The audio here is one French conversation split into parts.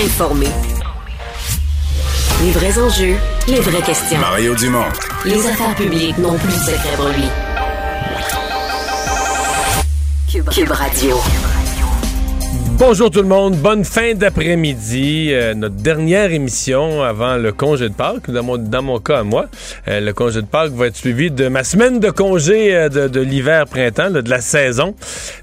informer. Les vrais enjeux, les vraies questions. Mario Dumont. Les affaires publiques n'ont plus de secret pour lui. Cube, Cube Radio. Bonjour tout le monde, bonne fin d'après-midi. Euh, notre dernière émission avant le congé de Pâques, dans mon, dans mon cas à moi. Euh, le congé de Pâques va être suivi de ma semaine de congé euh, de, de l'hiver-printemps, de la saison.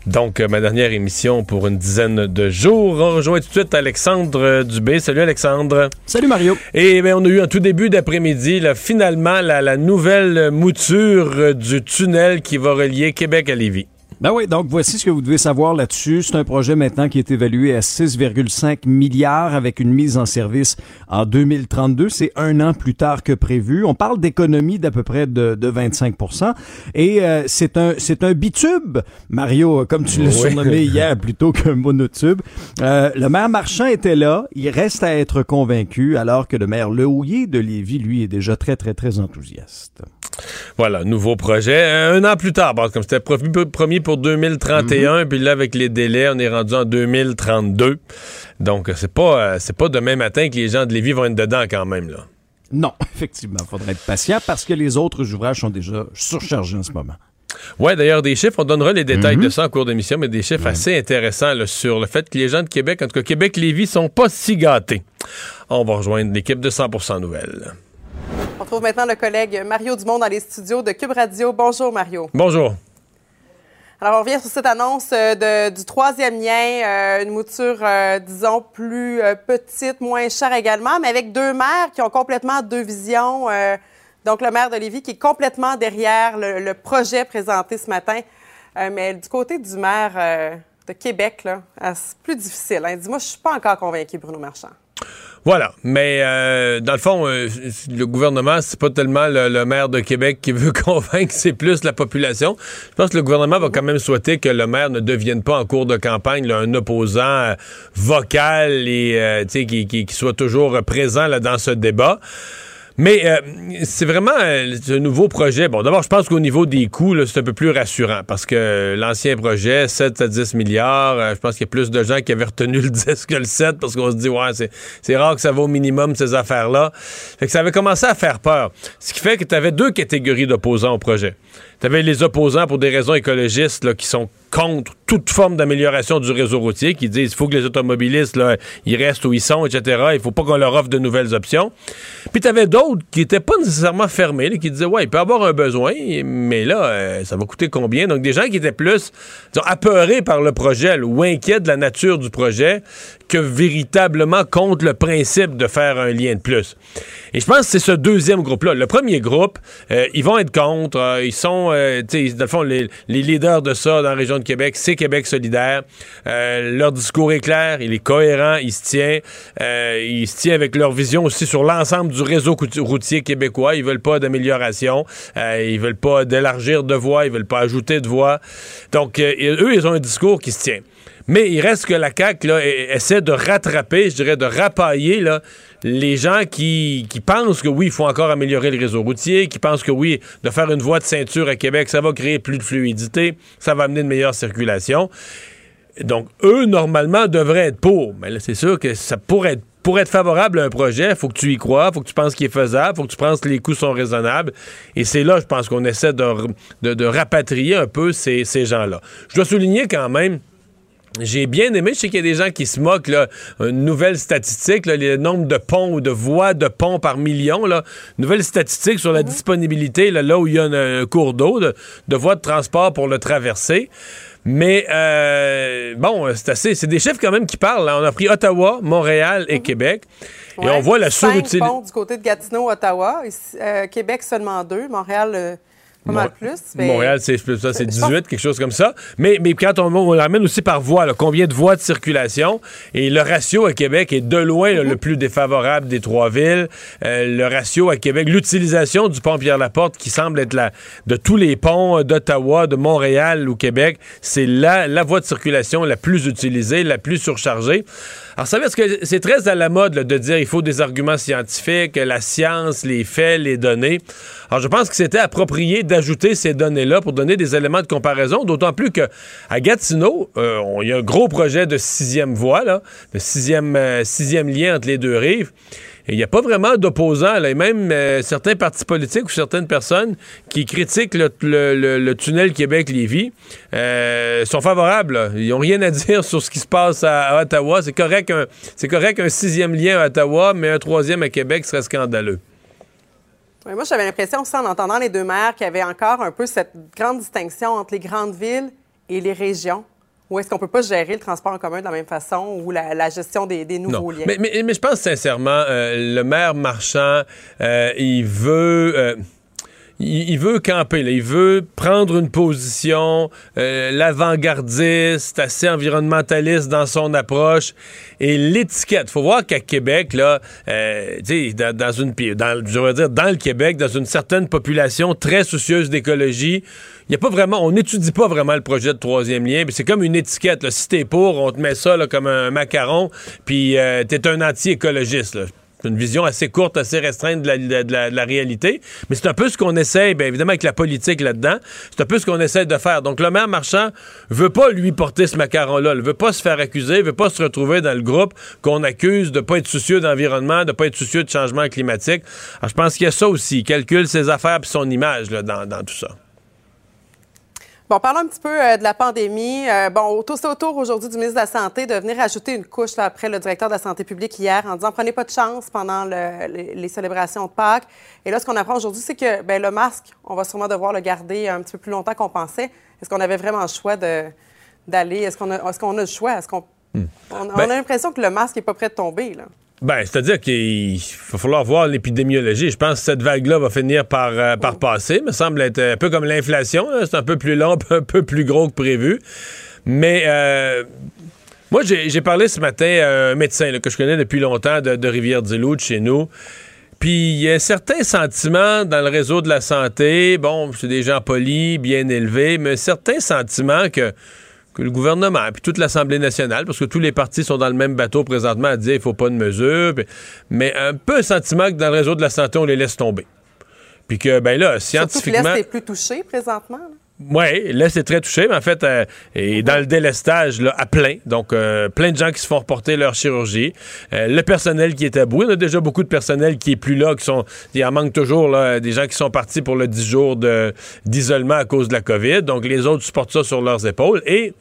Donc, ma dernière émission pour une dizaine de jours. On rejoint tout de suite Alexandre Dubé. Salut Alexandre. Salut Mario. Et bien, on a eu en tout début d'après-midi, finalement, la, la nouvelle mouture du tunnel qui va relier Québec à Lévis. Ben oui, donc voici ce que vous devez savoir là-dessus. C'est un projet maintenant qui est évalué à 6,5 milliards avec une mise en service en 2032. C'est un an plus tard que prévu. On parle d'économie d'à peu près de, de 25 Et euh, c'est un c'est un bitube, Mario, comme tu l'as Oui. surnommé hier plutôt qu'un monotube. Euh, le maire Marchand était là. Il reste à être convaincu, alors que le maire Lehouillier de Lévis, lui, est déjà très, très, très enthousiaste. Voilà, nouveau projet. Un an plus tard, comme c'était promis pour 2031, puis là, avec les délais, on est rendu en 2032. Donc, c'est pas, euh, c'est pas demain matin que les gens de Lévis vont être dedans quand même, là. Non, effectivement, il faudrait être patient parce que les autres ouvrages sont déjà surchargés en ce moment. Ouais, d'ailleurs, des chiffres, on donnera les détails de ça en cours d'émission, mais des chiffres assez intéressants là, sur le fait que les gens de Québec, en tout cas Québec-Lévis, sont pas si gâtés. On va rejoindre l'équipe de 100% Nouvelles. On retrouve maintenant le collègue Mario Dumont dans les studios de Cube Radio. Bonjour, Mario. Bonjour. Alors, on revient sur cette annonce euh, du troisième lien, euh, une mouture, euh, disons, plus petite, moins chère également, mais avec deux maires qui ont complètement deux visions. donc, le maire de Lévis qui est complètement derrière le, projet présenté ce matin. Mais du côté du maire de Québec, là, euh, c'est plus difficile. hein. Dis-moi, je suis pas encore convaincu, Bruno Marchand. Voilà, mais euh, dans le fond, euh, le gouvernement, c'est pas tellement le, maire de Québec qui veut convaincre, c'est plus la population. Je pense que le gouvernement va quand même souhaiter que le maire ne devienne pas en cours de campagne un opposant euh, vocal et qui, qui soit toujours présent là, dans ce débat. Mais euh, c'est vraiment euh, un nouveau projet. Bon, d'abord, je pense qu'au niveau des coûts, c'est un peu plus rassurant parce que l'ancien projet, 7 à 10 milliards, euh, je pense qu'il y a plus de gens qui avaient retenu le 10 que le 7 parce qu'on se dit, ouais, c'est, c'est rare que ça va au minimum, ces affaires-là. Fait que ça avait commencé à faire peur. Ce qui fait que tu avais deux catégories d'opposants au projet. Tu avais les opposants pour des raisons écologistes là, qui sont contre toute forme d'amélioration du réseau routier, qui disent il faut que les automobilistes là, ils restent où ils sont, etc. Il faut pas qu'on leur offre de nouvelles options. Puis tu avais d'autres qui étaient pas nécessairement fermés, qui disaient ouais, il peut avoir un besoin, mais là, euh, ça va coûter combien? Donc des gens qui étaient plus disons, apeurés par le projet ou inquiets de la nature du projet que véritablement contre le principe de faire un lien de plus. Et je pense que c'est ce deuxième groupe-là. Le premier groupe, euh, ils vont être contre. euh, ils sont, dans le fond, les, les leaders de ça dans la région de Québec, c'est Québec solidaire. Euh, leur discours est clair, il est cohérent, il se tient. Euh, il se tient avec leur vision aussi sur l'ensemble du réseau routier québécois. Ils veulent pas d'amélioration. Euh, ils veulent pas d'élargir de voies. Ils veulent pas ajouter de voies. Donc, euh, eux, ils ont un discours qui se tient. Mais il reste que la CAQ là, e- essaie de rattraper, je dirais, de rapailler les gens qui, pensent que oui, il faut encore améliorer le réseau routier, qui pensent que oui, de faire une voie de ceinture à Québec, ça va créer plus de fluidité, ça va amener une meilleure circulation. Donc, eux, normalement, devraient être pour. Mais là, c'est sûr que ça pourrait être pour être favorable à un projet, il faut que tu y crois, il faut que tu penses qu'il est faisable, il faut que tu penses que les coûts sont raisonnables. Et c'est là, je pense, qu'on essaie de, rapatrier un peu ces gens-là. Je dois souligner quand même j'ai bien aimé, je sais qu'il y a des gens qui se moquent, là, une nouvelle statistique, là, le nombre de ponts ou de voies de ponts par million, là, nouvelle statistique sur la Mhm. disponibilité, là, là où il y a un, un cours d'eau, de, de voies de transport pour le traverser. Mais euh, bon, c'est assez, c'est des chiffres quand même qui parlent. là. On a pris Ottawa, Montréal et Québec, et Mhm. On voit la surutilisation. ponts du côté de Gatineau, Ottawa. Euh, Québec, seulement deux. Montréal, euh, plus. mais- Montréal, c'est ça, c'est Je 18, quelque chose comme ça. Mais, mais quand on, on l'amène aussi par voie, là, combien de voies de circulation, et le ratio à Québec est de loin là, le plus défavorable des trois villes. Euh, le ratio à Québec, l'utilisation du pont Pierre-Laporte, qui semble être la, de tous les ponts d'Ottawa, de Montréal ou Québec, c'est la, la voie de circulation la plus utilisée, la plus surchargée. Alors, dire que c'est très à la mode de dire il faut des arguments scientifiques, la science, les faits, les données? Alors, je pense que c'était approprié d'ajouter ces données-là pour donner des éléments de comparaison, d'autant plus que à Gatineau, euh, il y a un gros projet de sixième voie, là, de sixième, euh, sixième lien entre les deux rives. Il n'y a pas vraiment d'opposants, et même euh, certains partis politiques ou certaines personnes qui critiquent le, tunnel Québec-Lévis euh, sont favorables. là. Ils n'ont rien à dire sur ce qui se passe à, Ottawa. C'est correct, un, correct sixième lien à Ottawa, mais un troisième à Québec serait scandaleux. Oui, moi, j'avais l'impression en entendant les deux maires, qu'il y avait encore un peu cette grande distinction entre les grandes villes et les régions. Où est-ce qu'on peut pas gérer le transport en commun de la même façon ou la, la gestion des, des nouveaux Non. liens? Mais, mais- mais je pense sincèrement, euh, le maire marchand, euh, il veut. euh, il, veut camper, là. il veut prendre une position euh, l'avant-gardiste, assez environnementaliste dans son approche. Et l'étiquette, faut voir qu'à Québec, là, euh, dans, une, je veux dire, dans le Québec, dans une certaine population très soucieuse d'écologie, il y a pas vraiment, on n'étudie pas vraiment le projet de troisième lien. C'est comme une étiquette. Si t'es pour, on te met ça comme un macaron, puis euh, t'es un anti-écologiste. C'est une vision assez courte, assez restreinte de la, réalité. Mais c'est un peu ce qu'on essaie, bien évidemment, avec la politique là-dedans. C'est un peu ce qu'on essaie de faire. Donc, le maire marchand veut pas, lui, porter ce macaron-là. Il veut pas se faire accuser, il veut pas se retrouver dans le groupe qu'on accuse de pas être soucieux d'environnement, de pas être soucieux de changement climatique. Alors, je pense qu'il y a ça aussi. Il calcule ses affaires puis son image dans tout ça. Bon, parlons un petit peu euh, de la pandémie. Euh, bon, c'est autour aujourd'hui du ministre de la Santé de venir ajouter une couche là, après le directeur de la Santé publique hier en disant prenez pas de chance pendant le- les, les célébrations de Pâques. Et là, ce qu'on apprend aujourd'hui, c'est que ben, le masque, on va sûrement devoir le garder un petit peu plus longtemps qu'on pensait. Est-ce qu'on avait vraiment le choix d'aller? Est-ce qu'on a, est-ce qu'on a le choix? Est-ce qu'on, on, on Ben- a l'impression que le masque n'est pas prêt de tomber. Là? Ben, c'est-à-dire qu'il va falloir voir l'épidémiologie. Je pense que cette vague-là va finir par, euh, par passer. Me semble être un peu comme l'inflation. C'est un peu plus long, un peu plus gros que prévu. Mais euh, moi, j'ai parlé ce matin à un médecin là, que je connais depuis longtemps de, de Rivière-du-Loup, de chez nous. Puis il y a un certain sentiment dans le réseau de la santé. Bon, c'est des gens polis, bien élevés, mais un certain sentiment que que le gouvernement, puis toute l'Assemblée nationale, parce que tous les partis sont dans le même bateau présentement à dire il faut pas de mesures, mais un peu un sentiment que dans le réseau de la santé, on les laisse tomber. Puis que, ben là, Surtout que scientifiquement... l'Est est plus touché présentement. là. Oui, là, c'est très touché, mais en fait, euh, et dans le délestage, à plein. Donc, euh, plein de gens qui se font reporter leur chirurgie. Euh, le personnel qui est à bout. Il y a déjà beaucoup de personnel qui est plus là, qui sont. Il en manque toujours, là, des gens qui sont partis pour le 10 jours d'isolement à cause de la COVID. Donc, les autres supportent ça sur leurs épaules. Et.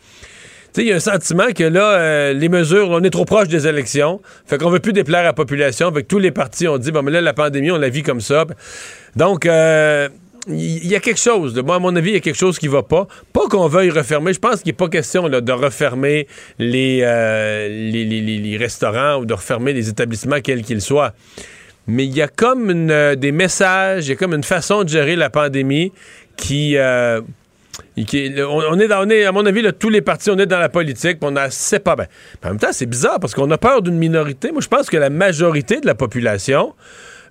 Il y a un sentiment que là, les mesures, on est trop proche des élections. Fait qu'on veut plus déplaire à la population. Fait que tous les partis ont dit, bon, mais là, la pandémie, on la vit comme ça. Donc, il y a quelque chose. De, moi, à mon avis, il y a quelque chose qui va pas. Pas qu'on veuille refermer. Je pense qu'il n'est pas question de refermer les, euh, les, les- les- restaurants ou de refermer les établissements, quels qu'ils soient. Mais il y a comme euh, des messages, il y a comme une façon de gérer la pandémie qui... euh, qui on, est dans, on est, à mon avis, tous les partis, on est dans la politique, on a c'est pas bien. En même temps, c'est bizarre parce qu'on a peur d'une minorité. Moi, je pense que la majorité de la population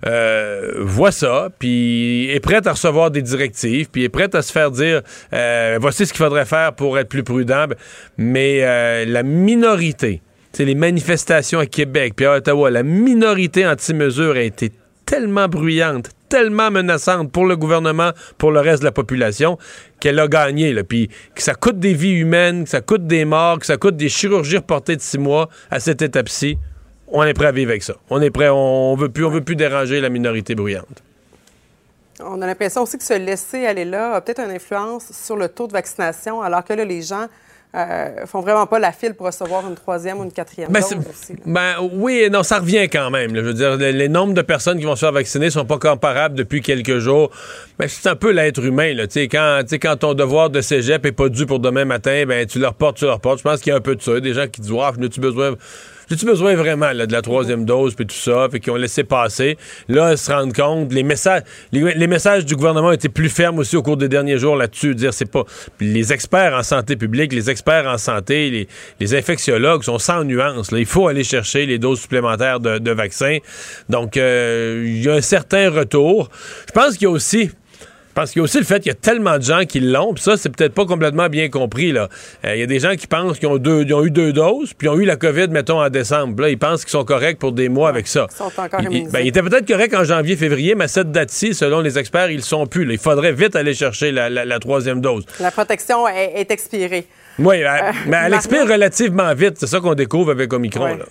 euh, voit ça, puis est prête à recevoir des directives, puis est prête à se faire dire euh, voici ce qu'il faudrait faire pour être plus prudent. Mais euh, la minorité, c'est les manifestations à Québec puis à Ottawa, la minorité anti-mesure a été tellement bruyante, tellement menaçante pour le gouvernement, pour le reste de la population, qu'elle a gagné. Puis que ça coûte des vies humaines, que ça coûte des morts, que ça coûte des chirurgies reportées de six mois à cette étape-ci. On est prêt à vivre avec ça. On est prêt, on veut plus, on veut plus déranger la minorité bruyante. On a l'impression aussi que ce laisser aller là a peut-être une influence sur le taux de vaccination, alors que là, les gens euh, font vraiment pas la file pour recevoir une troisième ou une quatrième Ben, dose aussi. ben, oui non, ça revient quand même. là. Je veux dire, les, les nombres de personnes qui vont se faire vacciner sont pas comparables depuis quelques jours. Mais c'est un peu l'être humain. Là. Quand, ton devoir de cégep est pas dû pour demain matin, ben tu le reportes, tu le reportes. Je pense qu'il y a un peu de ça. Des gens qui disent Ah, j'ai-tu besoin. J'ai-tu besoin vraiment de la troisième dose puis tout ça, fait qu'ils ont laissé passer? Là, ils se rendent compte, les messages, les, messages du gouvernement été plus fermes aussi au cours des derniers jours là-dessus. Dire c'est pas puis les experts en santé publique, les experts en santé, les, infectiologues sont sans nuance. là. Il faut aller chercher les doses supplémentaires de, de vaccins. Donc, euh, il y a un certain retour. Je pense qu'il y a aussi pense qu'il y a aussi le fait qu'il y a tellement de gens qui l'ont, puis ça, c'est peut-être pas complètement bien compris. là. Euh, Il y a des gens qui pensent qu'ils ont, deux, ils ont eu deux doses, puis ils ont eu la COVID, mettons, en décembre. Là, ils pensent qu'ils sont corrects pour des mois avec ça. Ils sont encore Ils- ben, ils étaient peut-être corrects en janvier, février, mais à cette date-ci, selon les experts, ils le sont plus. là. Il faudrait vite aller chercher la, la- la troisième dose. La protection est, est expirée. Oui, elle- Euh, mais elle expire relativement vite. C'est ça qu'on découvre avec Omicron. Ouais. là.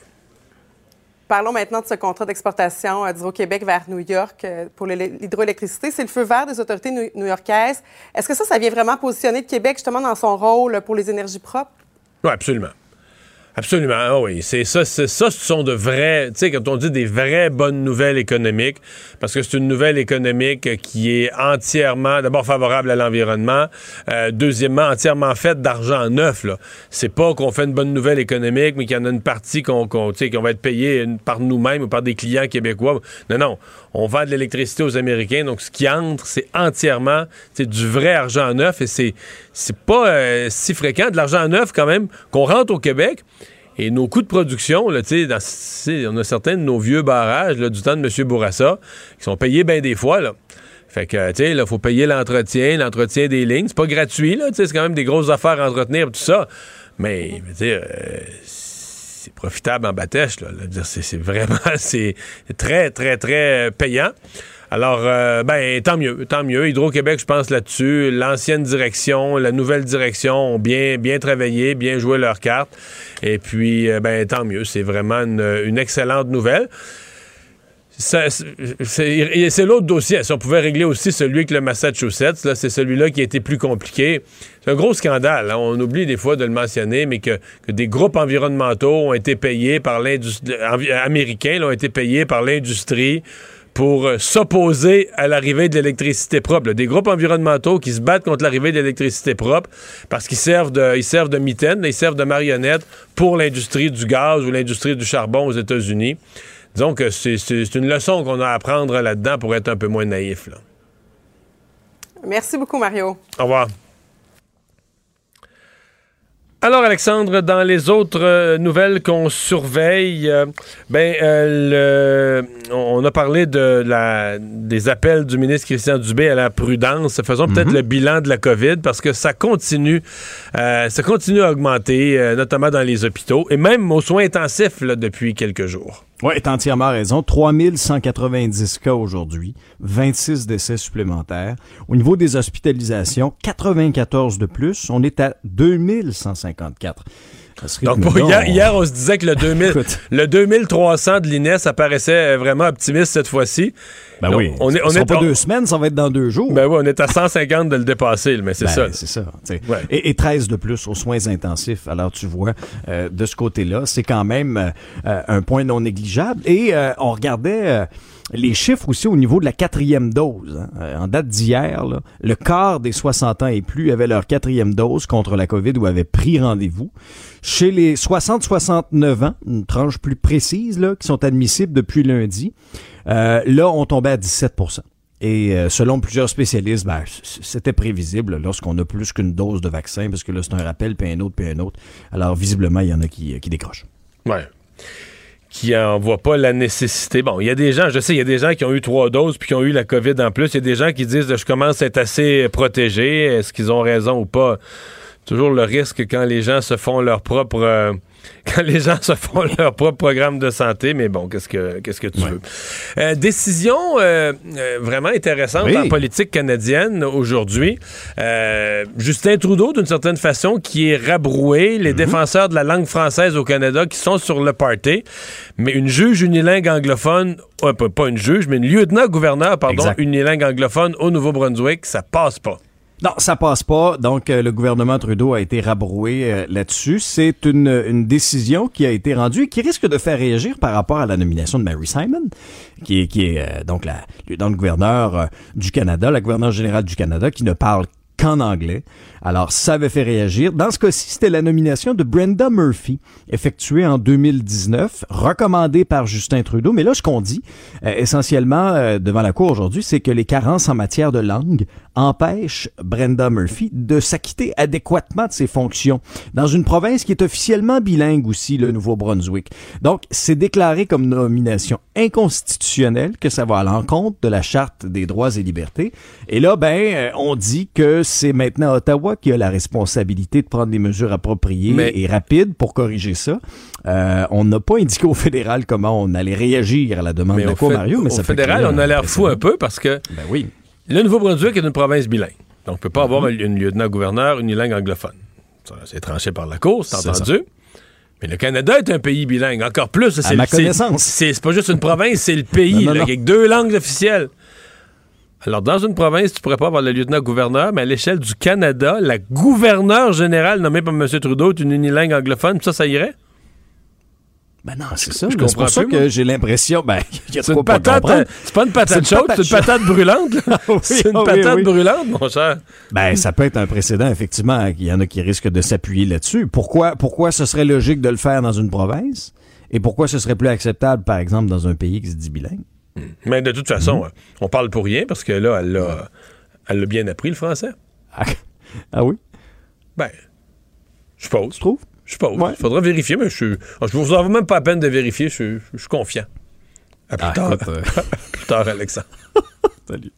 Parlons maintenant de ce contrat d'exportation euh, d'Hydro-Québec vers New York euh, pour l'hydroélectricité. C'est le feu vert des autorités new- new-yorkaises. Est-ce que ça, ça vient vraiment positionner le Québec justement dans son rôle pour les énergies propres? Oui, absolument. Absolument, ah oui. C'est ça, c'est ça, ce sont de vrais, tu sais, quand on dit des vraies bonnes nouvelles économiques, parce que c'est une nouvelle économique qui est entièrement, d'abord favorable à l'environnement, euh, deuxièmement entièrement faite d'argent neuf. Là, c'est pas qu'on fait une bonne nouvelle économique, mais qu'il y en a une partie qu'on, qu'on, qu'on va être payé par nous-mêmes ou par des clients québécois. Non, non, on vend de l'électricité aux Américains, donc ce qui entre, c'est entièrement, du vrai argent neuf et c'est, c'est pas euh, si fréquent de l'argent neuf quand même qu'on rentre au Québec. Et nos coûts de production, là, tu sais, tu sais, on a certains de nos vieux barrages là, du temps de M. Bourassa qui sont payés bien des fois. Là. Fait que, tu sais, il faut payer l'entretien, l'entretien des lignes. C'est pas gratuit, là, tu sais, c'est quand même des grosses affaires à entretenir, tout ça. Mais, veux dire, euh, c'est profitable en bâtèche, là. C'est vraiment, c'est très, très, très payant. Alors, euh, ben, tant mieux, tant mieux. Hydro-Québec, je pense là-dessus, l'ancienne direction, la nouvelle direction ont bien, bien travaillé, bien joué leurs cartes. Et puis, euh, ben, tant mieux. C'est vraiment une excellente nouvelle. Ça, c'est l'autre dossier. Si on pouvait régler aussi celui avec le Massachusetts, c'est celui-là qui a été plus compliqué. C'est un gros scandale. hein. On oublie des fois de le mentionner, mais que, des groupes environnementaux ont été payés par l'industrie américains, ont été payés par l'industrie pour euh, s'opposer à l'arrivée de l'électricité propre. Des groupes environnementaux qui se battent contre l'arrivée de l'électricité propre parce qu'ils servent de, ils servent de mitaines, ils servent de marionnettes pour l'industrie du gaz ou l'industrie du charbon aux États-Unis. Disons que c'est une leçon qu'on a à apprendre là-dedans pour être un peu moins naïf. là. Merci beaucoup, Mario. Au revoir. Alors, Alexandre, dans les autres euh, nouvelles qu'on surveille, euh, ben, euh, le- on a parlé de la, des appels du ministre Christian Dubé à la prudence. Faisons peut-être le bilan de la COVID parce que ça continue, euh, ça continue à augmenter, euh, notamment dans les hôpitaux et même aux soins intensifs là, depuis quelques jours. Oui, t'as entièrement raison. 3190 cas aujourd'hui, 26 décès supplémentaires. Au niveau des hospitalisations, 94 de plus. On est à 2154. Donc, pour hier, on- hier, on se disait que le, 2000, Écoute. le 2300 de l'INES apparaissait euh, vraiment optimiste cette fois-ci. Ben Donc, oui, on est, on est pas on- deux semaines, ça va être dans deux jours. Ben oui, on est à 150 de le dépasser, mais c'est Ben, ça. C'est ça. Ouais. Et, et 13 de plus aux soins intensifs. Alors, tu vois, euh, de ce côté-là, c'est quand même euh, un point non négligeable. Et euh, on regardait les chiffres aussi au niveau de la quatrième dose. hein. Euh, en date d'hier, le quart des 60 ans et plus avaient leur quatrième dose contre la COVID ou avaient pris rendez-vous. Chez les 60-69 ans, une tranche plus précise, là, qui sont admissibles depuis lundi, euh, là, on tombait à 17% et euh, selon plusieurs spécialistes, ben, c'était prévisible lorsqu'on a plus qu'une dose de vaccin, parce que là, c'est un rappel, puis un autre, puis un autre. Alors, visiblement, il y en a qui, qui décrochent. Ouais. Qui en voient pas la nécessité. Bon, il y a des gens, je sais, il y a des gens qui ont eu trois doses puis qui ont eu la COVID en plus. Il y a des gens qui disent je commence à être assez protégé. Est-ce qu'ils ont raison ou pas? Toujours le risque quand les gens se font leur propre. quand les gens se font leur propre programme de santé, mais bon, qu'est-ce que qu'est-ce que tu veux? Euh, décision euh, euh, vraiment intéressante Oui. en politique canadienne aujourd'hui. Euh, Justin Trudeau, d'une certaine façon, qui est rabroué, les défenseurs de la langue française au Canada qui sont sur le party, mais une juge unilingue anglophone, pas, pas une juge, mais une lieutenant-gouverneur, pardon, Exact. unilingue anglophone au Nouveau-Brunswick, ça passe pas. Non, ça passe pas. Donc, euh, le gouvernement Trudeau a été rabroué euh, là-dessus. C'est une, décision qui a été rendue et qui risque de faire réagir par rapport à la nomination de Mary Simon, qui est, euh, donc la lieutenant-gouverneur du Canada, la gouverneure générale du Canada, qui ne parle qu'en anglais. Alors, ça avait fait réagir. Dans ce cas-ci, c'était la nomination de Brenda Murphy, effectuée en 2019, recommandée par Justin Trudeau. Mais là, ce qu'on dit, euh, essentiellement, euh, devant la Cour aujourd'hui, c'est que les carences en matière de langue empêchent Brenda Murphy de s'acquitter adéquatement de ses fonctions dans une province qui est officiellement bilingue aussi, le Nouveau-Brunswick. Donc, c'est déclaré comme nomination inconstitutionnelle, que ça va à l'encontre de la Charte des droits et libertés. Et là, ben, euh, on dit que c'est maintenant Ottawa qui a la responsabilité de prendre des mesures appropriées et rapides pour corriger ça. Euh, on n'a pas indiqué au fédéral comment on allait réagir à la demande de la Cour, Mario, mais au ça fédéral, on a l'air fou un peu parce que ben oui. le Nouveau-Brunswick est une province bilingue. Donc, on ne peut pas avoir une lieutenant-gouverneur unilingue anglophone. C'est tranché par la Cour, c'est entendu. Mais le Canada est un pays bilingue. Encore plus. c'est ma connaissance. C'est c'est pas juste une province, c'est le pays, Non, non, là, non. avec deux langues officielles. Alors, dans une province, tu pourrais pas avoir le lieutenant-gouverneur, mais à l'échelle du Canada, la gouverneure générale nommée par M. Trudeau est une unilingue anglophone. Ça, ça irait? Ben non, c'est ça. Je là. C'est comprends pour ça plus, que moi. j'ai l'impression, ben, C'est une patate, euh, c'est pas une patate chaude, c'est une patate brûlante. oui, c'est une oui, patate oui. brûlante, mon cher. Ben, ça peut être un précédent, effectivement. Il y en a qui risquent de s'appuyer là-dessus. Pourquoi, pourquoi ce serait logique de le faire dans une province? Et pourquoi ce serait plus acceptable, par exemple, dans un pays qui se dit bilingue? Mais de toute façon, euh, on parle pour rien parce que là, elle l'a, elle l'a bien appris, le français. Ah, ah oui? Ben, je pose. Tu trouves? Je pose. Ouais. Il faudra vérifier, mais je. Je vous en veux même pas la peine de vérifier, je suis, je suis confiant. À plus Ah, tard. écoute, euh, plus tard, Alexandre. Salut.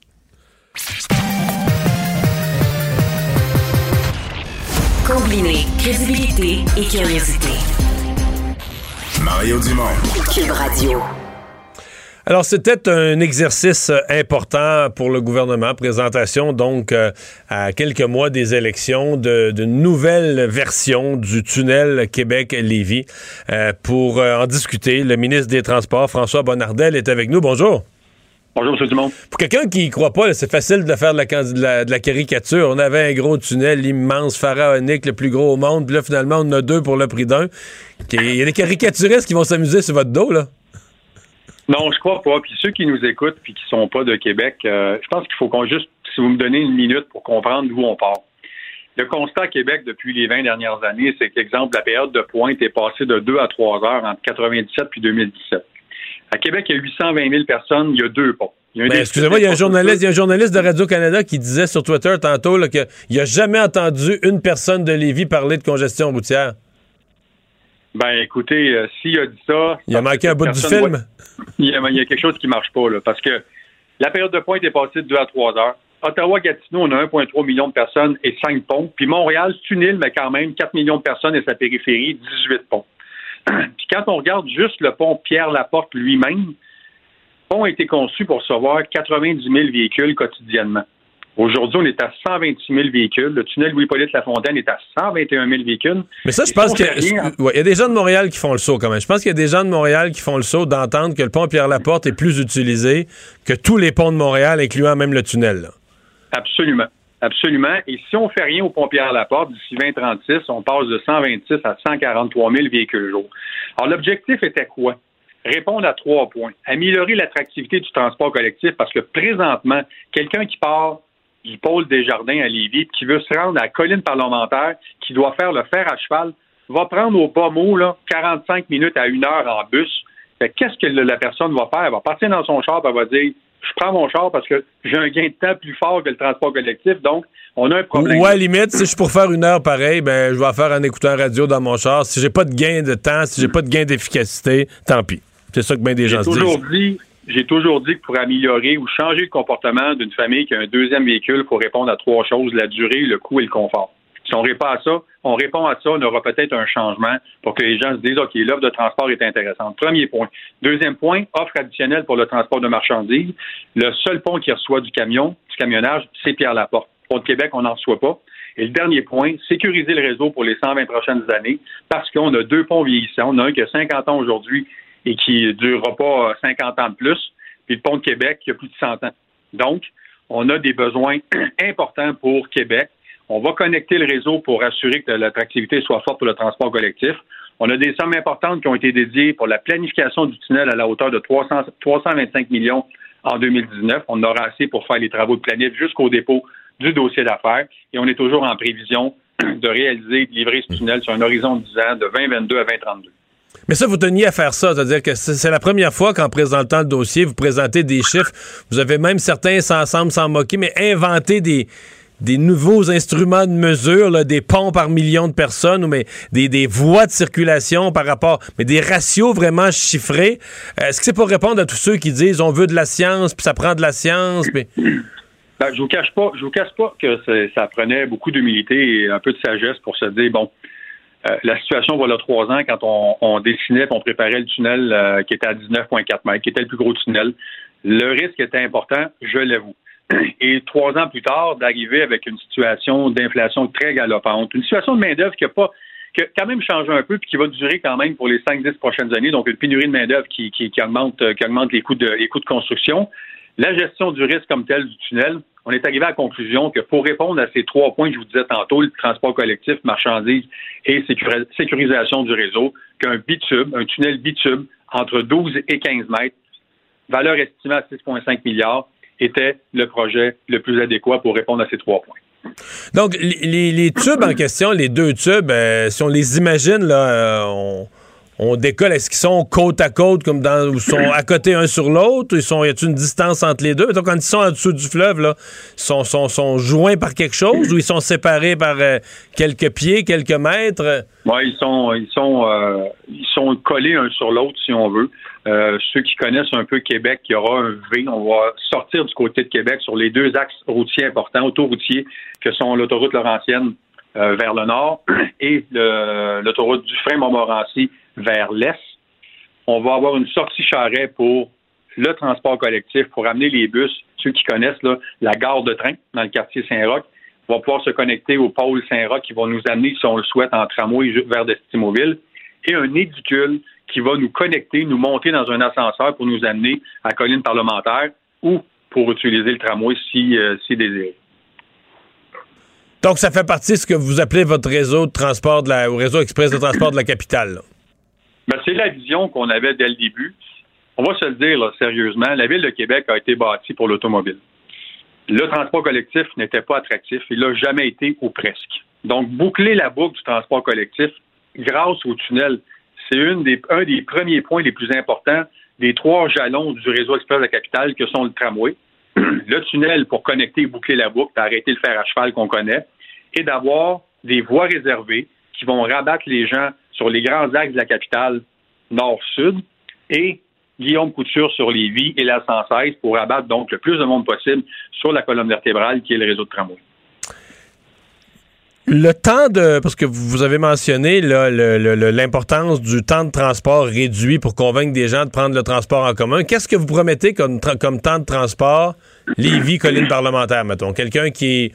Combiner crédibilité et curiosité. Mario Dumont. Cube Radio. Alors, c'était un exercice euh, important pour le gouvernement. Présentation, donc, euh, à quelques mois des élections, de- d'une nouvelle version du tunnel Québec-Lévis. Euh, pour euh, en discuter, le ministre des Transports, François Bonnardel, est avec nous. Bonjour. Bonjour, M. Dumont. Pour quelqu'un qui y croit pas, c'est facile de faire de la, de la- de la caricature. On avait un gros tunnel immense, pharaonique, le plus gros au monde. Puis là, finalement, on en a deux pour le prix d'un. Il y a des caricaturistes qui vont s'amuser sur votre dos, là. Non, je crois pas. Puis ceux qui nous écoutent puis qui sont pas de Québec, euh, je pense qu'il faut qu'on juste, si vous me donnez une minute pour comprendre d'où on part. Le constat à Québec depuis les 20 dernières années, c'est qu'exemple, la période de pointe est passée de 2 à 3 heures entre 97 puis 2017. À Québec, il y a 820 000 personnes, il y a deux ponts. Ben, excusez-moi, il y a un journaliste, il y a un journaliste de Radio-Canada qui disait sur Twitter tantôt qu'il n'a jamais entendu une personne de Lévis parler de congestion routière. Ben, écoutez, euh, s'il a dit ça. Il a manqué un bout du film. voit- il, y a, il y a quelque chose qui marche pas, là. Parce que la période de pointe est passée de 2 à 3 heures. Ottawa-Gatineau, on a 1,3 million de personnes et 5 ponts. Puis Montréal, c'est une île, mais quand même 4 millions de personnes et sa périphérie, 18 ponts. Puis quand on regarde juste le pont Pierre-Laporte lui-même, le pont a été conçu pour recevoir 90 000 véhicules quotidiennement. Aujourd'hui, on est à 126 000 véhicules. Le tunnel Louis-Polyte Lafontaine est à 121 000 véhicules. Mais ça, je pense qu'il ouais, il y a des gens de Montréal qui font le saut quand même. Je pense qu'il y a des gens de Montréal qui font le saut d'entendre que le pont Pierre-Laporte est plus utilisé que tous les ponts de Montréal, incluant même le tunnel. là. Absolument. Absolument. Et si on fait rien au pont Pierre-Laporte, d'ici 2036, on passe de 126 à 143 000 véhicules jour. Alors, l'objectif était quoi? Répondre à trois points. Améliorer l'attractivité du transport collectif parce que présentement, quelqu'un qui part du pôle des jardins à Lévis, qui veut se rendre à la colline parlementaire, qui doit faire le fer à cheval, va prendre au bas mot là, 45 minutes à une heure en bus. Qu'est-ce que la personne va faire? Elle va partir dans son char, elle va dire Je prends mon char parce que j'ai un gain de temps plus fort que le transport collectif, donc on a un problème. ou à limite, si je suis pour faire une heure pareil, ben, je vais faire en écoutant radio dans mon char. Si j'ai pas de gain de temps, si j'ai pas de gain d'efficacité, tant pis. C'est ça que bien des gens se disent. dit, j'ai toujours dit que pour améliorer ou changer le comportement d'une famille qui a un deuxième véhicule, il faut répondre à trois choses la durée, le coût et le confort. Si on répond à ça, on répond à ça, on aura peut-être un changement pour que les gens se disent OK, l'offre de transport est intéressante. Premier point. Deuxième point, offre additionnelle pour le transport de marchandises. Le seul pont qui reçoit du camion, du camionnage, c'est Pierre-Laporte. Pont de Québec, on n'en reçoit pas. Et le dernier point, sécuriser le réseau pour les 120 prochaines années parce qu'on a deux ponts vieillissants. On a un qui a 50 ans aujourd'hui et qui ne durera pas euh, 50 ans de plus, puis le pont de Québec qui a plus de 100 ans. Donc, on a des besoins importants pour Québec. On va connecter le réseau pour assurer que l'attractivité soit forte pour le transport collectif. On a des sommes importantes qui ont été dédiées pour la planification du tunnel à la hauteur de 300, 325 millions en 2019. On aura assez pour faire les travaux de planif jusqu'au dépôt du dossier d'affaires et on est toujours en prévision de réaliser, de livrer ce tunnel sur un horizon de 10 ans de 2022 à 2032. Mais ça, vous teniez à faire ça, c'est-à-dire que c'est la première fois qu'en présentant le dossier, vous présentez des chiffres. Vous avez même certains, s'ensemble, sans moquer, mais inventé des, des nouveaux instruments de mesure, des ponts par million de personnes, ou mais des, des voies de circulation par rapport, mais des ratios vraiment chiffrés. Est-ce que c'est pour répondre à tous ceux qui disent on veut de la science, puis ça prend de la science. Ben, je vous cache pas, je vous cache pas que ça prenait beaucoup d'humilité et un peu de sagesse pour se dire bon, euh, la situation voilà trois ans quand on, on dessinait, on préparait le tunnel euh, qui était à 19,4 mètres, qui était le plus gros tunnel. Le risque était important, je l'avoue. Et trois ans plus tard, d'arriver avec une situation d'inflation très galopante, une situation de main-d'œuvre qui a pas qui a quand même changé un peu puis qui va durer quand même pour les 5-10 prochaines années, donc une pénurie de main-d'œuvre qui, qui, qui, augmente, qui augmente les coûts de les coûts de construction. La gestion du risque comme tel du tunnel, on est arrivé à la conclusion que pour répondre à ces trois points que je vous disais tantôt, le transport collectif, marchandises et sécurisation du réseau, qu'un bitube, un tunnel bitube entre 12 et 15 mètres, valeur estimée à 6,5 milliards, était le projet le plus adéquat pour répondre à ces trois points. Donc, les, tubes en question, les deux tubes, euh, si on les imagine, là, euh, on on décolle, est-ce qu'ils sont côte à côte, comme dans, ou sont à côté un sur l'autre? Ils sont, y a une distance entre les deux? Donc, quand ils sont en dessous du fleuve, là, sont, sont, sont joints par quelque chose ou ils sont séparés par euh, quelques pieds, quelques mètres? Oui, ils sont, ils sont, euh, ils sont collés un sur l'autre, si on veut. Euh, ceux qui connaissent un peu Québec, il y aura un V. On va sortir du côté de Québec sur les deux axes routiers importants, autoroutiers, que sont l'autoroute Laurentienne vers le nord et l'autoroute du frein Montmorency vers l'est. On va avoir une sortie charret pour le transport collectif, pour amener les bus, ceux qui connaissent la gare de train dans le quartier Saint-Roch, vont pouvoir se connecter au pôle Saint-Roch qui va nous amener, si on le souhaite, en tramway vers Destimoville, et un édicule qui va nous connecter, nous monter dans un ascenseur pour nous amener à Colline parlementaire ou pour utiliser le tramway si, euh, si désiré. Donc, ça fait partie de ce que vous appelez votre réseau de transport de la, ou réseau express de transport de la capitale. Ben, c'est la vision qu'on avait dès le début. On va se le dire sérieusement, la ville de Québec a été bâtie pour l'automobile. Le transport collectif n'était pas attractif. Il n'a jamais été ou presque. Donc, boucler la boucle du transport collectif grâce au tunnel, c'est un des premiers points les plus importants des trois jalons du réseau express de la capitale que sont le tramway, le tunnel pour connecter et boucler la boucle, arrêter le fer à cheval qu'on connaît, et d'avoir des voies réservées qui vont rabattre les gens sur les grands axes de la capitale nord-sud et Guillaume Couture sur les vies et la 116 pour abattre donc le plus de monde possible sur la colonne vertébrale qui est le réseau de tramway. Le temps de. Parce que vous avez mentionné l'importance du temps de transport réduit pour convaincre des gens de prendre le transport en commun. Qu'est-ce que vous promettez comme, comme temps de transport, Lévis, colline parlementaire, mettons? Quelqu'un qui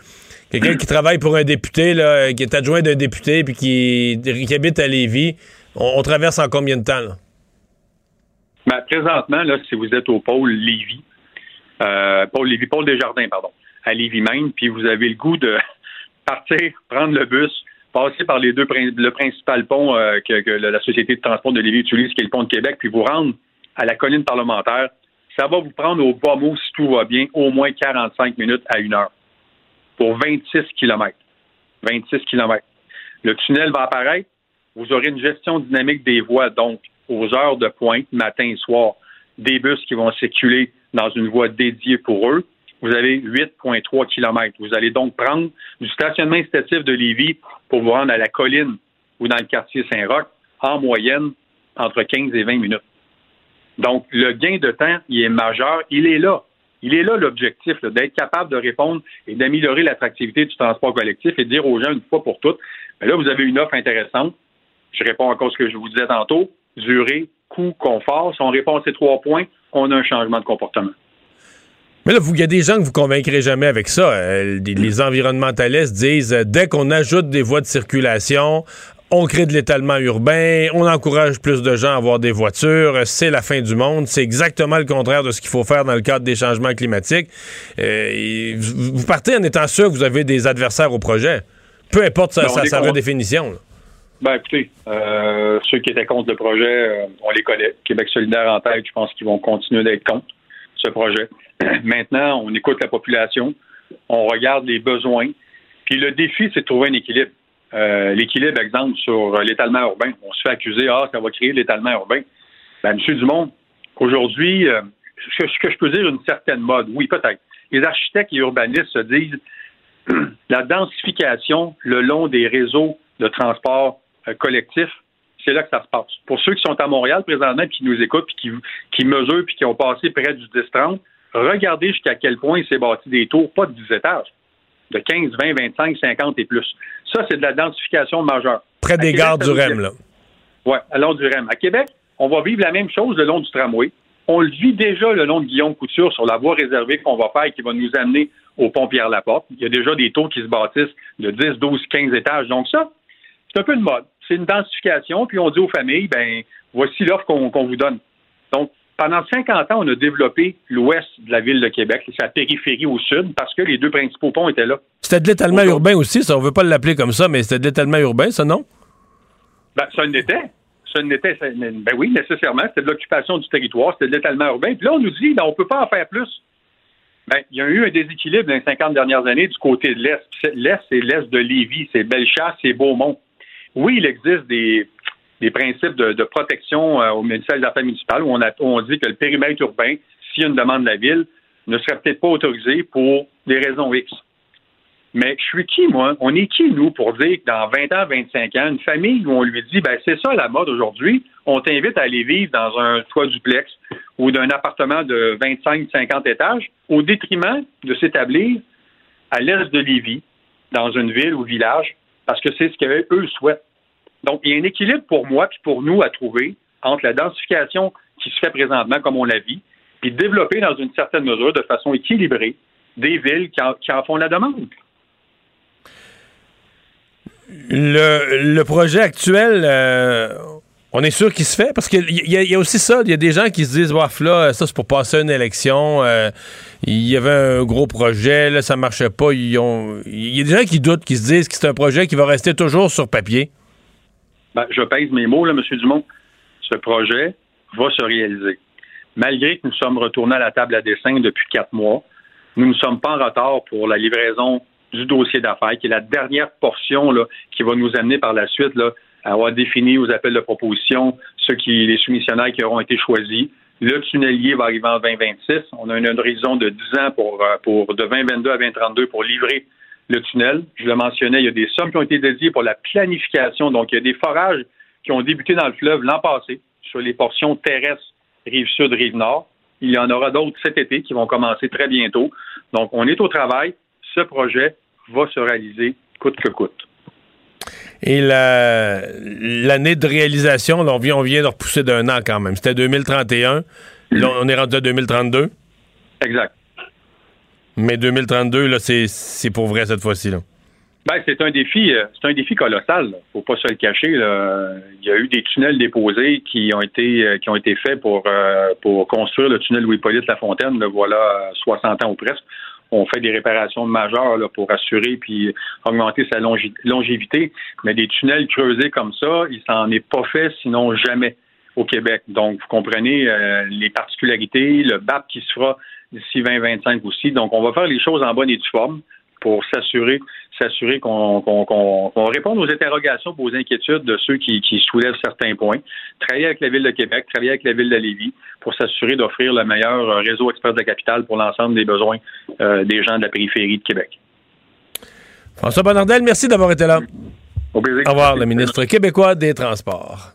Quelqu'un qui travaille pour un député, là, qui est adjoint d'un député, puis qui, habite à Lévis, on, traverse en combien de temps? Ben, présentement, là, si vous êtes au pôle Lévis, euh, pôle Lévis, pôle Desjardins, pardon, à Lévis même, puis vous avez le goût de partir, prendre le bus, passer par les deux le principal pont euh, que, la Société de transport de Lévis utilise, qui est le pont de Québec, puis vous rendre à la colline parlementaire, ça va vous prendre au bas mot, si tout va bien, au moins 45 minutes à une heure pour 26 km. 26 km. Le tunnel va apparaître. Vous aurez une gestion dynamique des voies, donc aux heures de pointe, matin et soir, des bus qui vont circuler dans une voie dédiée pour eux. Vous avez 8,3 km. Vous allez donc prendre du stationnement incitatif de Lévis pour vous rendre à la colline ou dans le quartier Saint-Roch, en moyenne, entre 15 et 20 minutes. Donc, le gain de temps, il est majeur. Il est là. Il est là l'objectif, d'être capable de répondre et d'améliorer l'attractivité du transport collectif et dire aux gens une fois pour toutes, mais là, vous avez une offre intéressante. Je réponds encore ce que je vous disais tantôt. Durée, coût, confort. Si on répond à ces trois points, on a un changement de comportement. Mais là, il y a des gens que vous convaincrez jamais avec ça. Euh, les environnementalistes disent euh, dès qu'on ajoute des voies de circulation, on crée de l'étalement urbain, on encourage plus de gens à avoir des voitures, c'est la fin du monde. C'est exactement le contraire de ce qu'il faut faire dans le cadre des changements climatiques. Euh, vous partez en étant sûr que vous avez des adversaires au projet, peu importe sa, Ben, con- redéfinition. là. Ben écoutez, euh, ceux qui étaient contre le projet, euh, on les connaît. Québec solidaire en tête, je pense qu'ils vont continuer d'être contre ce projet. Maintenant, on écoute la population, on regarde les besoins, puis le défi, c'est de trouver un équilibre. Euh, L'équilibre, exemple, sur euh, l'étalement urbain. On se fait accuser, ah, ça va créer l'étalement urbain. Ben, Monsieur Dumont, aujourd'hui, euh, ce, que, ce que je peux dire, une certaine mode, oui, peut-être. Les architectes et urbanistes se disent la densification le long des réseaux de transport euh, collectif, c'est là que ça se passe. Pour ceux qui sont à Montréal présentement, puis qui nous écoutent, puis qui, qui mesurent, puis qui ont passé près du 10-30, regardez jusqu'à quel point il s'est bâti des tours, pas de 10 étages, de 15, 20, 25, 50 et plus. Ça, c'est de la densification majeure. Près des gares du REM, là. oui, à long du REM. À Québec, on va vivre la même chose le long du tramway. On le vit déjà le long de Guillaume Couture sur la voie réservée qu'on va faire et qui va nous amener au pont Pierre-Laporte. Il y a déjà des tours qui se bâtissent de 10, 12, 15 étages. Donc ça, c'est un peu une mode. C'est une densification, puis on dit aux familles, ben voici l'offre qu'on qu'on vous donne. Donc, pendant 50 ans, on a développé l'ouest de la ville de Québec, sa périphérie au sud, parce que les deux principaux ponts étaient là. C'était de l'étalement urbain aussi, ça. On veut pas l'appeler comme ça, mais c'était de l'étalement urbain, ça, non? Ben, ça l'était. Ça l'était. ça- Ben oui, nécessairement. C'était de l'occupation du territoire, c'était de l'étalement urbain. Puis là, on nous dit, ben, on peut pas en faire plus. Ben, il y a eu un déséquilibre dans les 50 dernières années du côté de l'Est. L'Est, c'est l'Est de Lévis, c'est Bellechasse, c'est Beaumont. Oui, il existe des, des principes de, protection euh, au ministère des Affaires municipales où on, a, on dit que le périmètre urbain, s'il y a une demande de la ville, ne serait peut-être pas autorisé pour des raisons X. Mais je suis qui, moi? On est qui, nous, pour dire que dans 20 ans, 25 ans, une famille où on lui dit, ben, c'est ça la mode aujourd'hui, on t'invite à aller vivre dans un toit duplex ou d'un appartement de 25-50 étages, au détriment de s'établir à l'est de Lévis, dans une ville ou village, parce que c'est ce qu'eux souhaitent. Donc, il y a un équilibre pour moi puis pour nous à trouver entre la densification qui se fait présentement, comme on la vit, puis développer dans une certaine mesure, de façon équilibrée, des villes qui en, font la demande. Le, projet actuel, euh, on est sûr qu'il se fait? Parce qu'il y, y a aussi ça. Il y a des gens qui se disent, Waf, là, ça c'est pour passer une élection. euh, il y avait un gros projet, là, ça marchait pas. Il y a des gens qui doutent, qui se disent que c'est un projet qui va rester toujours sur papier. Ben, je pèse mes mots, là, M. Dumont. Ce projet va se réaliser. Malgré que nous sommes retournés à la table à dessin depuis quatre mois, nous ne sommes pas en retard pour la livraison du dossier d'affaires, qui est la dernière portion là, qui va nous amener par la suite là, à avoir défini aux appels de proposition ceux qui, les soumissionnaires qui auront été choisis. Le tunnelier va arriver en 2026. On a un horizon de 10 ans pour, euh, pour de 2022 à 2032 pour livrer le tunnel. Je le mentionnais, il y a des sommes qui ont été dédiées pour la planification. Donc, il y a des forages qui ont débuté dans le fleuve l'an passé sur les portions terrestres rive sud, rive nord. Il y en aura d'autres cet été qui vont commencer très bientôt. Donc, on est au travail. Ce projet va se réaliser coûte que coûte. Et la- l'année de réalisation, là, on, vient, on vient de repousser d'un an quand même. C'était 2031. Là, on est rendu à 2032. Exact. Mais 2032, là, c'est pour vrai cette fois-ci. Ben, c'est un défi, euh, c'est un défi colossal. Faut pas se le cacher. Il y a eu des tunnels déposés qui ont été euh, qui ont été faits pour euh, pour construire le tunnel Louis-Polyte Lafontaine. Là, voilà euh, 60 ans ou presque. On fait des réparations majeures pour assurer puis augmenter sa longévité. Mais des tunnels creusés comme ça, il s'en est pas fait sinon jamais au Québec. Donc, vous comprenez les particularités, le BAP qui se fera d'ici 2025 aussi. Donc, on va faire les choses en bonne et due forme pour s'assurer s'assurer qu'on qu'on réponde aux interrogations, aux inquiétudes de ceux qui, qui soulèvent certains points. Travailler avec la Ville de Québec, travailler avec la Ville de Lévis pour s'assurer d'offrir le meilleur euh, réseau expert de la capitale pour l'ensemble des besoins euh, des gens de la périphérie de Québec. François Bonnardel, merci d'avoir été là. Au plaisir. Au revoir, le ministre québécois des Transports.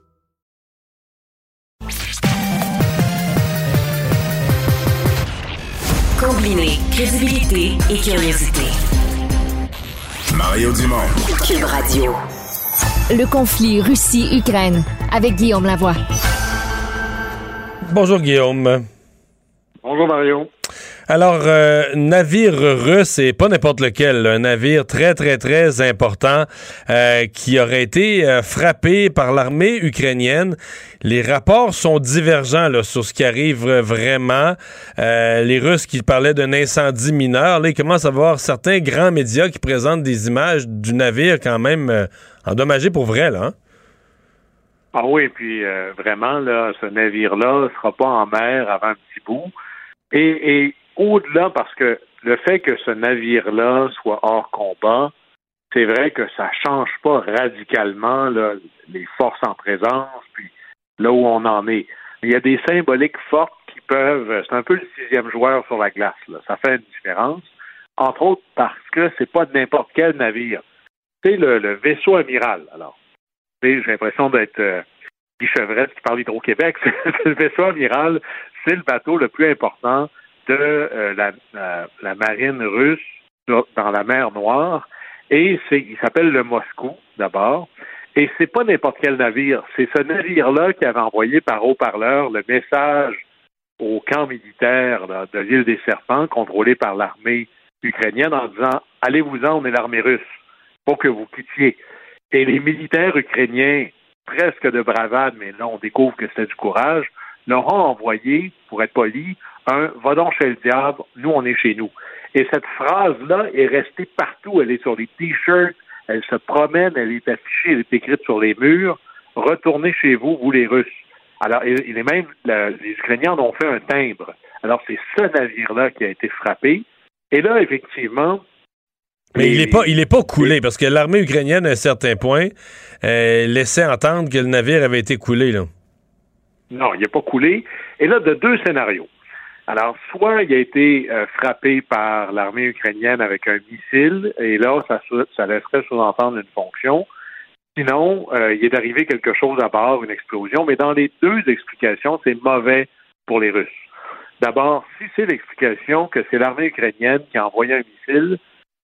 Combiner crédibilité et curiosité. Mario Dumont. Cube Radio. Le conflit Russie-Ukraine avec Guillaume Lavoie. Bonjour Guillaume. Bonjour Mario. Alors, euh, navire russe, et pas n'importe lequel, un navire très, très, très important euh, qui aurait été euh, frappé par l'armée ukrainienne. Les rapports sont divergents là, sur ce qui arrive vraiment. les Russes qui parlaient d'un incendie mineur, là, ils commencent à voir certains grands médias qui présentent des images du navire quand même endommagé pour vrai, là. Hein? Ah oui, puis vraiment, là, ce navire-là sera pas en mer avant un petit bout. Et, et au-delà, parce que le fait que ce navire-là soit hors combat, c'est vrai que ça change pas radicalement les forces en présence, puis là où on en est. Il y a des symboliques fortes qui peuvent. C'est un peu le sixième joueur sur la glace. Ça fait une différence. Entre autres parce que c'est pas n'importe quel navire. C'est le, vaisseau amiral. Alors, j'ai l'impression d'être euh, qui parle d'Hydro-Québec. le vaisseau amiral, c'est le bateau le plus important de euh, la, marine russe dans la mer Noire. Et il s'appelle le Moscou, d'abord. Et c'est pas n'importe quel navire. C'est ce navire-là qui avait envoyé par haut-parleur le message au camp militaire de l'île des Serpents, contrôlé par l'armée ukrainienne, en disant Allez-vous-en, on est l'armée russe. Faut que vous quittiez. Et les militaires ukrainiens, presque de bravade, mais là, on découvre que c'était du courage, leur ont envoyé, pour être poli, un va donc chez le diable, nous on est chez nous. Et cette phrase-là est restée partout. Elle est sur les t-shirts, elle se promène, elle est affichée, elle est écrite sur les murs. Retournez chez vous, vous les Russes. Alors, il est même, les Ukrainiens en ont fait un timbre. Alors, c'est ce navire-là qui a été frappé. Et là, effectivement, mais il n'est pas, il est pas coulé parce que l'armée ukrainienne, à un certain point, euh, laissait entendre que le navire avait été coulé. Là. Non, il n'est pas coulé. Et là, de deux scénarios. Alors, soit il a été euh, frappé par l'armée ukrainienne avec un missile, et là, ça, ça laisserait sous-entendre une fonction. Sinon, euh, il est arrivé quelque chose à bord, une explosion, mais dans les deux explications, c'est mauvais pour les Russes. D'abord, si c'est l'explication que c'est l'armée ukrainienne qui a envoyé un missile,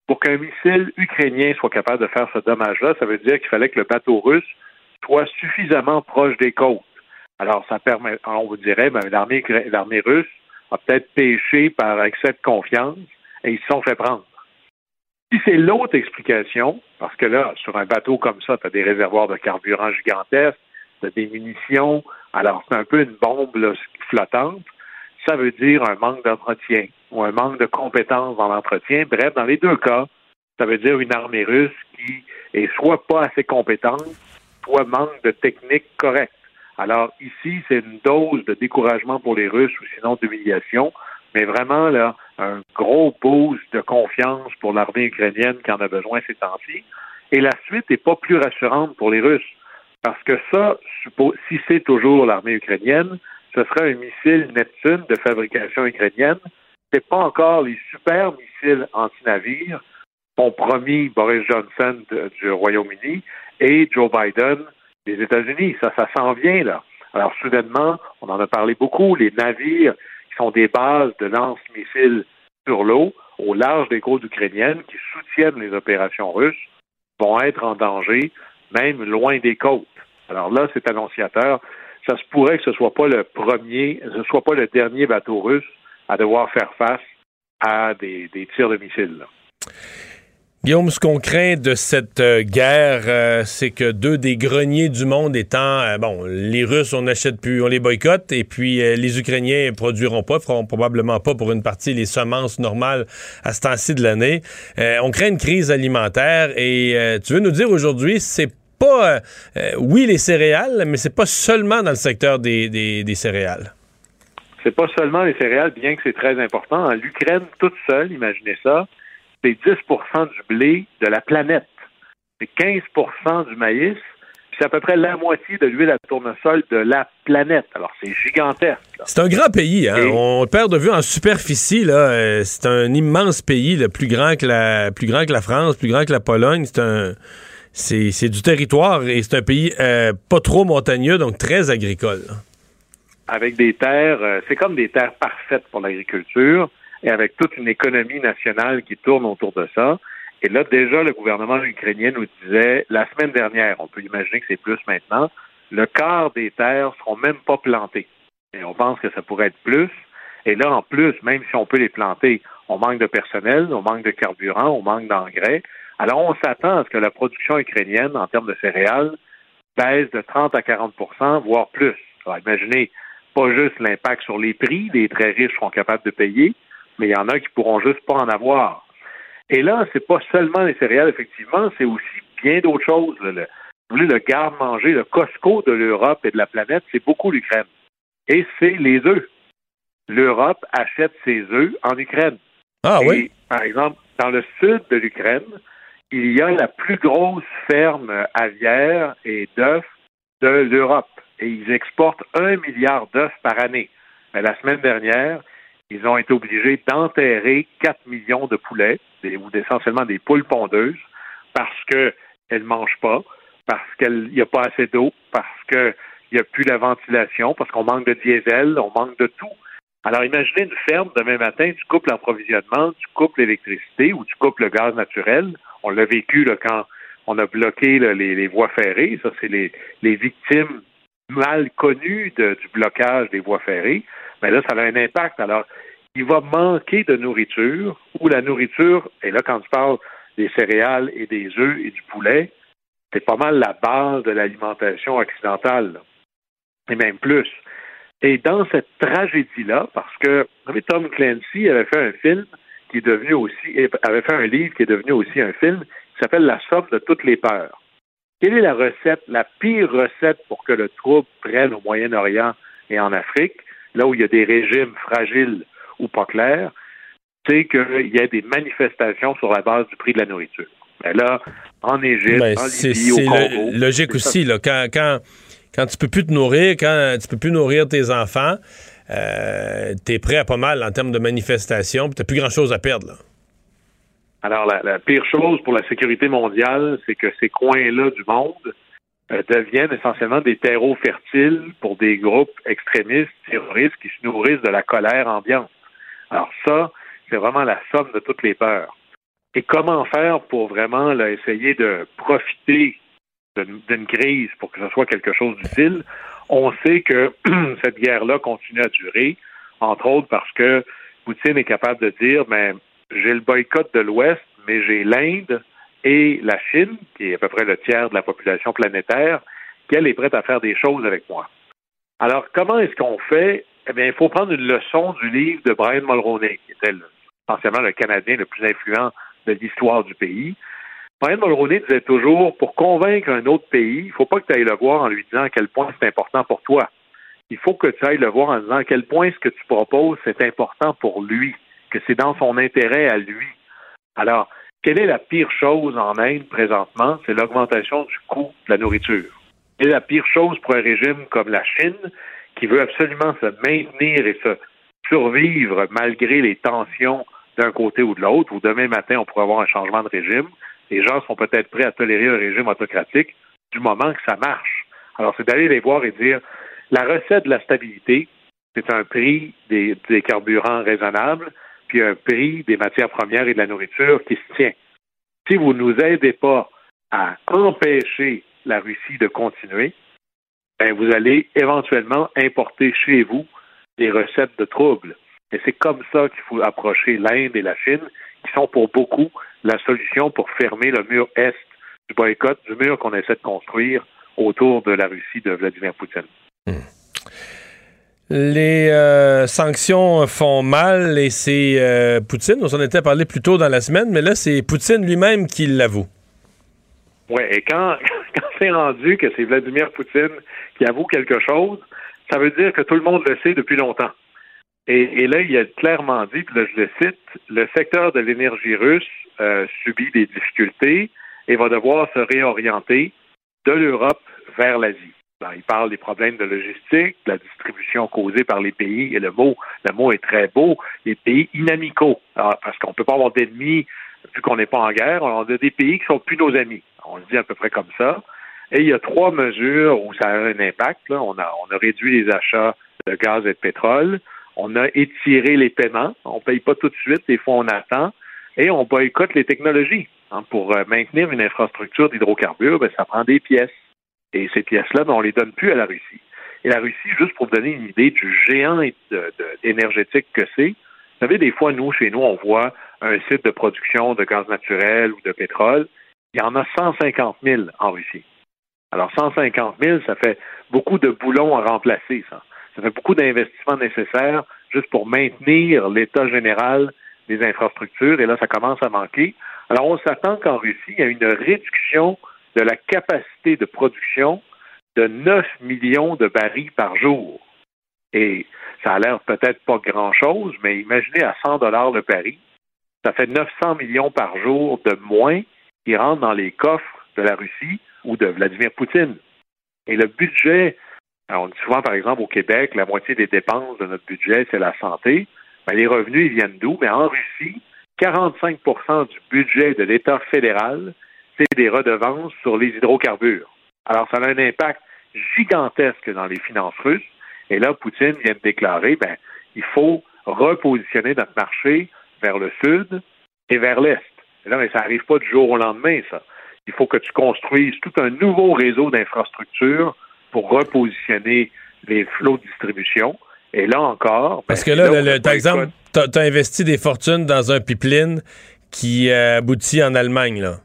pour qu'un missile ukrainien soit capable de faire ce dommage-là, ça veut dire qu'il fallait que le bateau russe soit suffisamment proche des côtes. Alors, ça permet, on vous dirait, ben, l'armée, russe a peut-être péché par excès de confiance et ils se sont fait prendre. Si c'est l'autre explication, parce que là, sur un bateau comme ça, tu as des réservoirs de carburant gigantesques, tu des munitions, alors c'est un peu une bombe flottante, ça veut dire un manque d'entretien ou un manque de compétences dans l'entretien. Bref, dans les deux cas, ça veut dire une armée russe qui est soit pas assez compétente, soit manque de technique correcte. Alors ici, c'est une dose de découragement pour les Russes ou sinon d'humiliation, mais vraiment là, un gros boost de confiance pour l'armée ukrainienne qui en a besoin ces temps-ci. Et la suite n'est pas plus rassurante pour les Russes, parce que ça, si c'est toujours l'armée ukrainienne, ce serait un missile Neptune de fabrication ukrainienne. C'est pas encore les super missiles anti-navires qu'ont promis Boris Johnson du Royaume-Uni et Joe Biden des États-Unis. Ça, ça s'en vient, là. Alors, soudainement, on en a parlé beaucoup, les navires qui sont des bases de lance-missiles sur l'eau, au large des côtes ukrainiennes, qui soutiennent les opérations russes, vont être en danger, même loin des côtes. Alors là, c'est annonciateur. Ça se pourrait que ce soit pas le premier, ce soit pas le dernier bateau russe à devoir faire face à des, tirs de missiles. Guillaume, ce qu'on craint de cette euh, guerre, euh, c'est que deux des greniers du monde étant, euh, bon, les Russes, on n'achète plus, on les boycotte, et puis les Ukrainiens produiront pas, feront probablement pas pour une partie les semences normales à ce temps-ci de l'année. on craint une crise alimentaire, et tu veux nous dire aujourd'hui, c'est pas, oui, les céréales, mais c'est pas seulement dans le secteur des, des, des céréales. C'est pas seulement les céréales, bien que c'est très important. L'Ukraine toute seule, imaginez ça, c'est 10% du blé de la planète. C'est 15% du maïs. C'est à peu près la moitié de l'huile à tournesol de la planète. Alors, c'est gigantesque. C'est un grand pays. Hein? On perd de vue en superficie. Là. Euh, c'est un immense pays, plus, grand que la, plus grand que la France, plus grand que la Pologne. C'est un... C'est, du territoire et c'est un pays euh, pas trop montagneux, donc très agricole. Avec des terres, euh, c'est comme des terres parfaites pour l'agriculture et avec toute une économie nationale qui tourne autour de ça. Et là, déjà, le gouvernement ukrainien nous disait, la semaine dernière, on peut imaginer que c'est plus maintenant, le quart des terres seront même pas plantées. Et on pense que ça pourrait être plus. Et là, en plus, même si on peut les planter, on manque de personnel, on manque de carburant, on manque d'engrais. Alors, on s'attend à ce que la production ukrainienne, en termes de céréales, baisse de 30 à 40% voire plus. Alors, imaginez, pas juste l'impact sur les prix, les très riches seront capables de payer, mais il y en a qui pourront juste pas en avoir. Et là, c'est pas seulement les céréales, effectivement, c'est aussi bien d'autres choses. Le, vous voulez, le garde-manger, le Costco de l'Europe et de la planète, c'est beaucoup l'Ukraine. Et c'est les œufs. L'Europe achète ses œufs en Ukraine. Ah oui? Par exemple, dans le sud de l'Ukraine, il y a la plus grosse ferme aviaire et d'œufs de l'Europe. Et ils exportent un milliard d'œufs par année. Mais la semaine dernière, ils ont été obligés d'enterrer 4 millions de poulets, ou essentiellement des poules pondeuses, parce qu'elles ne mangent pas, parce qu'il n'y a pas assez d'eau, parce qu'il n'y a plus la ventilation, parce qu'on manque de diesel, on manque de tout. Alors imaginez une ferme, demain matin, tu coupes l'approvisionnement, tu coupes l'électricité ou tu coupes le gaz naturel. On l'a vécu là, quand on a bloqué les, voies ferrées. Ça, c'est les, victimes mal connues du blocage des voies ferrées mais là, ça a un impact. Alors, il va manquer de nourriture, ou la nourriture, et là, quand tu parles des céréales et des œufs et du poulet, c'est pas mal la base de l'alimentation occidentale, et même plus. Et dans cette tragédie-là, parce que Tom Clancy avait fait un film qui est devenu aussi, avait fait un livre qui est devenu aussi un film, qui s'appelle La somme de toutes les peurs. Quelle est la recette, la pire recette pour que le trouble prenne au Moyen-Orient et en Afrique? Là où il y a des régimes fragiles ou pas clairs, c'est qu'il y a des manifestations sur la base du prix de la nourriture. Mais ben là, en Égypte, ben, en Libye, au Congo, logique aussi. Là, quand, quand, quand tu peux plus te nourrir, quand tu peux plus nourrir tes enfants, euh, tu es prêt à pas mal en termes de manifestations, tu n'as plus grand-chose à perdre. Alors, la, la, pire chose pour la sécurité mondiale, c'est que ces coins-là du monde deviennent essentiellement des terreaux fertiles pour des groupes extrémistes, terroristes qui se nourrissent de la colère ambiante. Alors ça, c'est vraiment la somme de toutes les peurs. Et comment faire pour vraiment là, essayer de profiter d'une crise pour que ce soit quelque chose d'utile? On sait que cette guerre-là continue à durer, entre autres parce que Poutine est capable de dire, mais ben, j'ai le boycott de l'Ouest, mais j'ai l'Inde, et la Chine, qui est à peu près le tiers de la population planétaire, qu'elle est prête à faire des choses avec moi. Alors, comment est-ce qu'on fait? Eh bien, il faut prendre une leçon du livre de Brian Mulroney, qui était essentiellement le Canadien le plus influent de l'histoire du pays. Brian Mulroney disait toujours, pour convaincre un autre pays, il ne faut pas que tu ailles le voir en lui disant à quel point c'est important pour toi. Il faut que tu ailles le voir en disant à quel point ce que tu proposes, c'est important pour lui, que c'est dans son intérêt à lui. Alors, quelle est la pire chose en Inde présentement? C'est l'augmentation du coût de la nourriture. Et la pire chose pour un régime comme la Chine, qui veut absolument se maintenir et se survivre malgré les tensions d'un côté ou de l'autre, ou demain matin, on pourrait avoir un changement de régime? Les gens sont peut-être prêts à tolérer un régime autocratique du moment que ça marche. Alors, c'est d'aller les voir et dire, la recette de la stabilité, c'est un prix des, des carburants raisonnables, puis un prix des matières premières et de la nourriture qui se tient. Si vous ne nous aidez pas à empêcher la Russie de continuer, ben vous allez éventuellement importer chez vous des recettes de troubles. Et c'est comme ça qu'il faut approcher l'Inde et la Chine. qui sont pour beaucoup la solution pour fermer le mur est du boycott, du mur qu'on essaie de construire autour de la Russie de Vladimir Poutine. Les euh, sanctions font mal et c'est euh, Poutine, on s'en était parlé plus tôt dans la semaine, mais là, c'est Poutine lui-même qui l'avoue. Oui, et quand, quand c'est rendu que c'est Vladimir Poutine qui avoue quelque chose, ça veut dire que tout le monde le sait depuis longtemps. Et, là, il a clairement dit, puis là, je le cite, le secteur de l'énergie russe euh, subit des difficultés et va devoir se réorienter de l'Europe vers l'Asie. Alors, il parle des problèmes de logistique, de la distribution causée par les pays, et le mot, le mot est très beau, les pays inamicaux. Alors, parce qu'on ne peut pas avoir d'ennemis vu qu'on n'est pas en guerre, on a des pays qui sont plus nos amis. On le dit à peu près comme ça. Et il y a trois mesures où ça a un impact. Là. On, a, on a réduit les achats de gaz et de pétrole. On a étiré les paiements. On ne paye pas tout de suite. Des fois, on attend. Et on boycotte les technologies. Hein, pour euh, maintenir une infrastructure d'hydrocarbures, ben, ça prend des pièces. Et ces pièces-là, ben, on les donne plus à la Russie. Et la Russie, juste pour vous donner une idée du géant énergétique que c'est, vous savez, des fois, nous, chez nous, on voit un site de production de gaz naturel ou de pétrole. Il y en a 150 000 en Russie. Alors, 150 000, ça fait beaucoup de boulons à remplacer, ça. Ça fait beaucoup d'investissements nécessaires juste pour maintenir l'état général des infrastructures. Et là, ça commence à manquer. Alors, on s'attend qu'en Russie, il y a une réduction de la capacité de production de 9 millions de barils par jour. Et ça a l'air peut-être pas grand-chose, mais imaginez à 100 dollars le baril, ça fait 900 millions par jour de moins qui rentrent dans les coffres de la Russie ou de Vladimir Poutine. Et le budget, on dit souvent, par exemple, au Québec, la moitié des dépenses de notre budget, c'est la santé. Ben, les revenus, ils viennent d'où? Mais en Russie, 45% du budget de l'État fédéral, des redevances sur les hydrocarbures. Alors, ça a un impact gigantesque dans les finances russes. Et là, Poutine vient de déclarer, ben, il faut repositionner notre marché vers le sud et vers l'est. Et là, mais ça n'arrive pas du jour au lendemain, ça. Il faut que tu construises tout un nouveau réseau d'infrastructures pour repositionner les flots de distribution. Et là encore. Parce que là, par exemple, tu as, investi des fortunes dans un pipeline qui euh, aboutit en Allemagne, là.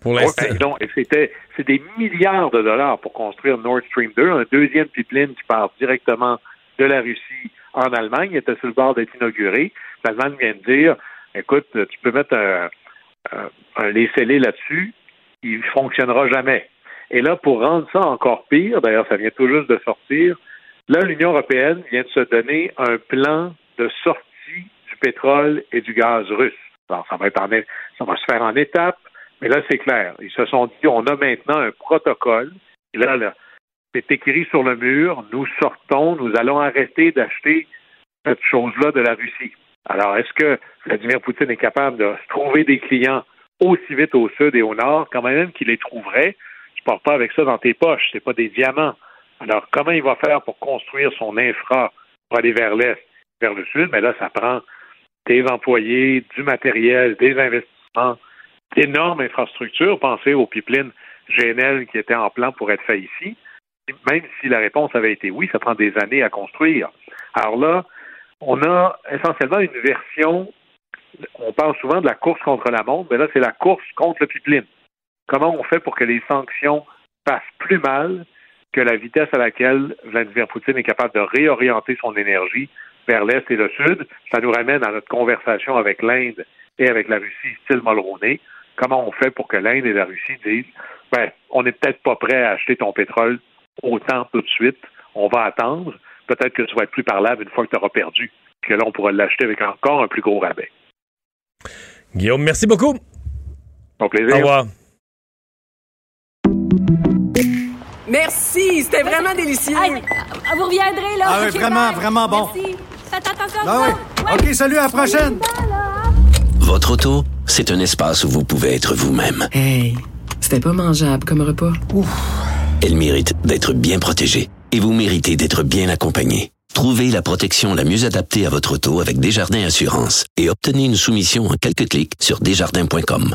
Pour l'instant. non, et c'était c'est des milliards de dollars pour construire Nord Stream 2, un deuxième pipeline qui part directement de la Russie en Allemagne. Il était sur le bord d'être inauguré. L'Allemagne vient de dire écoute, tu peux mettre un, un, un là-dessus, il ne fonctionnera jamais. Et là, pour rendre ça encore pire, d'ailleurs, ça vient tout juste de sortir, là, l'Union européenne vient de se donner un plan de sortie du pétrole et du gaz russe. Alors, ça va, être en, ça va se faire en étapes, mais là, c'est clair. Ils se sont dit, on a maintenant un protocole. Et là, là c'est écrit sur le mur, nous sortons, nous allons arrêter d'acheter cette chose-là de la Russie. Alors, est-ce que Vladimir Poutine est capable de trouver des clients aussi vite au sud et au nord, quand même qu'il les trouverait? Tu pars pas avec ça dans tes poches, c'est pas des diamants. Alors, comment il va faire pour construire son infra pour aller vers l'est, vers le sud? Mais là, ça prend des employés, du matériel, des investissements, d'énormes infrastructures. Pensez au pipeline GNL qui était en plan pour être fait ici. Même si la réponse avait été oui, ça prend des années à construire. Alors là, on a essentiellement une version, on parle souvent de la course contre la montre, mais là, c'est la course contre le pipeline. Comment on fait pour que les sanctions passent plus mal que la vitesse à laquelle Vladimir Poutine est capable de réorienter son énergie vers l'Est et le Sud? Ça nous ramène à notre conversation avec l'Inde et avec la Russie, style Mulroney. Comment on fait pour que l'Inde et la Russie disent, ben, on n'est peut-être pas prêt à acheter ton pétrole autant tout de suite, on va attendre, peut-être que tu vas être plus parlable une fois que tu auras perdu, que là, on pourra l'acheter avec encore un plus gros rabais. Guillaume, merci beaucoup. Au plaisir. Au revoir. Merci, c'était vraiment délicieux. vous reviendrez, là. Ah oui, vraiment, vraiment bon. Merci. Faites attention ah oui. OK, salut, à la prochaine. Votre auto, c'est un espace où vous pouvez être vous-même. Hey, c'était pas mangeable comme repas. Ouf. Elle mérite d'être bien protégée et vous méritez d'être bien accompagné. Trouvez la protection la mieux adaptée à votre auto avec Desjardins Assurance et obtenez une soumission en quelques clics sur desjardins.com.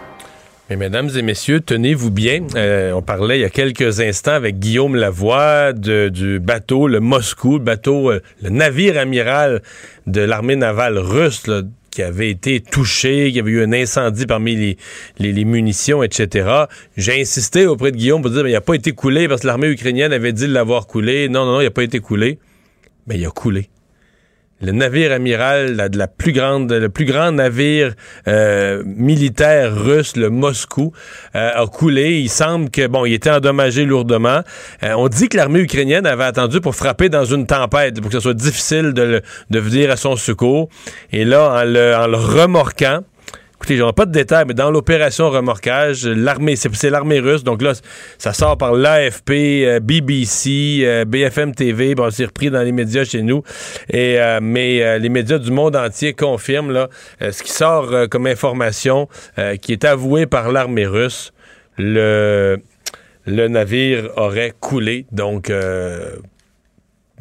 Mais mesdames et messieurs, tenez-vous bien. Euh, on parlait il y a quelques instants avec Guillaume Lavoie de, du bateau, le Moscou, le bateau, euh, le navire amiral de l'armée navale russe, qui avait été touché, qu'il y avait eu un incendie parmi les, munitions, etc. J'ai insisté auprès de Guillaume pour dire, mais il n'a pas été coulé parce que l'armée ukrainienne avait dit de l'avoir coulé. Non, non, non, il n'a pas été coulé. Mais il a coulé. Le navire amiral de la plus grande, le plus grand navire euh, militaire russe, le Moscou, euh, a coulé. Il semble que bon, il était endommagé lourdement. Euh, on dit que l'armée ukrainienne avait attendu pour frapper dans une tempête, pour que ce soit difficile de, le- venir à son secours. Et là, en le, en le remorquant, Écoutez, j'aurai pas de détails, mais dans l'opération remorquage, l'armée, c'est, l'armée russe, donc là, ça sort par l'AFP, euh, BBC, euh, BFM TV, bon, c'est repris dans les médias chez nous, et euh, mais euh, les médias du monde entier confirment là, ce qui sort comme information, qui est avoué par l'armée russe, le le navire aurait coulé, donc. euh,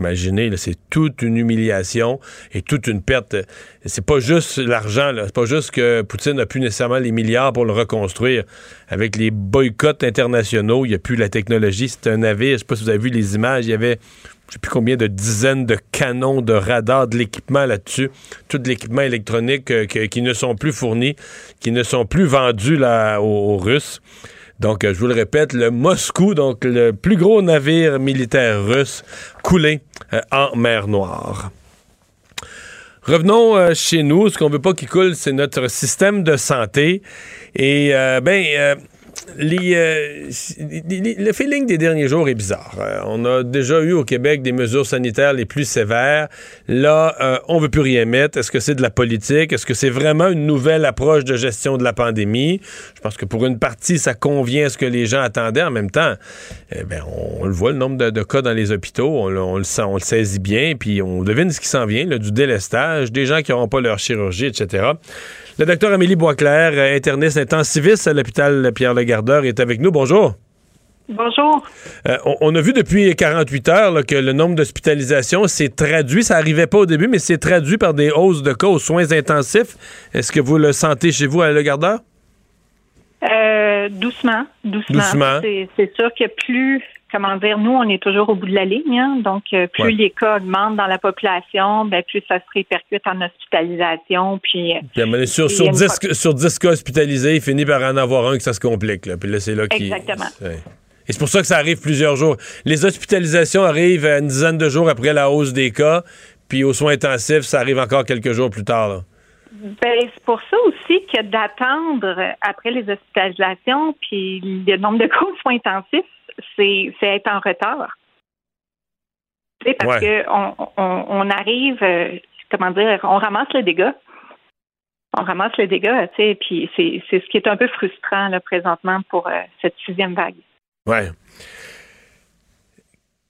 Imaginez, c'est toute une humiliation et toute une perte. C'est pas juste l'argent. C'est pas juste que Poutine n'a plus nécessairement les milliards pour le reconstruire. Avec les boycotts internationaux, il n'y a plus la technologie. C'est un navire. Je sais pas si vous avez vu les images. Il y avait, je sais plus combien de dizaines de canons, de radars, de l'équipement là-dessus. Tout de l'équipement électronique euh, qui ne sont plus fournis, qui ne sont plus vendus aux Russes. Donc, euh, je vous le répète, le Moscou, donc le plus gros navire militaire russe, coulé euh, en mer Noire. Revenons euh, chez nous. Ce qu'on veut pas qu'il coule, c'est notre système de santé. Et, ben, euh, le feeling des derniers jours est bizarre. Euh, on a déjà eu au Québec des mesures sanitaires les plus sévères. Là, euh, on veut plus rien mettre. Est-ce que c'est de la politique? Est-ce que c'est vraiment une nouvelle approche de gestion de la pandémie? Je pense que pour une partie, ça convient à ce que les gens attendaient. En même temps, eh ben, on, le voit, le nombre de, cas dans les hôpitaux, on, le- saisit bien, puis on devine ce qui s'en vient, du délestage, des gens qui n'auront pas leur chirurgie, etc. Le docteur Amélie Boisclair, euh, interniste intensiviste à l'hôpital Pierre-Le-Gardeur, est avec nous. Bonjour. Bonjour. Euh, on, on a vu depuis 48 heures là, que le nombre d'hospitalisations s'est traduit, ça n'arrivait pas au début, mais c'est traduit par des hausses de cas aux soins intensifs. Est-ce que vous le sentez chez vous à Le Gardeur? Euh, doucement, doucement. Doucement. C'est sûr que plus, comment dire, nous, on est toujours au bout de la ligne. hein. donc, euh, plus Ouais. les cas augmentent dans la population, ben, plus ça se répercute en hospitalisation. Puis, euh, Puis, sur, sur, a une 10, sur 10 cas hospitalisés, il finit par en avoir un que ça se complique. Là. Puis là, c'est là qui. Exactement. Et c'est pour ça que ça arrive plusieurs jours. Les hospitalisations arrivent à une dizaine de jours après la hausse des cas, puis aux soins intensifs, ça arrive encore quelques jours plus tard. là. Ben, c'est pour ça aussi que d'attendre après les hospitalisations, puis le nombre de cas aux soins intensifs, c'est, être en retard. Tu sais, parce Ouais. que on, on, on arrive, euh, comment dire, on ramasse le dégât. On ramasse le dégât, tu sais, puis c'est, c'est ce qui est un peu frustrant là, présentement pour euh, cette sixième vague. Ouais.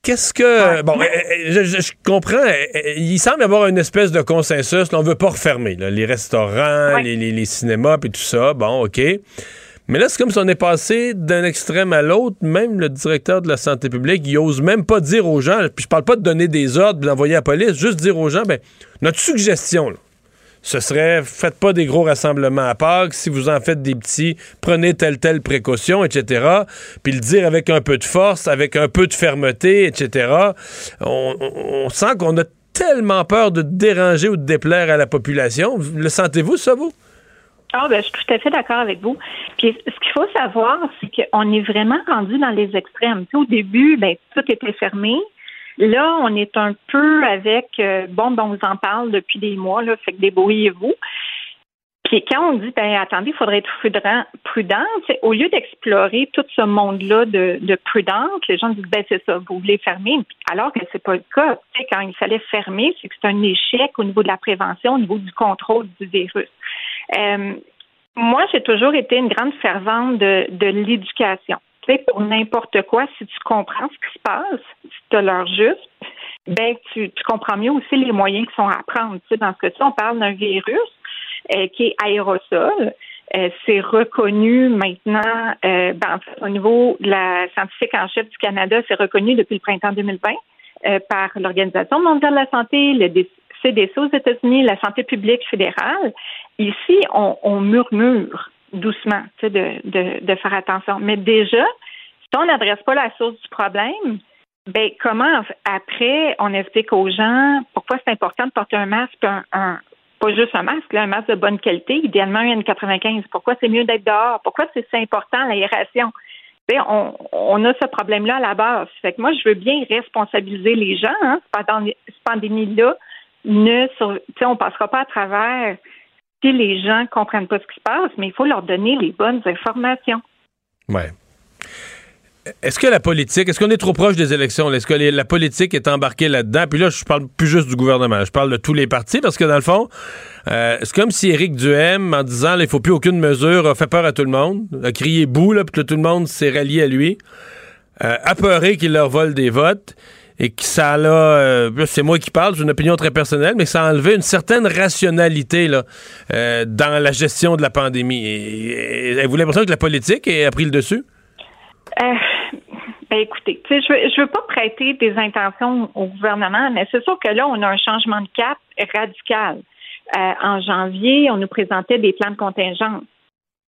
Qu'est-ce que. Bon, euh, je, comprends. Il semble y avoir une espèce de consensus. Là, on veut pas refermer là, les restaurants, les, les- les cinémas, puis tout ça. Bon, OK. Mais là, c'est comme si on est passé d'un extrême à l'autre. Même le directeur de la santé publique, il ose même pas dire aux gens, puis je parle pas de donner des ordres, de l'envoyer à la police, juste dire aux gens, ben, notre suggestion, ce serait faites pas des gros rassemblements à Pâques. Si vous en faites des petits, prenez telle telle précaution, etc. Puis le dire avec un peu de force, avec un peu de fermeté, etc. On, on- on sent qu'on a tellement peur de déranger ou de déplaire à la population. Le sentez-vous, ça, vous? Ah, ben, je suis tout à fait d'accord avec vous. Puis, ce qu'il faut savoir, c'est qu'on est vraiment rendu dans les extrêmes. Tu au début, ben, tout était fermé. Là, on est un peu avec, euh, bon, ben, on vous en parle depuis des mois, là, fait que débrouillez-vous. Puis quand on dit, ben attendez, il faudrait être prudent, prudent au lieu d'explorer tout ce monde-là de, de prudence, les gens disent, ben c'est ça, vous voulez fermer, alors que c'est pas le cas. Tu sais, quand il fallait fermer, c'est que c'est un échec au niveau de la prévention, au niveau du contrôle du virus. Euh, moi, j'ai toujours été une grande fervente de, de l'éducation. Tu sais, pour n'importe quoi, si tu comprends ce qui se passe, si tu as l'heure juste, ben tu, tu comprends mieux aussi les moyens qui sont à prendre. Tu sais, dans ce cas-ci, on parle d'un virus euh, qui est aérosol. Euh, c'est reconnu maintenant, euh, ben, au niveau de la scientifique en chef du Canada, c'est reconnu depuis le printemps 2020 euh, par l'Organisation mondiale de la santé, le CDC aux États-Unis, la santé publique fédérale. Ici, on, murmure doucement de, faire attention. Mais déjà, si on n'adresse pas la source du problème, ben comment après on explique aux gens pourquoi c'est important de porter un masque, un, pas juste un masque, un masque de bonne qualité, idéalement un N95. Pourquoi c'est mieux d'être dehors? Pourquoi c'est important l'aération? On, on a ce problème-là à la base. Fait que moi, je veux bien responsabiliser les gens. Hein, pendant cette pandémie-là, ne on passera pas à travers si les gens comprennent pas ce qui se passe, mais il faut leur donner les bonnes informations. Ouais. Est-ce que la politique, est-ce qu'on est trop proche des élections? Est-ce que la politique est embarquée là-dedans? Puis là, je parle plus juste du gouvernement, je parle de tous les partis, parce que dans le fond, euh, c'est comme si Éric Duhem, en disant il faut plus aucune mesure, a fait peur à tout le monde, a crié bout, là, puis que tout le monde s'est rallié à lui, euh, apeuré qu'il leur vole des votes, et que ça a, euh, c'est moi qui parle, c'est une opinion très personnelle, mais que ça a enlevé une certaine rationalité là, euh, dans la gestion de la pandémie. Et, et, vous l'impression que la politique a pris le dessus? Euh, ben écoutez, je ne je veux pas prêter des intentions au gouvernement, mais c'est sûr que là, on a un changement de cap radical. En janvier, on nous présentait des plans de contingence.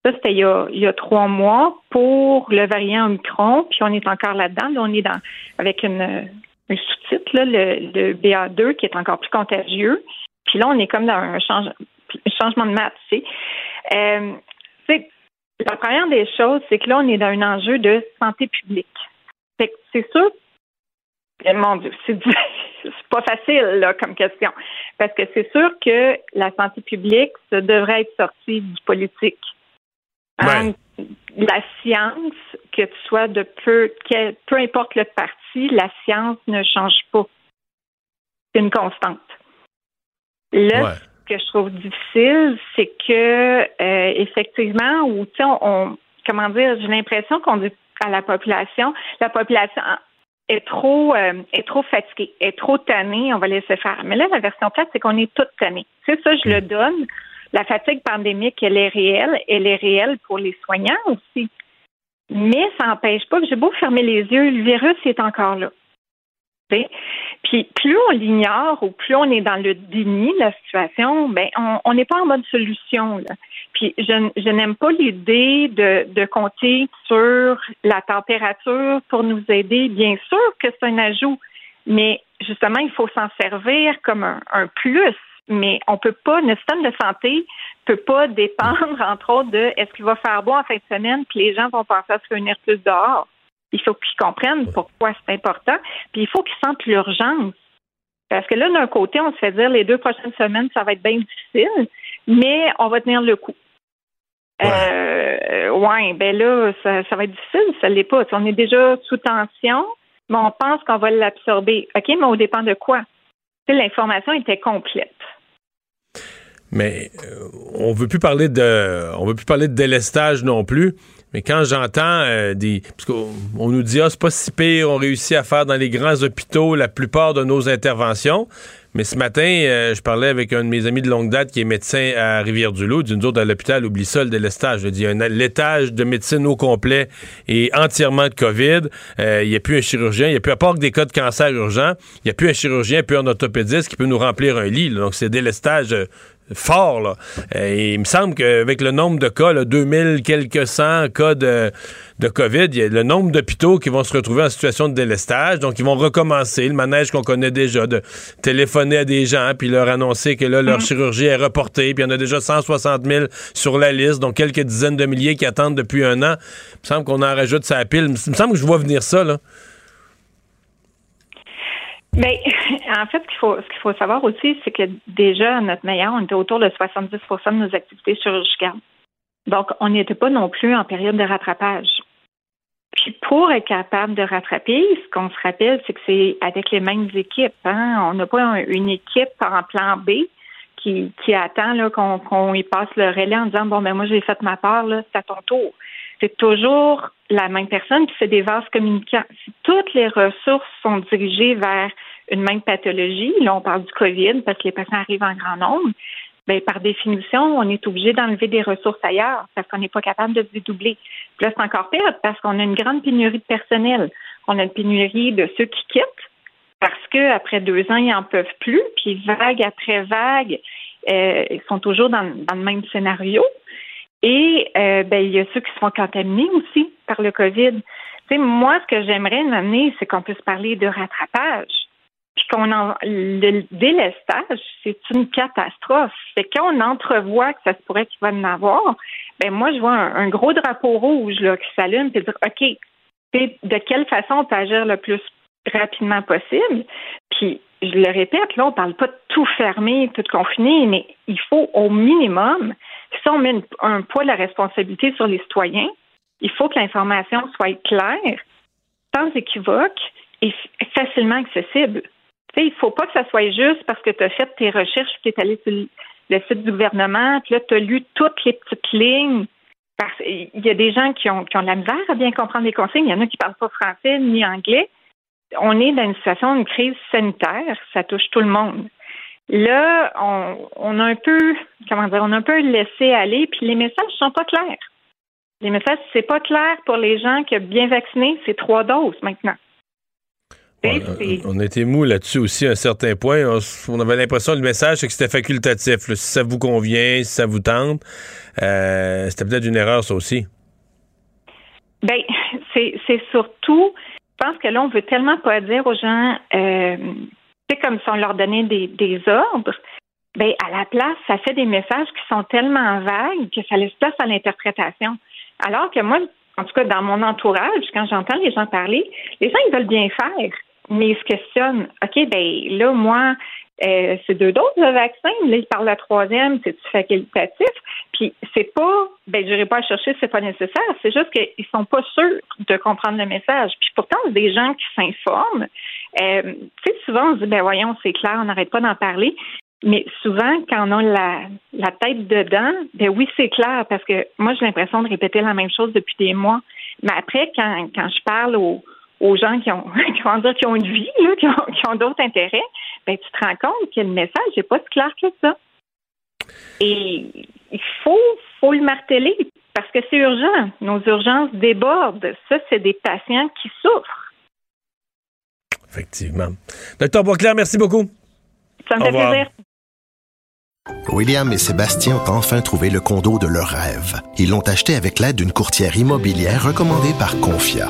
Ça, c'était il, il, y a trois mois pour le variant Omicron, puis on est encore là-dedans. Là, on est dans avec une, un sous-titre, le, le, BA2, qui est encore plus contagieux. Puis là, on est comme dans un, change, un changement de maths, tu sais. Euh, la première des choses, c'est que là, on est dans un enjeu de santé publique. C'est sûr, mon Dieu, c'est pas facile là, comme question. Parce que c'est sûr que la santé publique, ça devrait être sorti du politique. Hein, la science, que tu sois de peu, peu importe le parti, la science ne change pas. C'est une constante. Là, que je trouve difficile, c'est que euh, effectivement, ou tu sais, on, comment dire, j'ai l'impression qu'on dit à la population, la population est trop euh, est trop fatiguée, est trop tannée, on va laisser faire. Mais là, la version plate, c'est qu'on est toutes tannées. Tu sais, ça, je le mm. donne. La fatigue pandémique, elle est réelle, elle est réelle pour les soignants aussi. Mais ça n'empêche pas que j'ai beau fermer les yeux, le virus est encore là. Puis plus on l'ignore ou plus on est dans le déni de la situation, ben on n'est pas en mode solution. Puis je, n'aime pas l'idée de, compter sur la température pour nous aider. Bien sûr que c'est un ajout, mais justement, il faut s'en servir comme un plus. Mais on peut pas, notre système de santé peut pas dépendre, entre autres, de est-ce qu'il va faire beau en fin de semaine, puis les gens vont penser à se réunir plus dehors. Il faut qu'ils comprennent pourquoi c'est important. Puis il faut qu'ils sentent l'urgence. Parce que là, d'un côté, on se fait dire les deux prochaines semaines, ça va être bien difficile, mais on va tenir le coup. Ouais, euh, ouais ben là, ça, ça, va être difficile, ça l'est pas. On est déjà sous tension, mais on pense qu'on va l'absorber. OK, mais on dépend de quoi? L'information était complète. Mais euh, on veut plus parler de on veut plus parler de délestage non plus. Mais quand j'entends euh, des. Parce qu'on nous dit, ah, c'est pas si pire, on réussit à faire dans les grands hôpitaux la plupart de nos interventions. Mais ce matin, euh, je parlais avec un de mes amis de longue date qui est médecin à Rivière-du-Loup, d'une autre à l'hôpital, oublie ça, le délestage. Je dis, l'étage de médecine au complet est entièrement de COVID. Euh, il n'y a plus un chirurgien, il n'y a plus, à part que des cas de cancer urgent, il n'y a plus un chirurgien, plus un orthopédiste qui peut nous remplir un lit. Donc, c'est délestage fort. Là. Et il me semble qu'avec le nombre de cas, là, 2000 quelques cent cas de, de COVID, il y a le nombre d'hôpitaux qui vont se retrouver en situation de délestage. Donc, ils vont recommencer le manège qu'on connaît déjà, de téléphoner à des gens, puis leur annoncer que là, leur mm-hmm. chirurgie est reportée, puis il y en a déjà 160 000 sur la liste, donc quelques dizaines de milliers qui attendent depuis un an. Il me semble qu'on en rajoute sa pile. Il me semble que je vois venir ça, là. Mais ben, en fait, ce qu'il faut, ce qu'il faut savoir aussi, c'est que déjà, notre meilleur, on était autour de 70% de nos activités chirurgicales. Donc, on n'était pas non plus en période de rattrapage. Puis pour être capable de rattraper, ce qu'on se rappelle, c'est que c'est avec les mêmes équipes. Hein? On n'a pas une équipe en plan B qui, attend qu'on, y passe le relais en disant Bon, ben moi, j'ai fait ma part, c'est à ton tour. c'est toujours la même personne, puis c'est des vases communicants. Si toutes les ressources sont dirigées vers une même pathologie, là on parle du COVID parce que les patients arrivent en grand nombre, ben, par définition, on est obligé d'enlever des ressources ailleurs parce qu'on n'est pas capable de se dédoubler. Puis là, c'est encore pire parce qu'on a une grande pénurie de personnel. On a une pénurie de ceux qui quittent parce qu'après deux ans, ils n'en peuvent plus. Puis vague après vague, euh, ils sont toujours dans, le même scénario. Et euh, ben, il y a ceux qui se font contaminés aussi par le COVID. Tu sais, moi, ce que j'aimerais amener, c'est qu'on puisse parler de rattrapage le délestage, c'est une catastrophe. C'est quand on entrevoit que ça se pourrait qu'il va en avoir, ben moi je vois un, gros drapeau rouge là qui s'allume puis dire OK, de quelle façon on peut agir le plus rapidement possible? Puis je le répète, là, on parle pas de tout fermer, tout confiner, mais il faut au minimum, si on met un poids de la responsabilité sur les citoyens, il faut que l'information soit claire, sans équivoque et facilement accessible il ne faut pas que ça soit juste parce que tu as fait tes recherches, tu es allé sur le site du gouvernement, puis là, tu as lu toutes les petites lignes. Parce il y a des gens qui ont, qui ont de la misère à bien comprendre les consignes. Il y en a qui ne parlent pas français ni anglais. On est dans une situation, une crise sanitaire. Ça touche tout le monde. Là, on, on a un peu, comment dire, on a un peu laissé aller, puis les messages sont pas clairs. Les messages, c'est pas clair pour les gens qui ont bien vacciné, c'est trois doses maintenant. On, était mou là-dessus aussi à un certain point. On, avait l'impression le message c'est que c'était facultatif. Si ça vous convient, si ça vous tente, euh, c'était peut-être une erreur ça aussi. Ben, c'est surtout, je pense que là on veut tellement pas dire aux gens, euh, c'est comme si on leur donnait des, des ordres. Ben, à la place, ça fait des messages qui sont tellement vagues que ça laisse place à l'interprétation. Alors que moi, en tout cas, dans mon entourage, quand j'entends les gens parler, les gens, ils veulent bien faire mais ils se questionnent, OK, ben là, moi, euh, c'est deux doses de vaccin, là, ils parlent la troisième, c'est facultatif. Puis c'est pas, ben, je n'irai pas à chercher, c'est pas nécessaire. C'est juste qu'ils sont pas sûrs de comprendre le message. Puis pourtant, des gens qui s'informent. Euh, tu sais, souvent, on se dit, ben voyons, c'est clair, on n'arrête pas d'en parler. Mais souvent, quand on a la, la tête dedans, ben oui, c'est clair, parce que moi, j'ai l'impression de répéter la même chose depuis des mois. Mais après, quand, quand je parle aux, aux gens qui ont, dire, qui ont une vie, qui ont, d'autres intérêts, ben, tu te rends compte que le message n'est pas si clair que ça. Et il faut, faut le marteler parce que c'est urgent. Nos urgences débordent. Ça, c'est des patients qui souffrent. Effectivement. Docteur Boisclair, merci beaucoup. Ça me fait plaisir. William et Sébastien ont enfin trouvé le condo de leur rêve. Ils l'ont acheté avec l'aide d'une courtière immobilière recommandée par Confia.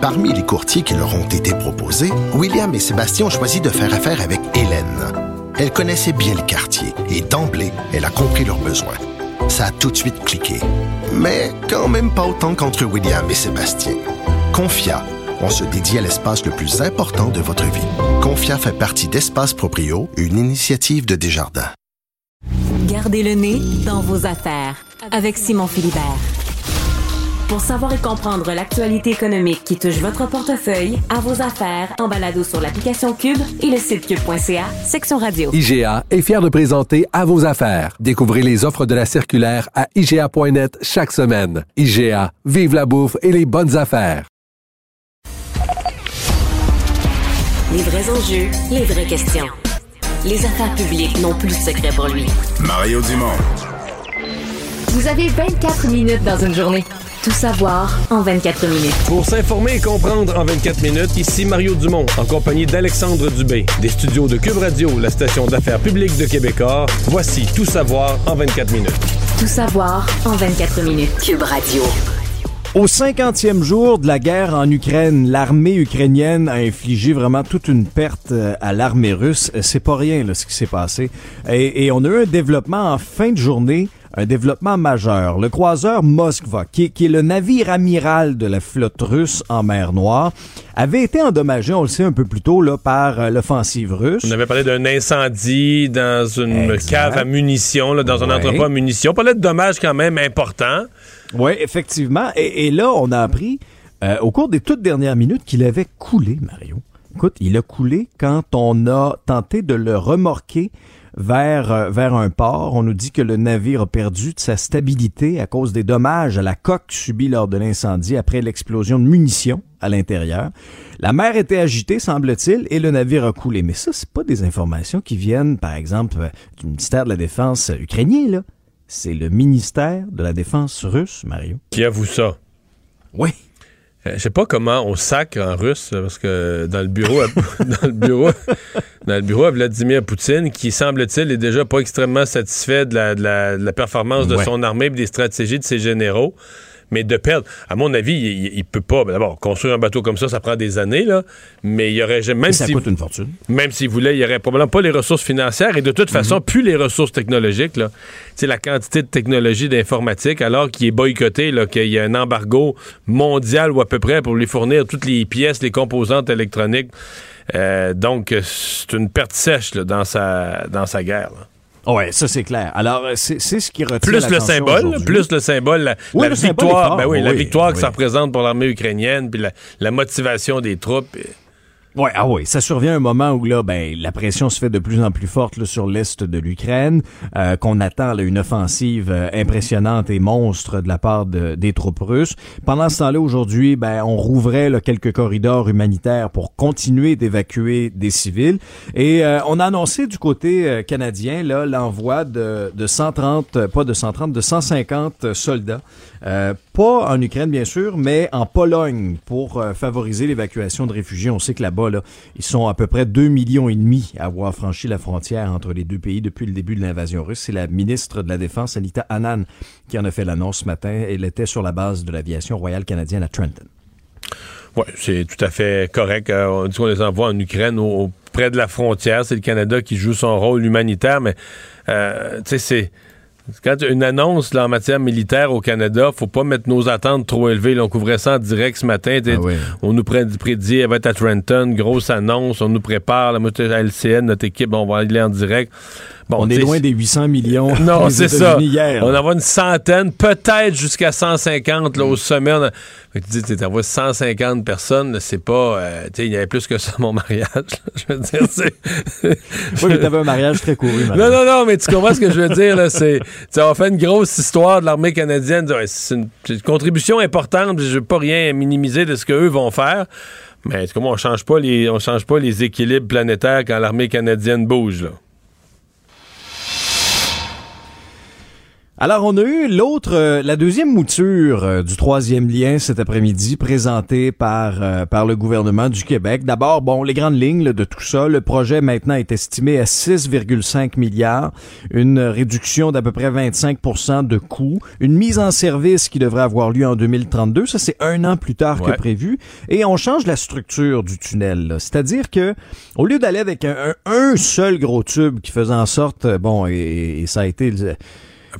Parmi les courtiers qui leur ont été proposés, William et Sébastien ont choisi de faire affaire avec Hélène. Elle connaissait bien le quartier et d'emblée, elle a compris leurs besoins. Ça a tout de suite cliqué. Mais quand même pas autant qu'entre William et Sébastien. Confia, on se dédie à l'espace le plus important de votre vie. Confia fait partie d'Espace Proprio, une initiative de Desjardins. Gardez le nez dans vos affaires avec Simon Philibert. Pour savoir et comprendre l'actualité économique qui touche votre portefeuille, à vos affaires, en balado sur l'application Cube et le site cube.ca, section radio. IGA est fier de présenter À vos affaires. Découvrez les offres de la circulaire à IGA.net chaque semaine. IGA, vive la bouffe et les bonnes affaires. Les vrais enjeux, les vraies questions. Les affaires publiques n'ont plus de secret pour lui. Mario Dumont. Vous avez 24 minutes dans une journée. Tout savoir en 24 minutes. Pour s'informer et comprendre en 24 minutes, ici Mario Dumont, en compagnie d'Alexandre Dubé, des studios de Cube Radio, la station d'affaires publique de Québecor. Voici Tout savoir en 24 minutes. Tout savoir en 24 minutes. Cube Radio. Au 50e jour de la guerre en Ukraine, l'armée ukrainienne a infligé vraiment toute une perte euh, à l'armée russe. C'est pas rien là, ce qui s'est passé. Et, et on a eu un développement en fin de journée un développement majeur. Le croiseur Moskva, qui, est le navire amiral de la flotte russe en mer Noire, avait été endommagé, on le sait un peu plus tôt, là, par euh, l'offensive russe. On avait parlé d'un incendie dans une cave à munitions, là, dans un entrepôt à munitions. On parlait de dommages quand même importants. Oui, effectivement. Et, là, on a appris euh, au cours des toutes dernières minutes qu'il avait coulé, Mario écoute, il a coulé quand on a tenté de le remorquer vers, euh, vers un port. On nous dit que le navire a perdu de sa stabilité à cause des dommages à la coque subis lors de l'incendie après l'explosion de munitions à l'intérieur. La mer était agitée, semble-t-il, et le navire a coulé. Mais ça, c'est pas des informations qui viennent, par exemple, euh, du ministère de la Défense ukrainien, là. C'est le ministère de la Défense russe, Mario. Qui avoue ça? Oui. Euh, je sais pas comment on sacre en russe, parce que dans le bureau, à, dans le bureau, dans le bureau à Vladimir Poutine, qui semble-t-il est déjà pas extrêmement satisfait de la, de la, de la performance de Ouais. son armée et des stratégies de ses généraux. Mais de perdre, à mon avis, il, il- peut pas. D'abord, construire un bateau comme ça, ça prend des années, là. Mais il y aurait jamais. Même ça s'il- coûte une fortune. Même s'il voulait, il y aurait probablement pas les ressources financières et de toute façon, Mhm. plus les ressources technologiques. Là. C'est la quantité de technologie d'informatique, alors qu'il est boycotté, là, qu'il y a un embargo mondial ou à peu près pour lui fournir toutes les pièces, les composantes électroniques. Euh, donc, c'est une perte sèche là, dans, sa, dans sa guerre. là. Ouais, ça c'est clair. Alors, euh, c'est c'est ce qui retient Plus le symbole, plus le symbole, la, Oui, la le symbole est victoire, fort, ben oui, la victoire que ça représente pour l'armée ukrainienne, puis la, la motivation des troupes. et- Ouais, ah oui, ça survient un moment où là, ben, la pression se fait de plus en plus forte là, sur l'est de l'Ukraine, euh, qu'on attend là, une offensive euh, impressionnante et monstre de la part de- des troupes russes. Pendant ce temps-là, aujourd'hui, ben, on rouvrait là, quelques corridors humanitaires pour continuer d'évacuer des civils. Et euh, on a annoncé du côté euh, canadien là l'envoi de, de 130, euh, pas de 130, de 150 soldats. Euh, pas en Ukraine, bien sûr, mais en Pologne pour euh, favoriser l'évacuation de réfugiés. On sait que là-bas, là, ils sont à peu près 2 millions et demi à avoir franchi la frontière entre les deux pays depuis le début de l'invasion russe. C'est la ministre de la Défense, Anita Anand, qui en a fait l'annonce ce matin. Elle était sur la base de l'aviation royale canadienne à Trenton. Oui, c'est tout à fait correct. Euh, on dit qu'on les envoie en Ukraine, près de la frontière. C'est le Canada qui joue son rôle humanitaire, mais tu sais, c'est. Quand une annonce là, en matière militaire au Canada, faut pas mettre nos attentes trop élevées. Là, on couvrait ça en direct ce matin. Tu sais, On nous pré- prédit, elle va être à Trenton, grosse annonce, on nous prépare. La moitié à LCN, notre équipe, on va aller en direct. Bon, On est loin des 800 millions non, c'est ça. Hier. On envoie une centaine, peut-être jusqu'à 150 là, au sommet. On a- Fait que tu dis, tu envoies 150 personnes, c'est pas. euh, tu sais, il y avait plus que ça mon mariage. je veux dire, c'est. Oui, mais t'avais un mariage très couru. Non, non, non, mais tu comprends ce que je veux dire, là. C'est. on fait une grosse histoire de l'armée canadienne. C'est une, contribution importante. Je veux pas rien minimiser de ce qu'eux vont faire. Mais comment on change pas les. On change pas les équilibres planétaires quand l'armée canadienne bouge, là. Alors, on a eu l'autre, euh, la deuxième mouture euh, du troisième lien cet après-midi, présentée par euh, par le gouvernement du Québec. D'abord, bon, les grandes lignes là, de tout ça. Le projet maintenant est estimé à 6,5 milliards, une réduction d'à peu près 25% de coûts, une mise en service qui devrait avoir lieu en 2032. Ça, c'est un an plus tard Ouais. que prévu. Et on change la structure du tunnel. C'est-à-dire que au lieu d'aller avec un, un- un seul gros tube qui faisait en sorte, bon, et, et ça a été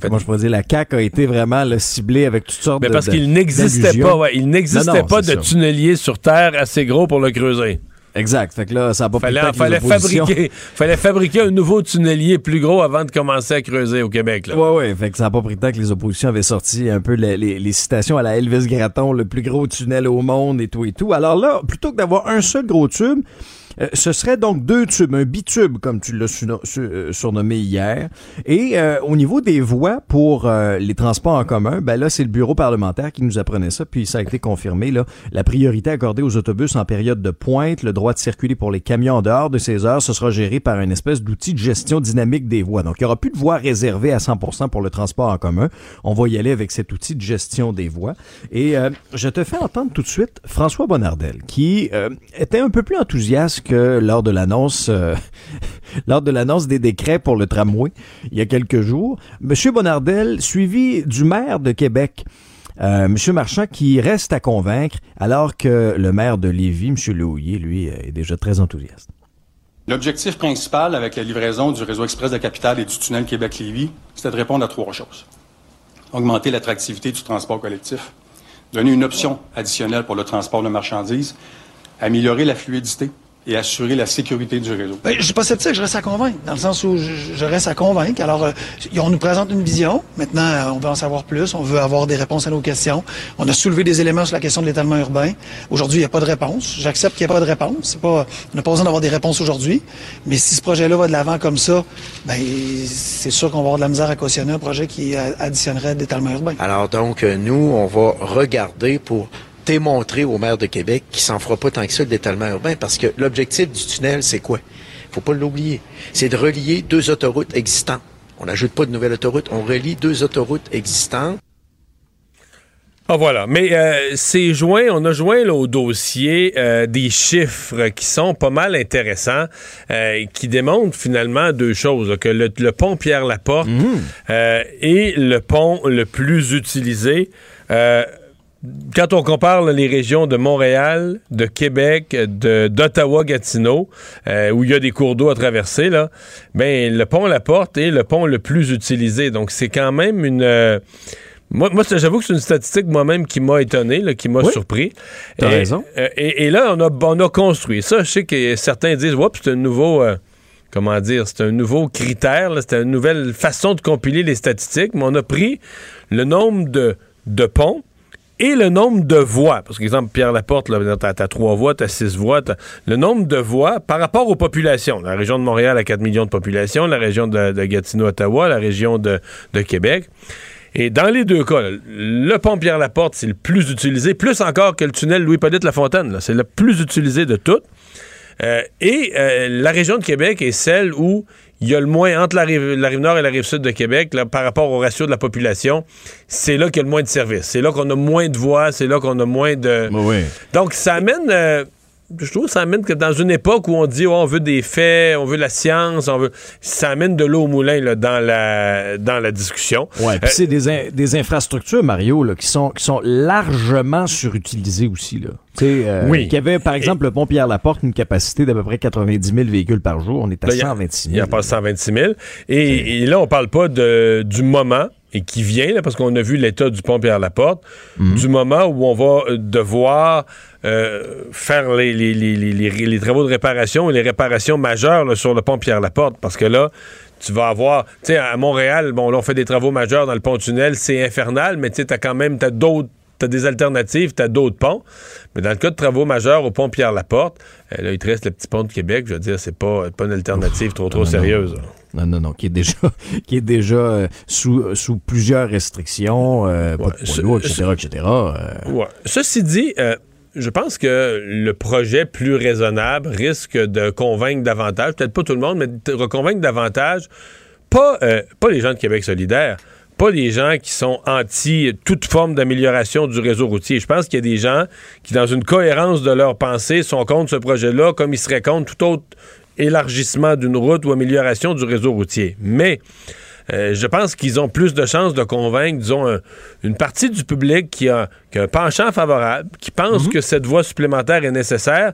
le- Comment je pourrais dire, la CAQ a été vraiment là, ciblée avec toutes sortes Mais de parce de- qu'il n'existait pas, ouais, il n'existait pas de ça. tunnelier sur Terre assez gros pour le creuser. Exact. Fait que là, ça a pas pris Fallait, le fallait, fabriquer, fallait fabriquer un nouveau tunnelier plus gros avant de commencer à creuser au Québec. Là. Ouais, ouais. Fait que ça a pas pris le temps que les oppositions avaient sorti un peu les, les- les citations à la Elvis Gratton, le plus gros tunnel au monde et tout et tout. Alors là, plutôt que d'avoir un seul gros tube, euh, ce serait donc deux tubes, un bitube, comme tu l'as euh, surnommé hier. Et euh, au niveau des voies pour euh, les transports en commun, ben là, c'est le bureau parlementaire qui nous apprenait ça, puis ça a été confirmé. Là, la priorité accordée aux autobus en période de pointe, le droit de circuler pour les camions en dehors de ces heures, ce sera géré par une espèce d'outil de gestion dynamique des voies. Donc, il n'y aura plus de voies réservées à 100% pour le transport en commun. On va y aller avec cet outil de gestion des voies. Et je te fais entendre tout de suite François Bonnardel, qui était un peu plus enthousiaste que lors de l'annonce euh, lors de l'annonce des décrets pour le tramway il y a quelques jours. Monsieur Bonnardel, suivi du maire de Québec, euh, Monsieur Marchand, qui reste à convaincre, alors que le maire de Lévis, Monsieur Lehouillier, lui, euh, est déjà très enthousiaste. L'objectif principal avec la livraison du réseau express de la capitale et du tunnel Québec-Lévis, c'était de répondre à trois choses. Augmenter l'attractivité du transport collectif, donner une option additionnelle pour le transport de marchandises, améliorer la fluidité et assurer la sécurité du réseau. Ben, je suis pas sceptique, je reste à convaincre, dans le sens où je, je reste à convaincre. Alors, euh, on nous présente une vision. Maintenant, euh, on veut en savoir plus. On veut avoir des réponses à nos questions. On a soulevé des éléments sur la question de l'étalement urbain. Aujourd'hui, il n'y a pas de réponse. J'accepte qu'il n'y a pas de réponse. C'est pas, on n'a pas besoin d'avoir des réponses aujourd'hui. Mais si ce projet-là va de l'avant comme ça, ben, c'est sûr qu'on va avoir de la misère à cautionner un projet qui euh, additionnerait d'étalement urbain. Alors donc, nous, on va regarder pour démontrer au maire de Québec qu'il s'en fera pas tant que ça le détalement urbain, parce que l'objectif du tunnel, c'est quoi? faut pas l'oublier. C'est de relier deux autoroutes existantes. On n'ajoute pas de nouvelles autoroutes, on relie deux autoroutes existantes. Ah voilà, mais euh, c'est joint, on a joint là, au dossier euh, des chiffres qui sont pas mal intéressants, euh, qui démontrent finalement deux choses, là, que le, le pont Pierre-Laporte euh, est le pont le plus utilisé. Quand on compare là, les régions de Montréal, de Québec, de d'Ottawa-Gatineau, euh, où il y a des cours d'eau à traverser, là, ben le pont La Porte est le pont le plus utilisé. Donc c'est quand même une euh, moi, j'avoue que c'est une statistique moi-même qui m'a étonné, là, qui m'a Oui. surpris. T'as Et- raison. euh, Et, et là, on a, on a construit ça. Je sais que certains disent, Oups, c'est un nouveau, comment dire, c'est un nouveau critère, c'est une nouvelle façon de compiler les statistiques, mais on a pris le nombre de, de ponts et le nombre de voies. Parce qu'exemple, Pierre Laporte, t'as, t'as trois voies, t'as six t'as- le nombre de voies par rapport aux populations. La région de Montréal a 4 millions de population, la région de, Gatineau-Ottawa, la région de, Québec. Et dans les deux cas, le pont Pierre-Laporte, c'est le plus utilisé, plus encore que le tunnel Louis-Polyte-Lafontaine. C'est le plus utilisé de toutes. Euh, et euh, la région de Québec est celle où il y a le moins, entre la rive, la rive nord et la rive sud de Québec, là, par rapport au ratio de la population, c'est là qu'il y a le moins de services. C'est là qu'on a moins de voies, c'est là qu'on a moins de... Donc, ça amène... euh, je trouve que ça amène que dans une époque où on dit oh, on veut des faits, on veut la science, on veut ça amène de l'eau au moulin là, dans la dans la discussion. Ouais, Euh, c'est des, in- des infrastructures, Mario, là, qui sont, qui sont largement surutilisées aussi. Là. Tu sais, euh, Oui. Qui avait, par exemple, le pont Pierre-Laporte, une capacité d'à peu près 90 000 véhicules par jour. On est à Là, il y a- 126 Il 000. y a pas 126 000. Et, et là, on parle pas de, du moment et qui vient, là, parce qu'on a vu l'état du pont Pierre-Laporte, Mhm. du moment où on va euh, devoir euh, faire les, les- les- les- travaux de réparation et les réparations majeures là, sur le pont Pierre-Laporte. Parce que là, tu vas avoir, tu sais, à Montréal, bon, là, on fait des travaux majeurs dans le pont-tunnel, c'est infernal, mais tu sais, t'as quand même, t'as d'autres T'as des alternatives, t'as d'autres ponts. Mais dans le cas de travaux majeurs au pont Pierre-Laporte, euh, là, il te reste le petit pont de Québec. Je veux dire, c'est pas, pas une alternative trop, trop non, sérieuse. Non, non, non, qui est déjà, qui est déjà euh, sous, sous plusieurs restrictions, euh, pas de ce- lourd, etc., etc. euh, Ouais. Ceci dit, euh, je pense que le projet plus raisonnable risque de convaincre davantage, peut-être pas tout le monde, mais de convaincre davantage, pas, euh, pas les gens de Québec solidaire, pas les gens qui sont anti toute forme d'amélioration du réseau routier. Je pense qu'il y a des gens qui, dans une cohérence de leur pensée, sont contre ce projet-là, comme ils seraient contre tout autre élargissement d'une route ou amélioration du réseau routier. Mais euh, je pense qu'ils ont plus de chances de convaincre, disons, un- une partie du public qui a, qui a un penchant favorable, qui pense que cette voie supplémentaire est nécessaire,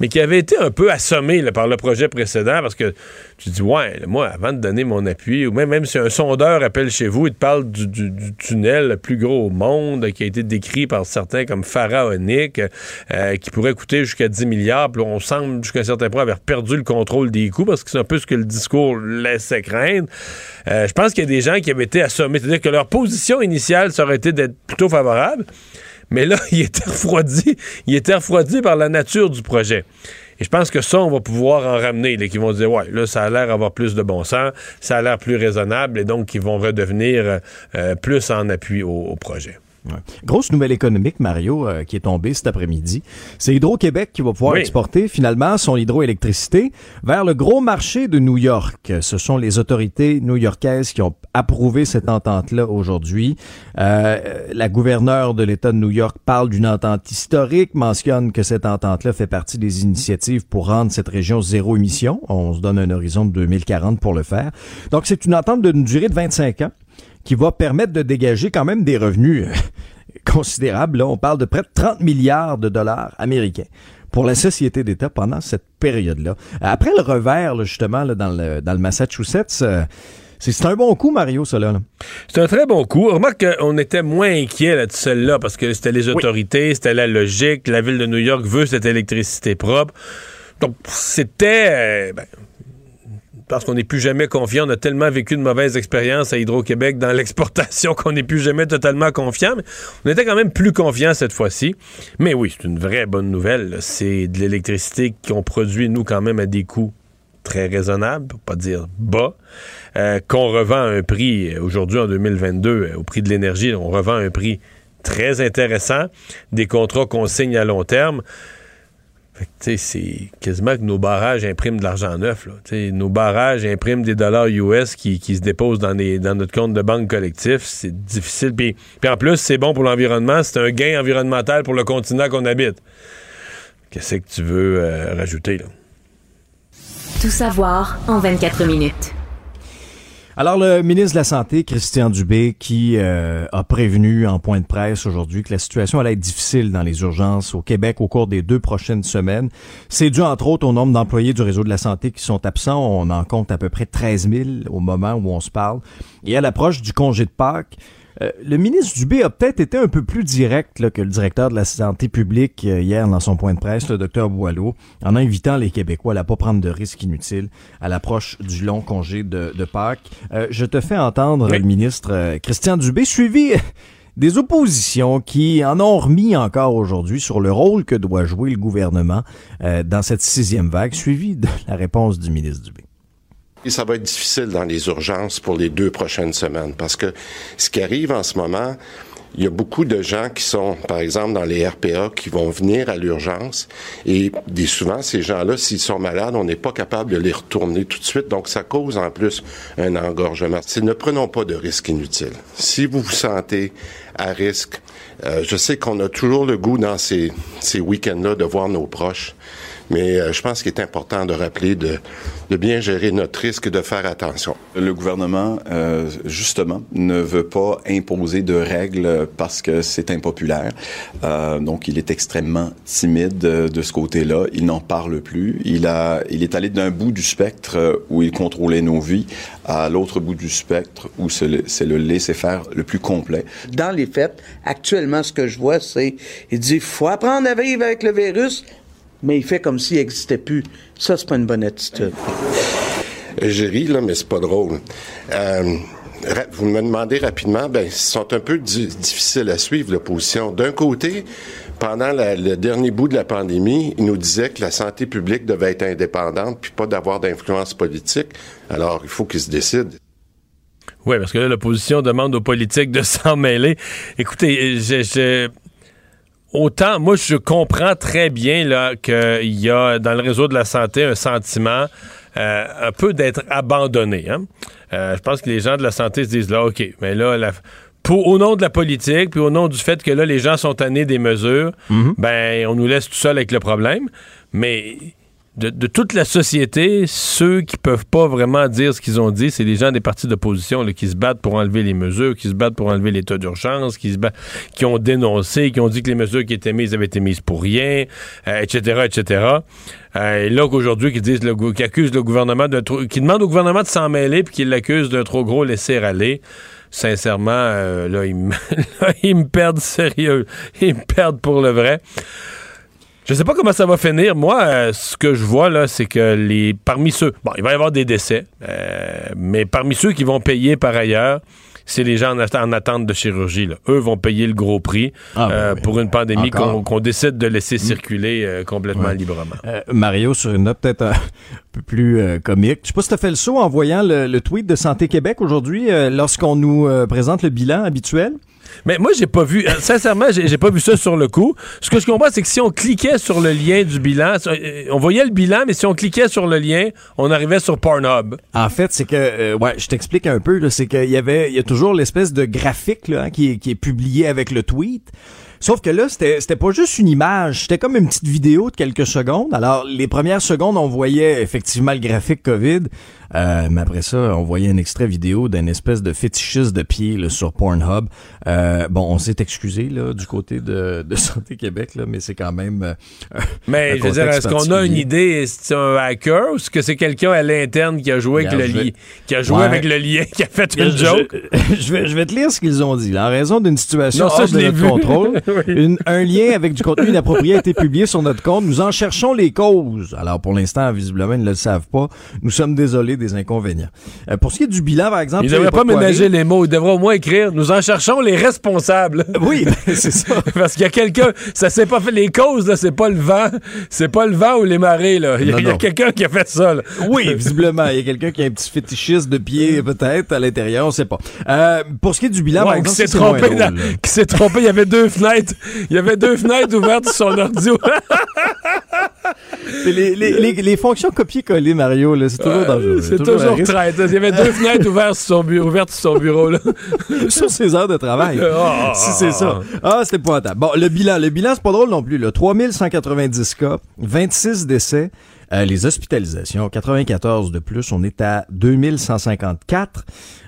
mais qui avait été un peu assommé par le projet précédent, parce que tu dis, ouais, moi, avant de donner mon appui, ou même, même si un sondeur appelle chez vous et te parle du, tunnel le plus gros au monde, qui a été décrit par certains comme pharaonique, euh, qui pourrait coûter jusqu'à 10 milliards, puis on semble jusqu'à un certain point avoir perdu le contrôle des coûts, parce que c'est un peu ce que le discours laissait craindre. Euh, je pense qu'il y a des gens qui avaient été assommés, c'est-à-dire que leur position initiale, ça aurait été d'être plutôt favorable, mais là, il était refroidi, il était refroidi par la nature du projet. Et je pense que ça, on va pouvoir en ramener, là, qui vont dire, ouais, là, ça a l'air d'avoir plus de bon sens, ça a l'air plus raisonnable, et donc, qui vont redevenir euh, plus en appui au projet. Ouais. Grosse nouvelle économique, Mario, euh, qui est tombée cet après-midi. C'est Hydro-Québec qui va pouvoir Oui. exporter finalement son hydroélectricité vers le gros marché de New York. Ce sont les autorités new-yorkaises qui ont approuvé cette entente-là aujourd'hui. Euh, la gouverneure de l'État de New York parle d'une entente historique, mentionne que cette entente-là fait partie des initiatives pour rendre cette région zéro émission. On se donne un horizon de 2040 pour le faire. Donc, c'est une entente d'une durée de 25 ans qui va permettre de dégager quand même des revenus euh, considérables. Là, on parle de près de 30 milliards de dollars américains pour la société d'État pendant cette période-là. Après le revers, là, justement, là, dans, le, dans le Massachusetts, euh, c'est un bon coup, Mario, là. C'est un très bon coup. Remarque qu'on était moins inquiet là, de celle-là parce que c'était les autorités, c'était la logique. La ville de New York veut cette électricité propre. Donc, c'était... euh, ben, parce qu'on n'est plus jamais confiant. On a tellement vécu de mauvaises expériences à Hydro-Québec dans l'exportation qu'on n'est plus jamais totalement confiant. Mais on était quand même plus confiant cette fois-ci. Mais oui, c'est une vraie bonne nouvelle. C'est de l'électricité qu'on produit, nous, quand même, à des coûts très raisonnables, pour pas dire bas, euh, qu'on revend à un prix, euh, aujourd'hui, en 2022, euh, au prix de l'énergie, on revend à un prix très intéressant, des contrats qu'on signe à long terme. Fait que, tu sais, c'est quasiment que nos barrages impriment de l'argent neuf. Nos barrages impriment des dollars US qui, se déposent dans, notre compte de banque collectif. C'est difficile. Puis, puis en plus, c'est bon pour l'environnement. C'est un gain environnemental pour le continent qu'on habite. Qu'est-ce que tu veux euh, rajouter, là? Tout savoir en 24 minutes. Alors, le ministre de la Santé, Christian Dubé, qui euh, a prévenu en point de presse aujourd'hui que la situation allait être difficile dans les urgences au Québec au cours des deux prochaines semaines. C'est dû, entre autres, au nombre d'employés du réseau de la santé qui sont absents. On en compte à peu près 13 000 au moment où on se parle. Et à l'approche du congé de Pâques, euh, le ministre Dubé a peut-être été un peu plus direct là, que le directeur de la santé publique euh, hier dans son point de presse, le docteur Boileau, en invitant les Québécois à ne pas prendre de risques inutiles à l'approche du long congé de, de Pâques. Euh, je te fais entendre le ministre Christian Dubé, suivi des oppositions qui en ont remis encore aujourd'hui sur le rôle que doit jouer le gouvernement dans cette sixième vague, suivi de la réponse du ministre Dubé. Et ça va être difficile dans les urgences pour les deux prochaines semaines parce que ce qui arrive en ce moment, il y a beaucoup de gens qui sont, par exemple, dans les RPA, qui vont venir à l'urgence et des, souvent, ces gens-là, s'ils sont malades, on n'est pas capable de les retourner tout de suite. Donc, ça cause en plus un engorgement. C'est ne prenons pas de risques inutiles. Si vous vous sentez à risque, euh, je sais qu'on a toujours le goût dans ces, ces week-ends-là de voir nos proches. Mais euh, je pense qu'il est important de rappeler de, de bien gérer notre risque et de faire attention. Le gouvernement, euh, justement, ne veut pas imposer de règles parce que c'est impopulaire. Euh, donc, il est extrêmement timide euh, de ce côté-là. Il n'en parle plus. Il, a, il est allé d'un bout du spectre euh, où il contrôlait nos vies à l'autre bout du spectre où c'est le, c'est le laisser-faire le plus complet. Dans les faits, actuellement, ce que je vois, c'est il dit faut apprendre à vivre avec le virus, mais il fait comme s'il n'existait plus. Ça, c'est pas une bonne attitude. J'ai ri, là, mais c'est pas drôle. Euh, vous me demandez rapidement, ben, ils sont un peu di- difficiles à suivre, l'opposition. D'un côté, pendant la- le dernier bout de la pandémie, ils nous disaient que la santé publique devait être indépendante puis pas d'avoir d'influence politique. Alors, il faut qu'ils se décident. Oui, parce que là, l'opposition demande aux politiques de s'en mêler. Écoutez, je, je- autant, moi, je comprends très bien là qu'il y a dans le réseau de la santé un sentiment euh, un peu d'être abandonné. hein. Euh, je pense que les gens de la santé se disent là, OK, mais là, la- pour, au nom de la politique, puis au nom du fait que là, les gens sont tannés des mesures, ben, on nous laisse tout seul avec le problème. Mais de, toute la société, ceux qui peuvent pas vraiment dire ce qu'ils ont dit, c'est les gens des partis d'opposition qui se battent pour enlever les mesures, qui se battent pour enlever l'état d'urgence, qui se battent, qui ont dénoncé, qui ont dit que les mesures qui étaient mises avaient été mises pour rien, euh, etc., etc. Euh, et là qu'aujourd'hui, qui disent, le qui accusent le gouvernement de qui demandent au gouvernement de s'en mêler, puis qui l'accusent d'un trop gros laisser aller. Sincèrement, euh, là, ils me perdent sérieux, ils me perdent pour le vrai. Je sais pas comment ça va finir. Moi, euh, ce que je vois, là, c'est que les parmi ceux... Bon, il va y avoir des décès, euh, mais parmi ceux qui vont payer par ailleurs, c'est les gens en, attente de chirurgie. Là. Eux vont payer le gros prix euh, pour une pandémie qu'on décide de laisser circuler euh, complètement Ouais. librement. Euh, Mario, sur une note peut-être un peu plus comique, je sais pas si tu as fait le saut en voyant le, le tweet de Santé Québec aujourd'hui lorsqu'on nous présente le bilan habituel. Mais moi, j'ai pas vu, euh, sincèrement, j'ai pas vu ça sur le coup. Ce que je comprends, c'est que si on cliquait sur le lien du bilan, euh, on voyait le bilan, mais si on cliquait sur le lien, on arrivait sur Pornhub. En fait, c'est que, euh, ouais, je t'explique un peu, c'est qu'il y avait, il y a toujours l'espèce de graphique là, hein, qui, est, qui est publié avec le tweet. Sauf que là, c'était pas juste une image, c'était comme une petite vidéo de quelques secondes. Alors, les premières secondes, on voyait effectivement le graphique COVID. Euh, mais après ça, on voyait un extrait vidéo d'une espèce de fétichiste de pied là, sur Pornhub. Euh, bon, on s'est excusé là, du côté de, de Santé Québec, là, mais c'est quand même... euh, Mais je veux dire, est-ce qu'on a une idée, est-ce que c'est un hacker ou est-ce que c'est quelqu'un à l'interne qui a joué avec le lien, qui a joué Ouais. avec le lien, qui a fait Je- une joke? Je, je vais, je vais te lire ce qu'ils ont dit. là. En raison d'une situation Non, ça, hors je de notre vu. contrôle, Oui. une- un lien avec du contenu inapproprié a été publié sur notre compte. Nous en cherchons les causes. Alors, pour l'instant, visiblement, ils ne le savent pas. Nous sommes désolés des inconvénients. Euh, pour ce qui est du bilan, par exemple... Il ça, y a devrait pas quoi ménager les mots. Il devrait au moins écrire Nous en cherchons les responsables. Oui, ben, c'est ça. Parce qu'il y a quelqu'un. Ça s'est pas fait. Les causes, là, c'est pas le vent. C'est pas le vent ou les marées, là. Il y a, quelqu'un qui a fait ça, là. Oui, visiblement, il y a quelqu'un qui a un petit fétichiste de pied, peut-être, à l'intérieur, on sait pas. Euh, pour ce qui est du bilan, Ouais, par exemple, qui s'est trompé, drôle, dans- là. qui s'est trompé. Il y avait deux fenêtres. Il y avait deux fenêtres ouvertes sur son ordi. Les, les, les, les fonctions copier-coller, Mario, c'est toujours dangereux. C'est toujours traite. Il y avait deux fenêtres ouvertes sur son bureau, ouvertes sur son bureau, là. sur ses heures de travail. Ah, si c'est ça. Ah, c'est épouvantable. Bon, le bilan, le bilan, c'est pas drôle non plus. Là. 3190 cas, 26 décès. Euh, les hospitalisations, 94 de plus. On est à 2154.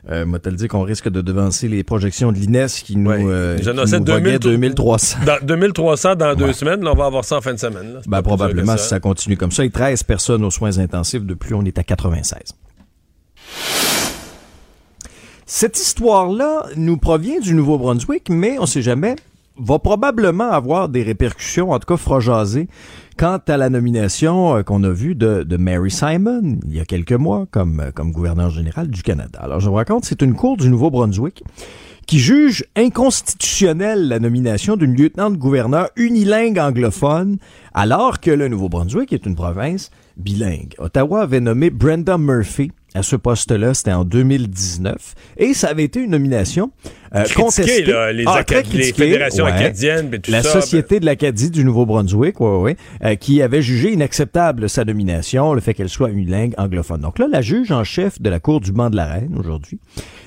Euh, moi, dire qu'on risque de devancer les projections de l'INES qui nous, euh, qui 2000 2300. Dans 2300 dans deux semaines. Là, on va avoir ça en fin de semaine. là. Ben, probablement, si ça continue comme ça. Et 13 personnes aux soins intensifs de plus, on est à 96. Cette histoire-là nous provient du Nouveau-Brunswick, mais on sait jamais, va probablement avoir des répercussions, en tout cas fera jaser, quant à la nomination euh, qu'on a vue de, Mary Simon il y a quelques mois comme, euh, comme gouverneur général du Canada. Alors, je vous raconte, c'est une cour du Nouveau-Brunswick qui juge inconstitutionnelle la nomination d'une lieutenant-gouverneur unilingue anglophone, alors que le Nouveau-Brunswick est une province bilingue. Ottawa avait nommé Brenda Murphy à ce poste-là, c'était en 2019, et ça avait été une nomination euh, contestée. là, les Ah, Acad- les fédérations acadiennes, puis tout La ça, ben. Société de l'Acadie du Nouveau-Brunswick, ouais, ouais, euh, qui avait jugé inacceptable sa nomination, le fait qu'elle soit unilingue anglophone. Donc là, la juge en chef de la Cour du banc de la Reine, aujourd'hui,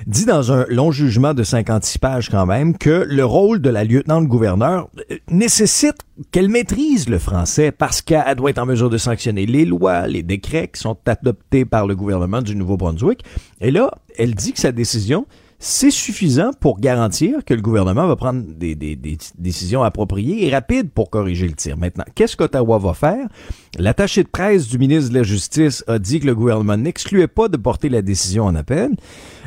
dit dans un long jugement de 56 pages quand même que le rôle de la lieutenant-gouverneur euh, nécessite qu'elle maîtrise le français parce qu'elle doit être en mesure de sanctionner les lois, les décrets qui sont adoptés par le gouvernement du Nouveau-Brunswick. Et là, elle dit que sa décision, c'est suffisant pour garantir que le gouvernement va prendre des, décisions appropriées et rapides pour corriger le tir. Maintenant, qu'est-ce qu'Ottawa va faire? L'attaché de presse du ministre de la Justice a dit que le gouvernement n'excluait pas de porter la décision en appel,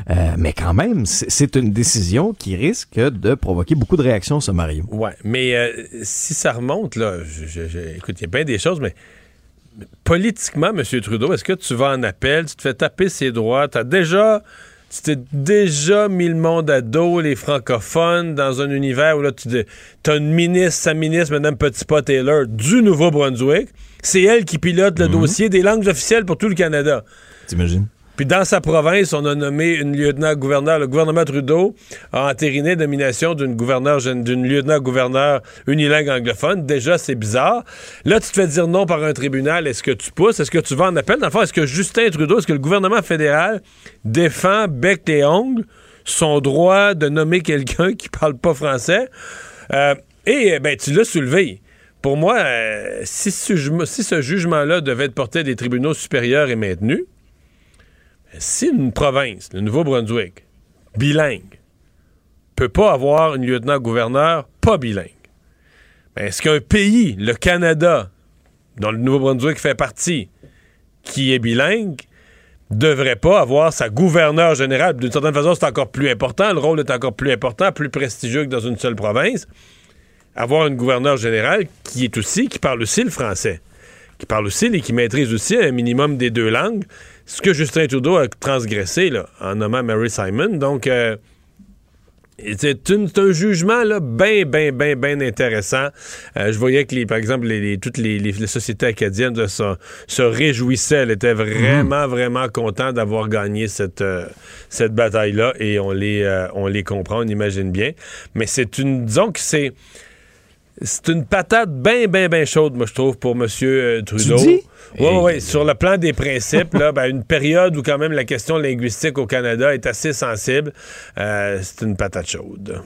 Euh, mais quand même, c'est une décision qui risque de provoquer beaucoup de réactions, ce Mario. Mais euh, si ça remonte, là, je- écoute, il y a bien des choses, mais politiquement, M. Trudeau, est-ce que tu vas en appel, tu te fais taper ses droits, t'as déjà, tu t'es déjà mis le monde à dos, les francophones, dans un univers où là, tu as une ministre, sa ministre, Mme Petitpas-Taylor, du Nouveau-Brunswick, c'est elle qui pilote le dossier des langues officielles pour tout le Canada. T'imagines? Puis dans sa province, on a nommé une lieutenant-gouverneur. Le gouvernement Trudeau a entériné la nomination d'une d'une lieutenant-gouverneur unilingue anglophone. Déjà, c'est bizarre. Là, tu te fais dire non par un tribunal. Est-ce que tu pousses? Est-ce que tu vas en appel? Dans le fond, est-ce que Justin Trudeau, est-ce que le gouvernement fédéral défend bec et ongles son droit de nommer quelqu'un qui parle pas français? Euh, et, ben, tu l'as soulevé. Pour moi, euh, si ce, si ce jugement-là devait être porté à des tribunaux supérieurs et maintenu, si une province, le Nouveau-Brunswick, bilingue, peut pas avoir une lieutenant-gouverneur pas bilingue, est-ce qu'un pays, le Canada, dont le Nouveau-Brunswick fait partie, qui est bilingue, devrait pas avoir sa gouverneure générale? D'une certaine façon, c'est encore plus important. Le rôle est encore plus important, plus prestigieux que dans une seule province. Avoir une gouverneure générale qui est aussi, qui parle aussi le français, qui parle aussi et qui maîtrise aussi un minimum des deux langues. Ce que Justin Trudeau a transgressé là, en nommant Mary Simon. Donc, euh, c'est un jugement là, bien, bien, bien, bien intéressant. Euh, je voyais que, les, par exemple, les, les- toutes les, les- sociétés acadiennes se, se réjouissaient. Elles étaient vraiment, vraiment contentes d'avoir gagné cette, euh, cette bataille-là et on les, euh, on les comprend, on imagine bien. Mais c'est une, disons que c'est, c'est une patate bien, bien, bien chaude, moi, je trouve, pour M. Trudeau. dis? Oui, oui, oui. Sur le plan des principes, là, ben, une période où quand même la question linguistique au Canada est assez sensible, euh, c'est une patate chaude.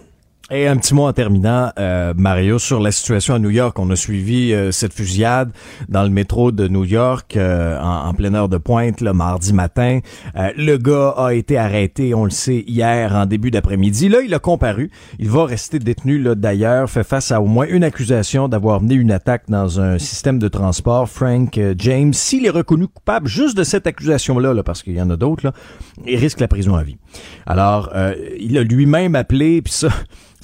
Et un petit mot en terminant, euh, Mario, sur la situation à New York. On a suivi euh, cette fusillade dans le métro de New York euh, en, en, pleine heure de pointe, le mardi matin. le gars a été arrêté, on le sait, hier en début d'après-midi. Là, il a comparu. Il va rester détenu, là, d'ailleurs, fait face à au moins une accusation d'avoir mené une attaque dans un système de transport. Frank James, s'il est reconnu coupable juste de cette accusation-là, là, parce qu'il y en a d'autres, là, il risque la prison à vie. Alors, il a lui-même appelé, puis ça...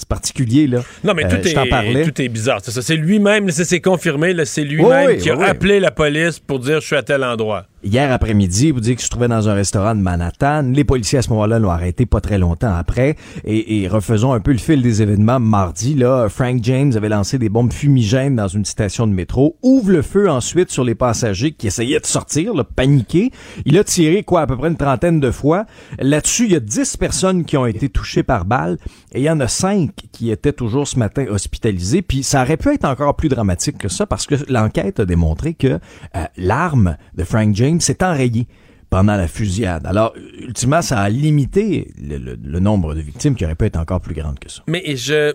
C'est particulier, là. Non, mais tout, euh, est, tout est bizarre. C'est lui-même, c'est confirmé, c'est lui-même qui a appelé la police pour dire je suis à tel endroit. Hier après-midi, vous dites qu'il se trouvait dans un restaurant de Manhattan. Les policiers à ce moment-là l'ont arrêté pas très longtemps après. Et, et, refaisons un peu le fil des événements. Mardi, là, Frank James avait lancé des bombes fumigènes dans une station de métro. Ouvre le feu ensuite sur les passagers qui essayaient de sortir, là, paniqués. Il a tiré, quoi, à peu près une trentaine de fois. Là-dessus, il y a dix personnes qui ont été touchées par balle. Et il y en a cinq qui étaient toujours ce matin hospitalisées. Puis ça aurait pu être encore plus dramatique que ça parce que l'enquête a démontré que euh, l'arme de Frank James s'est enrayé pendant la fusillade. Alors, ultimement, ça a limité le, nombre de victimes qui aurait pu être encore plus grande que ça. Mais je,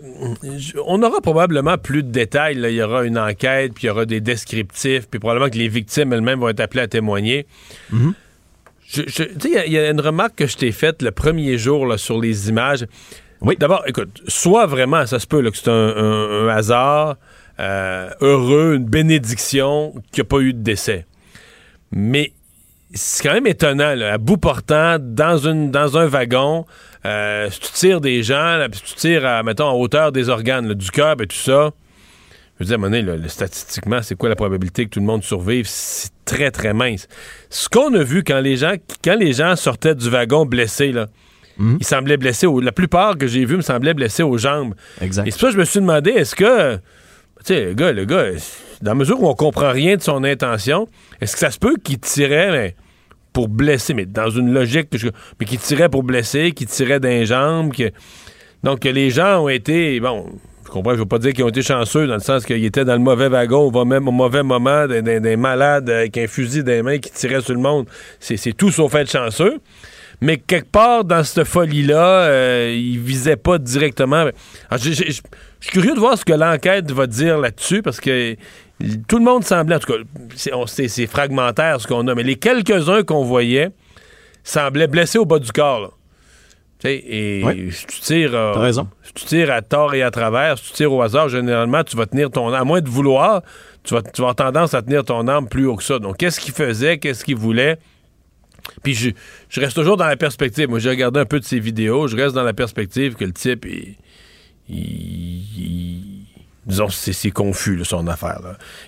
on aura probablement plus de détails. Il y aura une enquête, puis il y aura des descriptifs, puis probablement que les victimes elles-mêmes vont être appelées à témoigner. Mm-hmm. il y, a une remarque que je t'ai faite le premier jour là, sur les images. Oui. D'abord, écoute, soit vraiment, ça se peut que c'est un, hasard euh, heureux, une bénédiction qu'il n'y a pas eu de décès. Mais c'est quand même étonnant, à bout portant, dans, une, dans un wagon, euh, si tu tires des gens, puis tu tires, à, mettons, en hauteur des organes, du cœur et tout ça, je veux dire, à un moment donné, statistiquement, c'est quoi la probabilité que tout le monde survive? C'est très, très mince? Ce qu'on a vu quand les gens, quand les gens sortaient du wagon blessés, là, mhm. ils semblaient blessés. la plupart que j'ai vus me semblaient blessés aux jambes. Exact. Et c'est pour ça que je me suis demandé, est-ce que, tu sais, le gars, le gars, dans la mesure où on comprend rien de son intention, est-ce que ça se peut qu'il tirait mais, pour blesser, mais dans une logique, mais qu'il tirait pour blesser, qu'il tirait d'un jambe, donc que les gens ont été, bon, je comprends, je veux pas dire qu'ils ont été chanceux dans le sens qu'ils étaient dans le mauvais wagon, au, même, au mauvais moment, des, malades avec un fusil dans les mains qui tiraient sur le monde. C'est tout sauf être chanceux. Mais quelque part dans cette folie-là, euh, ils visaient pas directement. je suis curieux de voir ce que l'enquête va dire là-dessus parce que tout le monde semblait, en tout cas, c'est fragmentaire ce qu'on a, mais les quelques-uns qu'on voyait semblaient blessés au bas du corps. Et si tu tires. Euh, tu tires à tort et à travers, si tu tires au hasard, généralement, tu vas tenir ton arme. À moins de vouloir, tu vas, tu vas avoir tendance à tenir ton arme plus haut que ça. Donc, qu'est-ce qu'il faisait? Qu'est-ce qu'il voulait? Puis je, reste toujours dans la perspective. Moi, j'ai regardé un peu de ses vidéos. Je reste dans la perspective que le type, il disons, c'est confus, son affaire.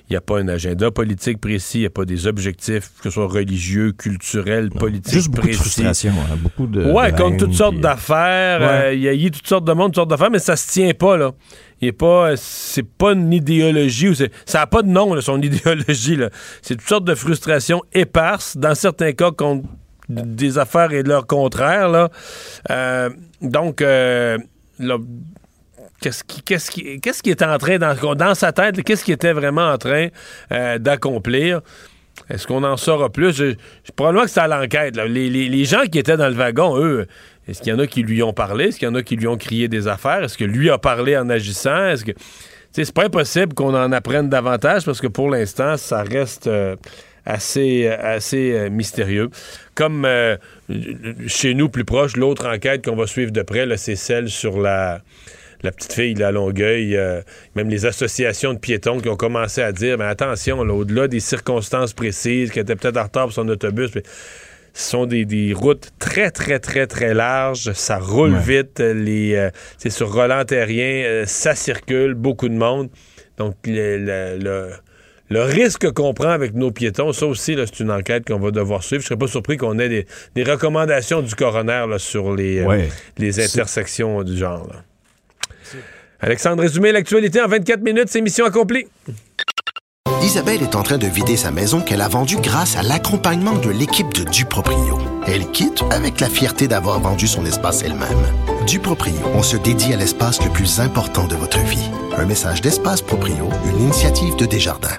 Il n'y a pas un agenda politique précis, il n'y a pas des objectifs, que ce soit religieux, culturels, politiques Juste beaucoup de frustration, hein, beaucoup de. Ouais, comme toutes sortes d'affaires. Euh, il y a eu toutes sortes de monde, toutes sortes d'affaires, mais ça se tient pas, là. Il est pas, c'est pas une idéologie, ou ça n'a pas de nom, son idéologie, là. C'est toutes sortes de frustrations éparses, dans certains cas, contre des affaires et leur contraire, là. Euh, donc, euh, qu'est-ce qui, qu'est-ce est en train, dans, sa tête, qu'est-ce qui était vraiment en train euh, d'accomplir? Est-ce qu'on en saura plus? Je, probablement que c'est à l'enquête. Les, gens qui étaient dans le wagon, eux, est-ce qu'il y en a qui lui ont parlé? Est-ce qu'il y en a qui lui ont crié des affaires? Est-ce que lui a parlé en agissant? Que. C'est pas impossible qu'on en apprenne davantage parce que pour l'instant, ça reste euh, assez, assez euh, mystérieux. Comme chez nous, plus proche, l'autre enquête qu'on va suivre de près, c'est celle sur la la petite fille à Longueuil, euh, même les associations de piétons qui ont commencé à dire, mais attention, au-delà des circonstances précises, qu'elle était peut-être en retard pour son autobus, ce sont des, routes très, très, très, très larges. Ça roule vite. Les, euh, c'est sur Roland Terrien. Euh, ça circule. Beaucoup de monde. Donc, le, risque qu'on prend avec nos piétons, ça aussi, c'est une enquête qu'on va devoir suivre. Je ne serais pas surpris qu'on ait des, recommandations du coroner sur les, les intersections du genre. Alexandre, résumé l'actualité en 24 minutes, c'est mission accomplie. Isabelle est en train de vider sa maison qu'elle a vendue grâce à l'accompagnement de l'équipe de Duproprio. Elle quitte avec la fierté d'avoir vendu son espace elle-même. Duproprio, on se dédie à l'espace le plus important de votre vie. Un message d'Espace Proprio, une initiative de Desjardins.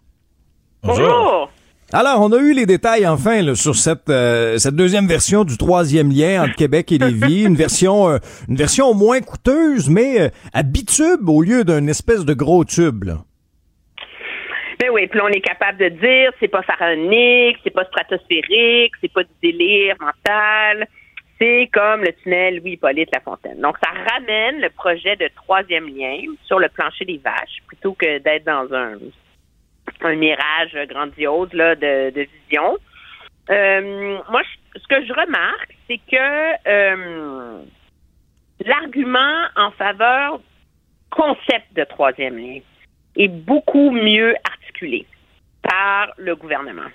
Bonjour. Alors, on a eu les détails enfin là, sur cette, euh, cette deuxième version du troisième lien entre Québec et Lévis, une version euh, une version moins coûteuse, mais euh, à bitube au lieu d'un espèce de gros tube. Là. Ben oui, puis on est capable de dire c'est pas pharaonique, c'est pas stratosphérique, c'est pas du délire mental. C'est comme le tunnel Louis-Hippolyte Lafontaine. Donc, ça ramène le projet de troisième lien sur le plancher des vaches plutôt que d'être dans un, un mirage grandiose de, vision. Euh, moi, ce que je remarque, c'est que euh, l'argument en faveur concept de troisième lien est beaucoup mieux articulé par le gouvernement.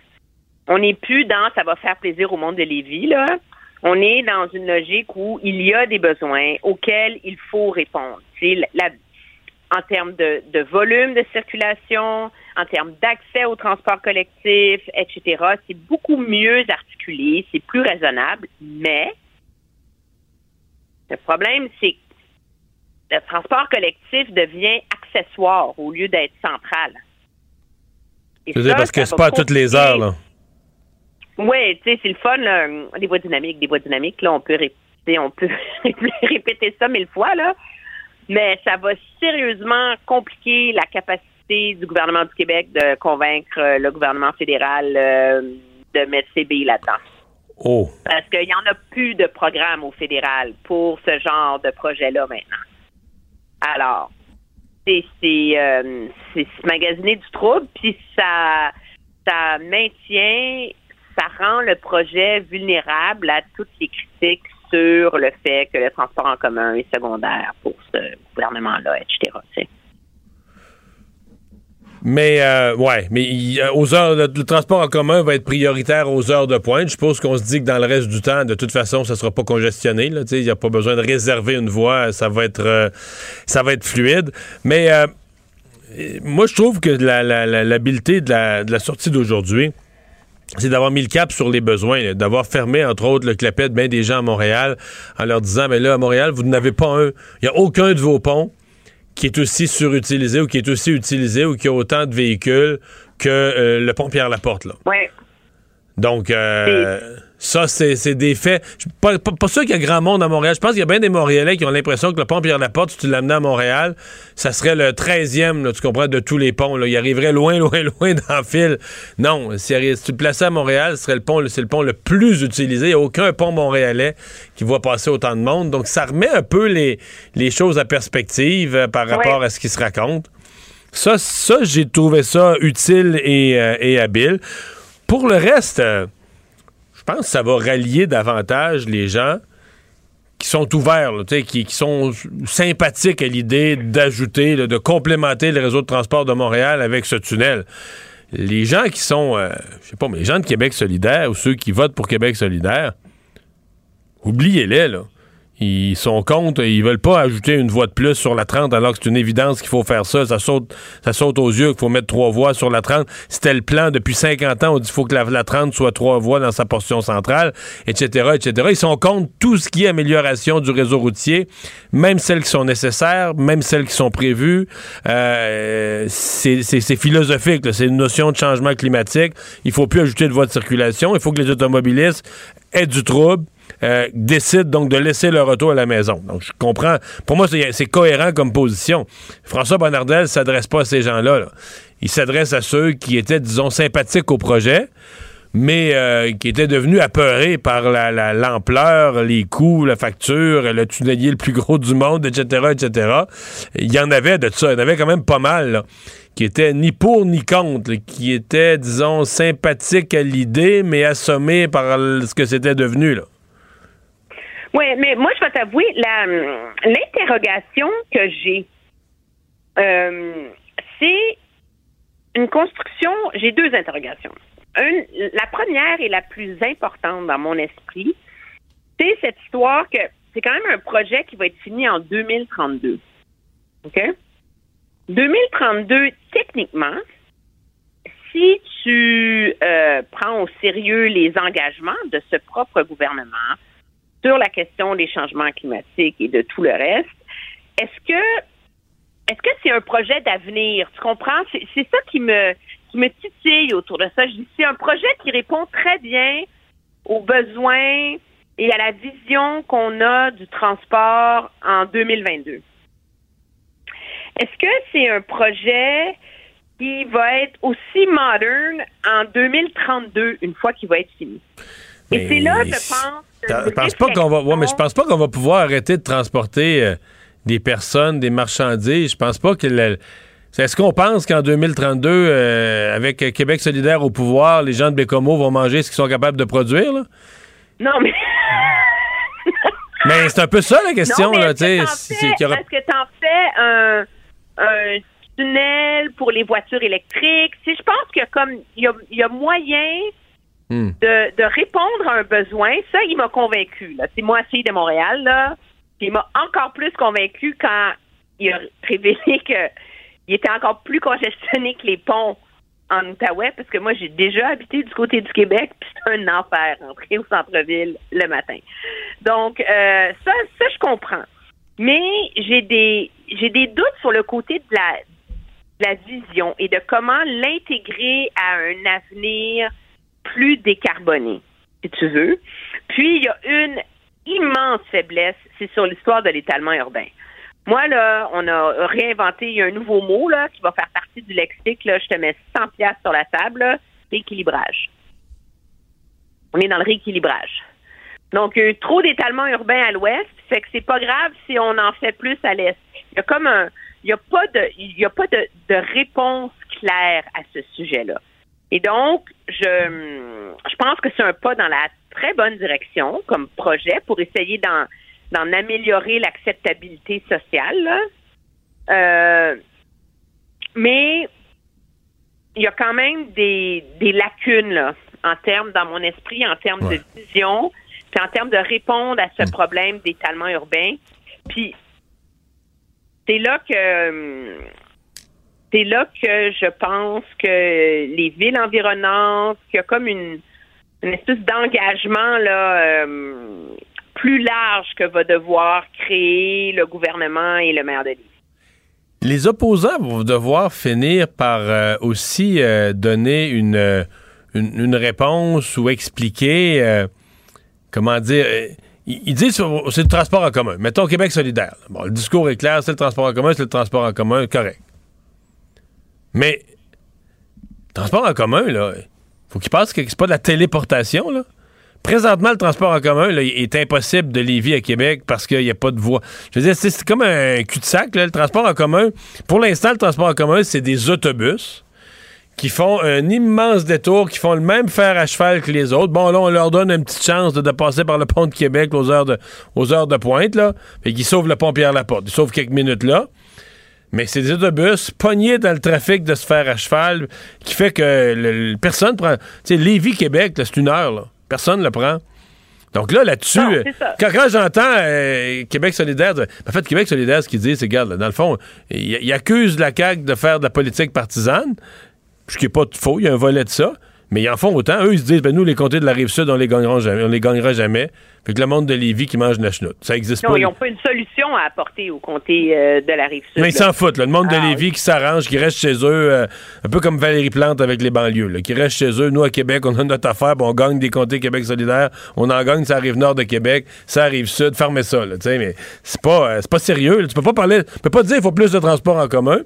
On n'est plus dans ça va faire plaisir au monde de Lévis. On est dans une logique où il y a des besoins auxquels il faut répondre. En termes de volume de circulation, en termes d'accès au transport collectif, etc. C'est beaucoup mieux articulé, c'est plus raisonnable, mais le problème, c'est que le transport collectif devient accessoire au lieu d'être central. Ça, parce que c'est pas à toutes les heures. Là. oui, tu sais, c'est le fun, là, des voies dynamiques, des voies dynamiques, là, on peut répéter, on peut répéter ça mille fois, là. Mais ça va sérieusement compliquer la capacité du gouvernement du Québec de convaincre euh, le gouvernement fédéral euh, de mettre ses billes là-dedans. Oh. Parce qu'il n'y en a plus de programme au fédéral pour ce genre de projet-là maintenant. Alors, c'est euh, c'est se magasiner du trouble, puis ça, ça maintient, ça rend le projet vulnérable à toutes les critiques sur le fait que le transport en commun est secondaire pour ce gouvernement-là, etc. Mais, euh, ouais, mais euh, aux heures, le, le transport en commun va être prioritaire aux heures de pointe. Je suppose qu'on se dit que dans le reste du temps, de toute façon, ça sera pas congestionné. Il n'y a pas besoin de réserver une voie. Ça va être, euh, ça va être fluide. Mais euh, moi, je trouve que la- la- la- l'habileté de la, de la sortie d'aujourd'hui, c'est d'avoir mis le cap sur les besoins, d'avoir fermé, entre autres, le clapet de bien des gens à Montréal en leur disant, mais là, à Montréal, vous n'avez pas un, il n'y a aucun de vos ponts qui est aussi surutilisé ou qui est aussi utilisé ou qui a autant de véhicules que euh, le pont Pierre-Laporte. Là. Ouais. Donc, euh, ça, c'est c'est des faits. Je suis pas, pas, pas sûr qu'il y a grand monde à Montréal. Je pense qu'il y a bien des Montréalais qui ont l'impression que le pont Pierre-Laporte, si tu l'amenais à Montréal, ça serait le 13e, là, tu comprends, de tous les ponts. Là. Il arriverait loin, loin, loin dans le fil. Non, si, si tu le plaçais à Montréal, ce serait le pont, c'est le pont le plus utilisé. Il n'y a aucun pont montréalais qui voit passer autant de monde. Donc, ça remet un peu les, les choses à perspective euh, par rapport à ce qui se raconte. Ça, ça j'ai trouvé ça utile et, euh, et habile. Pour le reste, euh, pense que ça va rallier davantage les gens qui sont ouverts, là, qui, sont sympathiques à l'idée d'ajouter, de complémenter le réseau de transport de Montréal avec ce tunnel. Les gens qui sont, euh, je sais pas, mais les gens de Québec solidaire ou ceux qui votent pour Québec solidaire, oubliez-les, là. Ils sont contre, ils veulent pas ajouter une voie de plus sur la 30 alors que c'est une évidence qu'il faut faire ça. Ça saute, ça saute aux yeux qu'il faut mettre trois voies sur la 30. C'était le plan depuis 50 ans. On dit qu'il faut que la, la 30 soit trois voies dans sa portion centrale, etc., etc. Ils sont contre tout ce qui est amélioration du réseau routier, même celles qui sont nécessaires, même celles qui sont prévues. Euh, c'est philosophique. C'est une notion de changement climatique. Il faut plus ajouter de voies de circulation. Il faut que les automobilistes aient du trouble euh, décident donc de laisser leur auto à la maison. Donc, je comprends. Pour moi, c'est cohérent comme position. François Bonnardel ne s'adresse pas à ces gens-là. là. Il s'adresse à ceux qui étaient, disons, sympathiques au projet, mais euh, qui étaient devenus apeurés par la- la- l'ampleur, les coûts, la facture, le tunnelier le plus gros du monde, etc., etc. Il y en avait de ça. Il y en avait quand même pas mal, qui étaient ni pour ni contre, qui étaient, disons, sympathiques à l'idée, mais assommés par ce que c'était devenu, là. Oui, mais moi, je vais t'avouer, la- l'interrogation que j'ai, euh, c'est une construction, j'ai deux interrogations. Une, la première et la plus importante dans mon esprit, c'est cette histoire que c'est quand même un projet qui va être fini en 2032. OK? 2032, techniquement, si tu euh, prends au sérieux les engagements de ce propre gouvernement sur la question des changements climatiques et de tout le reste, est-ce que est-ce que c'est un projet d'avenir? Tu comprends? C'est ça qui me qui me titille autour de ça. Je dis c'est un projet qui répond très bien aux besoins et à la vision qu'on a du transport en 2022. Est-ce que c'est un projet qui va être aussi moderne en 2032, une fois qu'il va être fini? Et c'est là, je pense. Je pense pas qu'on va. mais je pense pas qu'on va pouvoir arrêter de transporter euh, des personnes, des marchandises. Je pense pas que. Est-ce qu'on pense qu'en 2032, euh, avec Québec solidaire au pouvoir, les gens de Bécomo vont manger ce qu'ils sont capables de produire? Là? Non, mais. mais c'est un peu ça la question. Non, là, est-ce que tu en fais? un, un, tunnel pour les voitures électriques? Si je pense que comme il y a, moyen hmm. de, de, répondre à un besoin, ça, il m'a convaincu. C'est moi, fille de Montréal, là. il m'a encore plus convaincu quand il a révélé qu'il était encore plus congestionné que les ponts en Outaouais parce que moi, j'ai déjà habité du côté du Québec, puis c'est un enfer rentrer au centre-ville le matin. Donc, euh, ça, ça, je comprends. Mais j'ai des j'ai des doutes sur le côté de la, de la vision et de comment l'intégrer à un avenir plus décarboné, si tu veux. Puis, il y a une immense faiblesse, c'est sur l'histoire de l'étalement urbain. Moi, là, on a réinventé, un nouveau mot là, qui va faire partie du lexique. Là, je te mets 100 pièces sur la table, rééquilibrage. On est dans le rééquilibrage. Donc, trop d'étalement urbain à l'ouest, fait que c'est pas grave si on en fait plus à l'est. Il y a comme un, il y a pas de, y a pas de réponse claire à ce sujet-là. Et donc, je, je pense que c'est un pas dans la très bonne direction comme projet pour essayer d'en d'en améliorer l'acceptabilité sociale. Euh, mais il y a quand même des, des lacunes là, en termes, dans mon esprit, en termes de vision, puis en termes de répondre à ce problème d'étalement urbain. Puis c'est là que c'est là que je pense que les villes environnantes, qu'il y a comme une, espèce d'engagement là euh, plus large que va devoir créer le gouvernement et le maire de l'île. Les opposants vont devoir finir par euh, aussi euh, donner une, une, réponse ou expliquer, comment dire, ils disent c'est le transport en commun. Mettons Québec solidaire. Bon, le discours est clair, c'est le transport en commun, c'est le transport en commun, correct. Mais, transport en commun, là, faut qu'il passe que c'est pas de la téléportation, là. Présentement, le transport en commun là, est impossible de Lévis à Québec parce qu'il n'y a pas de voie. Je veux dire, c'est comme un cul-de-sac, le transport en commun. Pour l'instant, le transport en commun, c'est des autobus qui font un immense détour, qui font le même fer à cheval que les autres. Bon, là, on leur donne une petite chance de, passer par le pont de Québec aux heures de, aux heures de pointe, là. Fait qu'ils sauvent le pont Pierre-Laporte. Ils sauvent quelques minutes là. Mais c'est des autobus pognés dans le trafic de ce fer à cheval qui fait que le, personne prend. Tu sais, Lévis-Québec, c'est une heure, là. Personne le prend. Donc là, là-dessus, quand, j'entends euh, Québec solidaire, en fait, Québec solidaire, ce qu'il dit, c'est, regarde, dans le fond, il, accuse la CAQ de faire de la politique partisane, ce qui n'est pas faux, il y a un volet de ça. Mais ils en font autant. Eux, ils se disent, ben, nous, les comtés de la rive sud, on les gagnera jamais. On les gagnera jamais. Fait que le monde de Lévis qui mange la chenoute. Ça existe non, pas. Ils n'ont pas une solution à apporter aux comtés euh, de la rive sud. Mais ils s'en foutent. Le monde de ah, Lévis qui s'arrange, qui reste chez eux, euh, un peu comme Valérie Plante avec les banlieues, là, qui reste chez eux. Nous, à Québec, on a notre affaire, on gagne des comtés Québec solidaire. On en gagne, ça arrive nord de Québec, ça arrive sud. Fermez ça. Là, mais c'est pas, euh, pas sérieux. Tu peux pas parler, tu peux pas dire qu'il faut plus de transport en commun.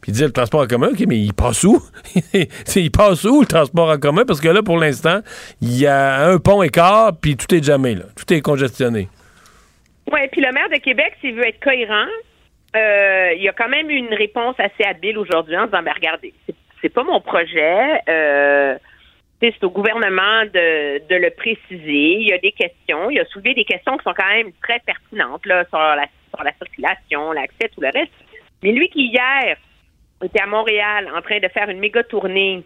Puis il le transport en commun, OK, mais il passe où? il passe où le transport en commun? Parce que là, pour l'instant, il y a un pont écart, puis tout est jamais là. Tout est congestionné. Oui, puis le maire de Québec, s'il veut être cohérent, euh, il y a quand même une réponse assez habile aujourd'hui en disant, ben regardez, c'est pas mon projet. Euh, c'est au gouvernement de, de, le préciser. Il y a des questions. Il a soulevé des questions qui sont quand même très pertinentes là, sur, la, sur la circulation, l'accès, tout le reste. Mais lui qui hier était à Montréal en train de faire une méga tournée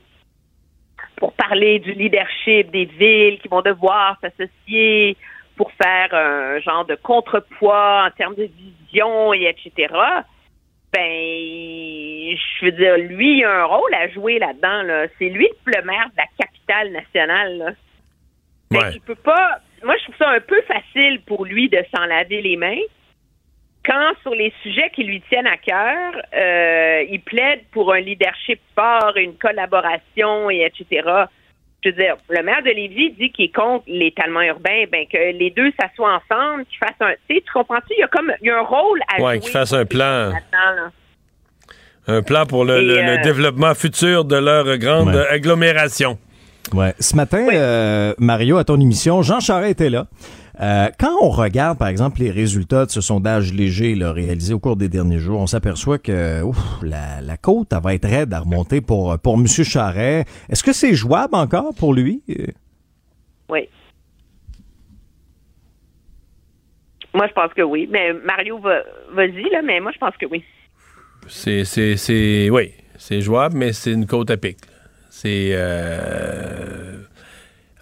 pour parler du leadership des villes qui vont devoir s'associer pour faire un genre de contrepoids en termes de vision et etc. Ben, je veux dire, lui, il a un rôle à jouer là-dedans. Là. C'est lui le maire de la capitale nationale. Là. Qu'il peut pas. Moi, je trouve ça un peu facile pour lui de s'en laver les mains quand sur les sujets qui lui tiennent à cœur, euh, il plaide pour un leadership fort, une collaboration et etc. Je veux dire, le maire de Lévis dit qu'il est contre l'étalement urbain, ben que les deux s'assoient ensemble, qu'ils fassent un, tu sais, tu comprends-tu? Il y a comme, il y a un rôle à ouais, jouer. qu'ils fassent un plan. Un plan pour le, euh, développement futur de leur grande Ouais. agglomération. Ouais. Ce matin, euh, Mario, à ton émission, Jean Charest était là. Euh, quand on regarde, par exemple, les résultats de ce sondage léger là, réalisé au cours des derniers jours, on s'aperçoit que ouf, la, la côte elle va être raide à remonter pour, pour M. Charest. Est-ce que c'est jouable encore pour lui? Euh, Oui. Moi, je pense que oui. Mais Mario, va, vas-y, là, mais moi, je pense que oui. C'est, c'est, c'est, oui, c'est jouable, mais c'est une côte à pic. C'est, euh,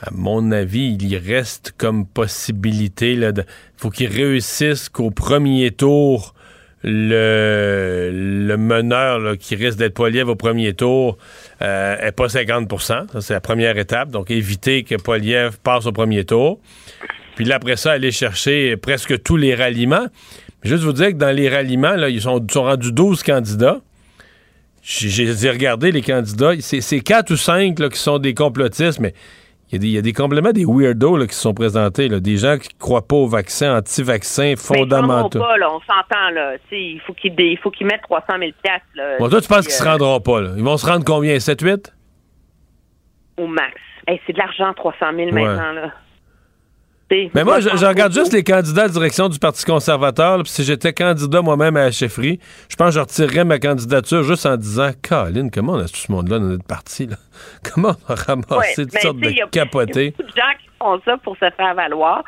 à mon avis, il y reste comme possibilité. Il faut qu'il réussisse qu'au premier tour, le, meneur là, qui risque d'être Poiliev au premier tour euh, est pas 50% Ça, c'est la première étape. Donc, éviter que Poiliev passe au premier tour. Puis là, après ça, aller chercher presque tous les ralliements. Juste vous dire que dans les ralliements, là, ils sont, sont rendus 12 candidats. J'ai regardé les candidats. C'est c'est quatre ou cinq là, qui sont des complotistes, mais il y, a des- y a des complètement des weirdos là, qui se sont présentés. là. Des gens qui croient pas au vaccin, anti-vaccin, ils fondamentaux. vont pas, là, on s'entend, là. Il faut qu'ils qu'ils mettent 300 000 piastres, là. Bon, toi, tu penses Puis, qu'ils se euh, rendront pas. Là. Ils vont se rendre combien? 7-8? Au max. Hey, c'est de l'argent, 300 000 Ouais. maintenant, là. Mais moi, je, regarde juste les candidats à la direction du Parti conservateur. puis si j'étais candidat moi-même à la chefferie, je pense que je retirerais ma candidature juste en disant Caroline, comment on a tout ce monde-là dans notre parti? Là? Comment on a ramassé Ouais, toutes mais sortes de capotés? Il y a beaucoup de gens qui font ça pour se faire valoir.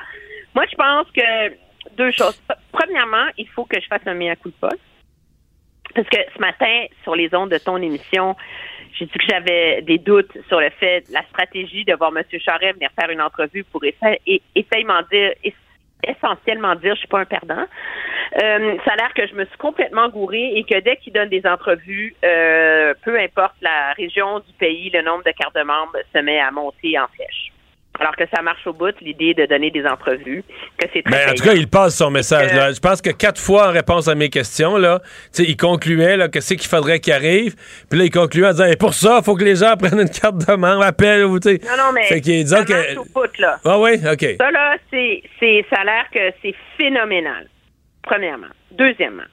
Moi, je pense que deux choses. Premièrement, il faut que je fasse un meilleur coup de poste. Parce que ce matin, sur les ondes de ton émission, j'ai dit que j'avais des doutes sur le fait, la stratégie de voir M. Charest venir faire une entrevue pour essa- et, essayement dire, es- essentiellement dire, je suis pas un perdant. Euh, ça a l'air que je me suis complètement gourée et que dès qu'il donne des entrevues, euh, peu importe la région du pays, le nombre de cartes de membres se met à monter en flèche. Alors que ça marche au bout, l'idée de donner des entrevues, que c'est très Ben, en tout cas, il passe son message. Euh, là. Je pense que quatre fois en réponse à mes questions, là, tu sais, il concluait là, que c'est qu'il faudrait qu'il arrive. Puis là, il concluait en disant Et pour ça, il faut que les gens prennent une carte de membre, appellent. Ou, tu sais. Non, non, mais Fait qu'il dit ça marche au bout, là. Ah oui, OK. Ça, là, c'est, c'est, ça a l'air que c'est phénoménal, premièrement. Deuxièmement,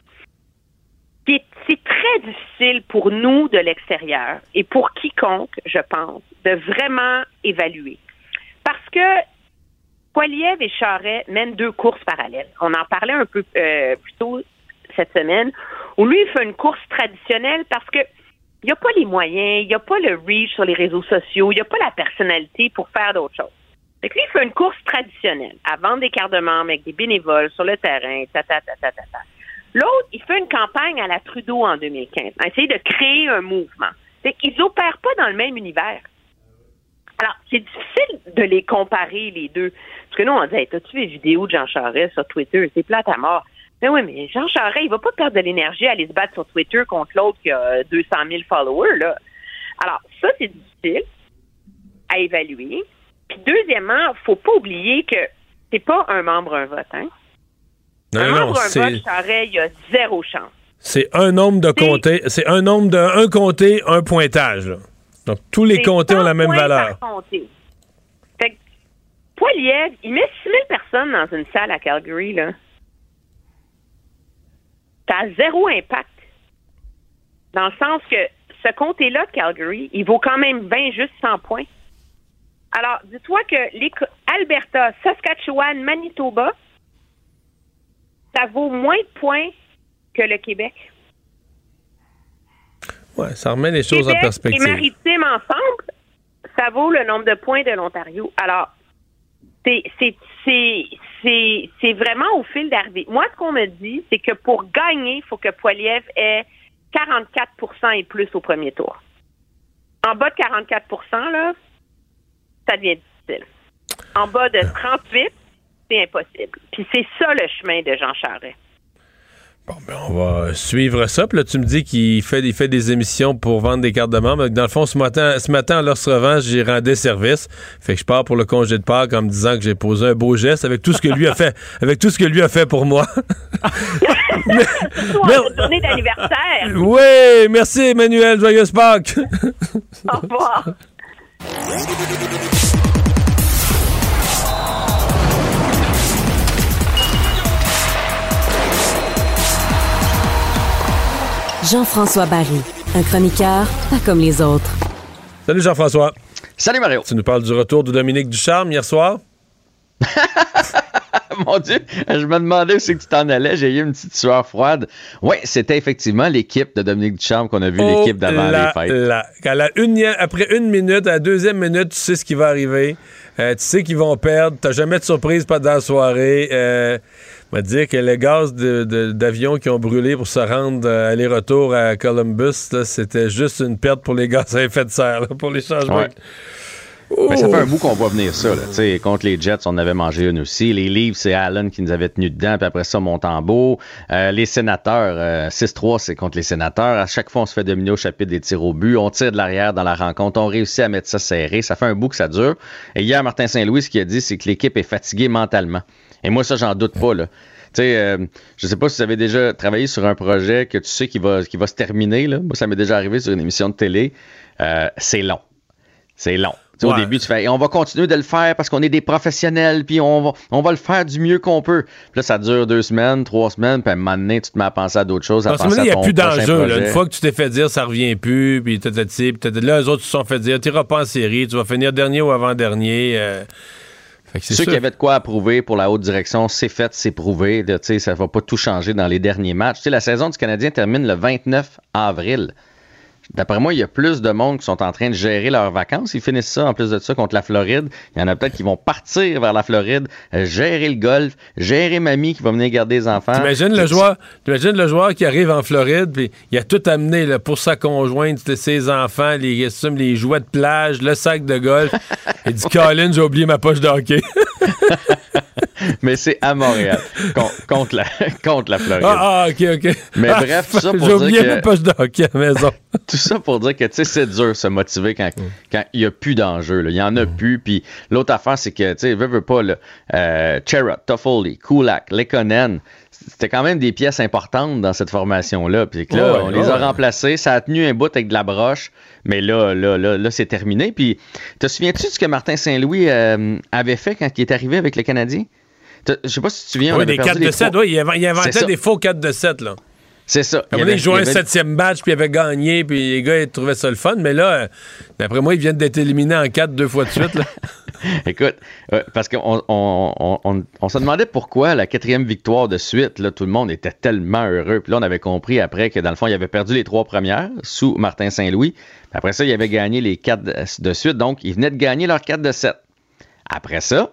c'est très difficile pour nous de l'extérieur et pour quiconque, je pense, de vraiment évaluer. Parce que Poiliev et Charret mènent deux courses parallèles. On en parlait un peu euh, plus tôt cette semaine, où lui, il fait une course traditionnelle parce que il n'y a pas les moyens, il n'y a pas le reach sur les réseaux sociaux, il n'y a pas la personnalité pour faire d'autres choses. Fait que lui, il fait une course traditionnelle, à vendre des cartes de membres avec des bénévoles sur le terrain, ta. L'autre, il fait une campagne à la Trudeau en 2015, à essayer de créer un mouvement. Fait qu'ils n'opèrent pas dans le même univers. Alors, c'est difficile de les comparer, les deux. Parce que nous, on dit, hey, t'as-tu vu les vidéos de Jean Charest sur Twitter? C'est plate à mort. Mais oui, mais Jean Charest, il va pas perdre de l'énergie à aller se battre sur Twitter contre l'autre qui a 200 000 followers, là. Alors, ça, c'est difficile à évaluer. Puis, deuxièmement, faut pas oublier que c'est pas un membre, un vote, hein? Non, un non, membre, un vote, Charest, il y a zéro chance. C'est un nombre de comtés. C'est un nombre de un comté, un pointage. là. Donc, tous les comtés ont la 100 même valeur. Fait que Poiliev, il met 6 000 personnes dans une salle à Calgary, là. Ça a zéro impact. Dans le sens que ce comté-là de Calgary, il vaut quand même 20, juste 100 points. Alors, dis-toi que les Alberta, Saskatchewan, Manitoba, ça vaut moins de points que le Québec. Ouais, ça remet les choses en perspective. et Maritime ensemble, ça vaut le nombre de points de l'Ontario. Alors, c'est vraiment au fil d'arrivée. Moi, ce qu'on me dit, c'est que pour gagner, il faut que Poiliev ait 44% et plus au premier tour. En bas de 44 là, ça devient difficile. En bas de 38, c'est impossible. Puis c'est ça le chemin de Jean Charest. Bon, ben on va suivre ça. Puis là, tu me dis qu'il fait, il fait des émissions pour vendre des cartes de membres. Dans le fond, ce matin, ce matin, à leur revanche, j'y rendais service. Fait que je pars pour le congé de Pâques en me disant que j'ai posé un beau geste avec tout ce que lui a fait, avec tout ce que lui a fait pour moi. mais, d'anniversaire. Oui, merci Emmanuel. Joyeuse Pâques. Au revoir. Jean-François Barry, un chroniqueur pas comme les autres. Salut Jean-François. Salut Mario. Tu nous parles du retour de Dominique Ducharme hier soir? Mon Dieu, je me demandais où c'est que tu t'en allais. J'ai eu une petite sueur froide. Oui, c'était effectivement l'équipe de Dominique Ducharme qu'on a vu, Oh l'équipe d'avant les fêtes. là. À la une- après une minute, à la deuxième minute, tu sais ce qui va arriver. Euh, tu sais qu'ils vont perdre. T'as jamais de surprise pendant la soirée. Euh, va dire que les gaz de- de- d'avion qui ont brûlé pour se rendre euh, aller-retour à Columbus, c'était juste une perte pour les gaz à effet de serre, pour les changements. Ben, ça fait un bout qu'on voit venir ça. Là. Contre les Jets, on avait mangé une aussi. Les Leafs, c'est Allen qui nous avait tenus dedans. Puis après ça, Montembeau. Euh, les sénateurs, euh, 6-3, c'est contre les sénateurs. À chaque fois, on se fait dominer au chapitre des tirs au but. On tire de l'arrière dans la rencontre. On réussit à mettre ça serré. Ça fait un bout que ça dure. Et hier, Martin Saint-Louis, ce qu'il a dit, c'est que l'équipe est fatiguée mentalement. Et moi, ça, j'en doute pas. Là. Euh, je sais pas si vous avez déjà travaillé sur un projet que tu sais qui va, qui va se terminer. Là. Moi, ça m'est déjà arrivé sur une émission de télé. Euh, c'est long. C'est long. Au début, tu fais, Et on va continuer de le faire parce qu'on est des professionnels, puis on va, on va le faire du mieux qu'on peut. Puis là, ça dure deux semaines, trois semaines, puis à un moment donné, tu te mets à penser à d'autres choses, à Parce penser il n'y a plus d'enjeu. Une fois que tu t'es fait dire ça revient plus, puis tatati, puis tatati. là, eux autres se sont fait dire tu n'iras pas en série, tu vas finir dernier ou avant-dernier. euh. Ceux sûr. qui avaient de quoi à prouver pour la haute direction, c'est fait, c'est prouvé. Là, ça va pas tout changer dans les derniers matchs. Tu sais, la saison du Canadien termine le 29 avril. D'après moi, il y a plus de monde qui sont en train de gérer leurs vacances. Ils finissent ça, en plus de ça, contre la Floride. Il y en a peut-être qui vont partir vers la Floride, euh, gérer le golf, gérer mamie qui va venir garder les enfants. T'imagines le joueur, t'imagines le joueur qui arrive en Floride, puis il a tout amené là, pour sa conjointe, ses enfants, les costumes, les jouets de plage, le sac de golf. Il dit Colin, j'ai oublié ma poche de hockey. Mais c'est à Montréal, con- contre, la, contre la Floride. ah, ah, ok, ok. Mais Ah, bref, tout ça pour J'ai dire oublié que- ma poche de hockey à la maison. Tout ça pour dire que tu sais, c'est dur de se motiver quand quand il n'y a plus d'enjeu. Il n'y en a plus. Puis l'autre affaire, c'est que, tu sais, veux, veux pas, là, euh, Chera, Toffoli, Kulak, Lekonen, c'était quand même des pièces importantes dans cette formation-là. Puis que là, Ouais, on les a remplacés. Ça a tenu un bout avec de la broche. Mais là, là, là, là c'est terminé. Puis, te souviens-tu de ce que Martin Saint-Louis euh, avait fait quand il est arrivé avec le Canadien? Je sais pas si tu te souviens. Oui, des perdu 4 les de 7. trois- Oui, il, inventait des faux 4 de 7. Là. C'est ça. Il avait- il jouait il y un septième match, puis il avait gagné, puis les gars, ils trouvaient ça le fun. Mais là, euh, d'après moi, ils viennent d'être éliminés en 4 deux fois de suite. Là. Écoute, euh, parce qu'on on, on, on- on se demandait pourquoi la quatrième victoire de suite, là, tout le monde était tellement heureux. Puis là, on avait compris après que dans le fond, il avait perdu les trois premières sous Martin Saint-Louis. Après ça, il avait gagné les quatre de, suite. Donc, il venait de gagner leur 4 de 7. Après ça,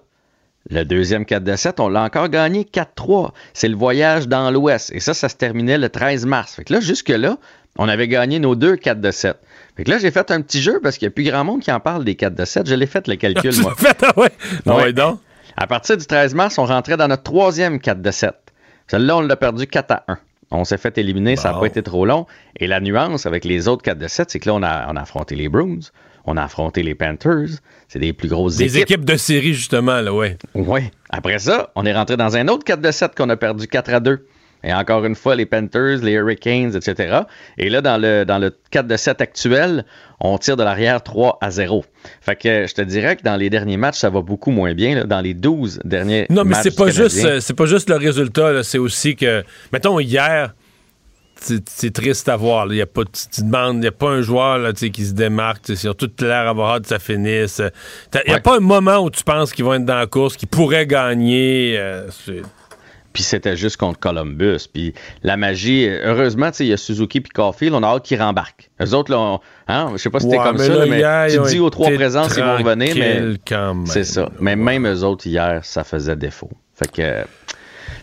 le deuxième 4 de 7, on l'a encore gagné 4-3. C'est le voyage dans l'Ouest. Et ça, ça se terminait le 13 mars. Fait que là, jusque-là, on avait gagné nos deux 4 de 7. Fait que là, j'ai fait un petit jeu parce qu'il n'y a plus grand monde qui en parle des 4 de 7. Je l'ai fait le calcul, Tu moi. fait, ah ouais? Ah Ouais. ouais, donc? À partir du 13 mars, on rentrait dans notre troisième 4 de 7. Celle-là, on l'a perdu 4 à 1. On s'est fait éliminer, ça n'a pas été trop long. Et la nuance avec les autres 4 de 7, c'est que là, on a, on a affronté les Bruins, on a affronté les Panthers. C'est des plus grosses Des équipes de série, justement, là, ouais. Oui. Après ça, on est rentré dans un autre 4 de 7 qu'on a perdu 4 à 2. Et encore une fois, les Panthers, les Hurricanes, etc. Et là, dans le, dans le 4 de 7 actuel, on tire de l'arrière 3 à 0. Fait que je te dirais que dans les derniers matchs, ça va beaucoup moins bien. là. Dans les 12 derniers Non, mais matchs c'est pas juste, euh, c'est pas juste le résultat. C'est aussi que, mettons hier, c'est triste à voir. Il y a pas, tu, tu demandes, il n'y a pas un joueur là, qui se démarque. Ils ont tout l'air avoir hâte que ça finisse. Il n'y a pas un moment où tu penses qu'ils vont être dans la course, qu'ils pourraient gagner. euh, Puis c'était juste contre Columbus. Puis la magie, heureusement, il y a Suzuki puis Caulfield, on a hâte qu'ils rembarquent. Eux autres, là, on- hein, je sais pas si c'était Ouais, comme mais ça, là, mais hier, tu dis aux trois présents s'ils vont revenir, mais c'est ça. Mais même eux autres, hier, ça faisait défaut. Fait que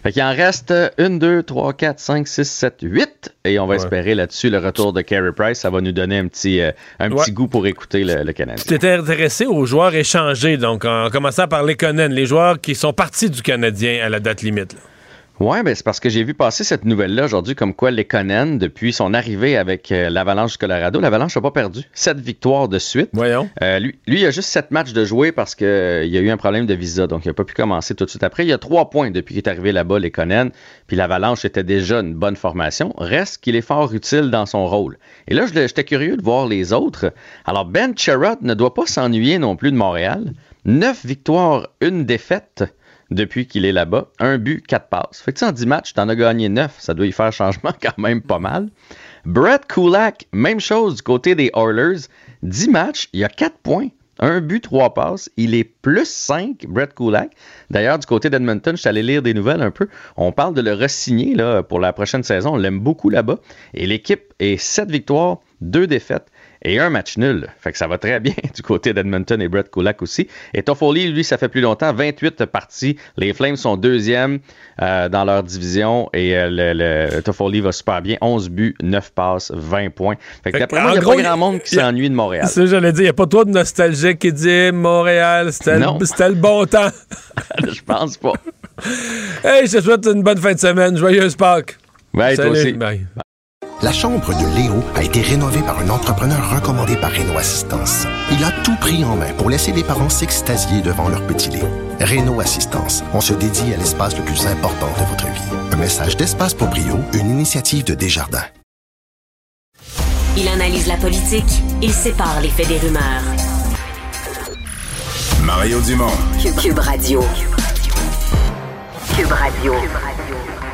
Fait qu'il en reste 1, 2, 3, 4, 5, 6, 7, 8. Et on va espérer là-dessus le retour de Carey Price. Ça va nous donner un petit, euh, un Ouais. petit goût pour écouter le, le Canadien. Tu t'étais intéressé aux joueurs échangés, donc en commençant par les Conan, les joueurs qui sont partis du Canadien à la date limite. là. Ouais, ben c'est parce que j'ai vu passer cette nouvelle-là aujourd'hui, comme quoi les Conan, depuis son arrivée avec euh, l'Avalanche du Colorado, l'Avalanche n'a pas perdu. Sept victoires de suite. Voyons. lui, lui, il a juste sept matchs de jouer parce qu'il y a eu un problème de visa, donc il n'a pas pu commencer tout de suite après. Il y a trois points depuis qu'il est arrivé là-bas, les Conan, puis l'Avalanche était déjà une bonne formation. Reste qu'il est fort utile dans son rôle. Et là, j'étais curieux de voir les autres. Alors, Ben Sherrod ne doit pas s'ennuyer non plus de Montréal. Neuf victoires, une défaite depuis qu'il est là-bas. Un but, quatre passes. Fait que en 10 matchs, t'en as gagné 9. Ça doit y faire changement quand même pas mal. Brett Kulak, même chose du côté des Oilers. 10 matchs, il y a 4 points. Un but, trois passes. Il est plus 5, Brett Kulak. D'ailleurs, du côté d'Edmonton, je suis allé lire des nouvelles un peu. On parle de le re-signer pour la prochaine saison. On l'aime beaucoup là-bas. Et l'équipe est 7 victoires, 2 défaites et un match nul. Fait que ça va très bien du côté d'Edmonton et Brett Kulak aussi. Et Toffoli, lui, ça fait plus longtemps, 28 parties. Les Flames sont deuxième euh, dans leur division et euh, le, le- Toffoli va super bien. 11 buts, 9 passes, 20 points. Fait que d'après moi, il n'y a gros, pas grand monde qui s'ennuie de Montréal. C'est j'allais dire. Il n'y a pas trop de nostalgique qui dit Montréal, c'était le, bon temps. Je pense pas. Hey, je te souhaite une bonne fin de semaine. Joyeuse Pâques. Bye, toi Salut. aussi. Bye. La chambre de Léo a été rénovée par un entrepreneur recommandé par Renault Assistance. Il a tout pris en main pour laisser les parents s'extasier devant leur petit Léo. Renault Assistance, on se dédie à l'espace le plus important de votre vie. Un message d'espace pour Brio, une initiative de Desjardins. Il analyse la politique, il sépare les faits des rumeurs. Mario Dumont. Cube, Cube Radio. Cube Radio. Cube Radio.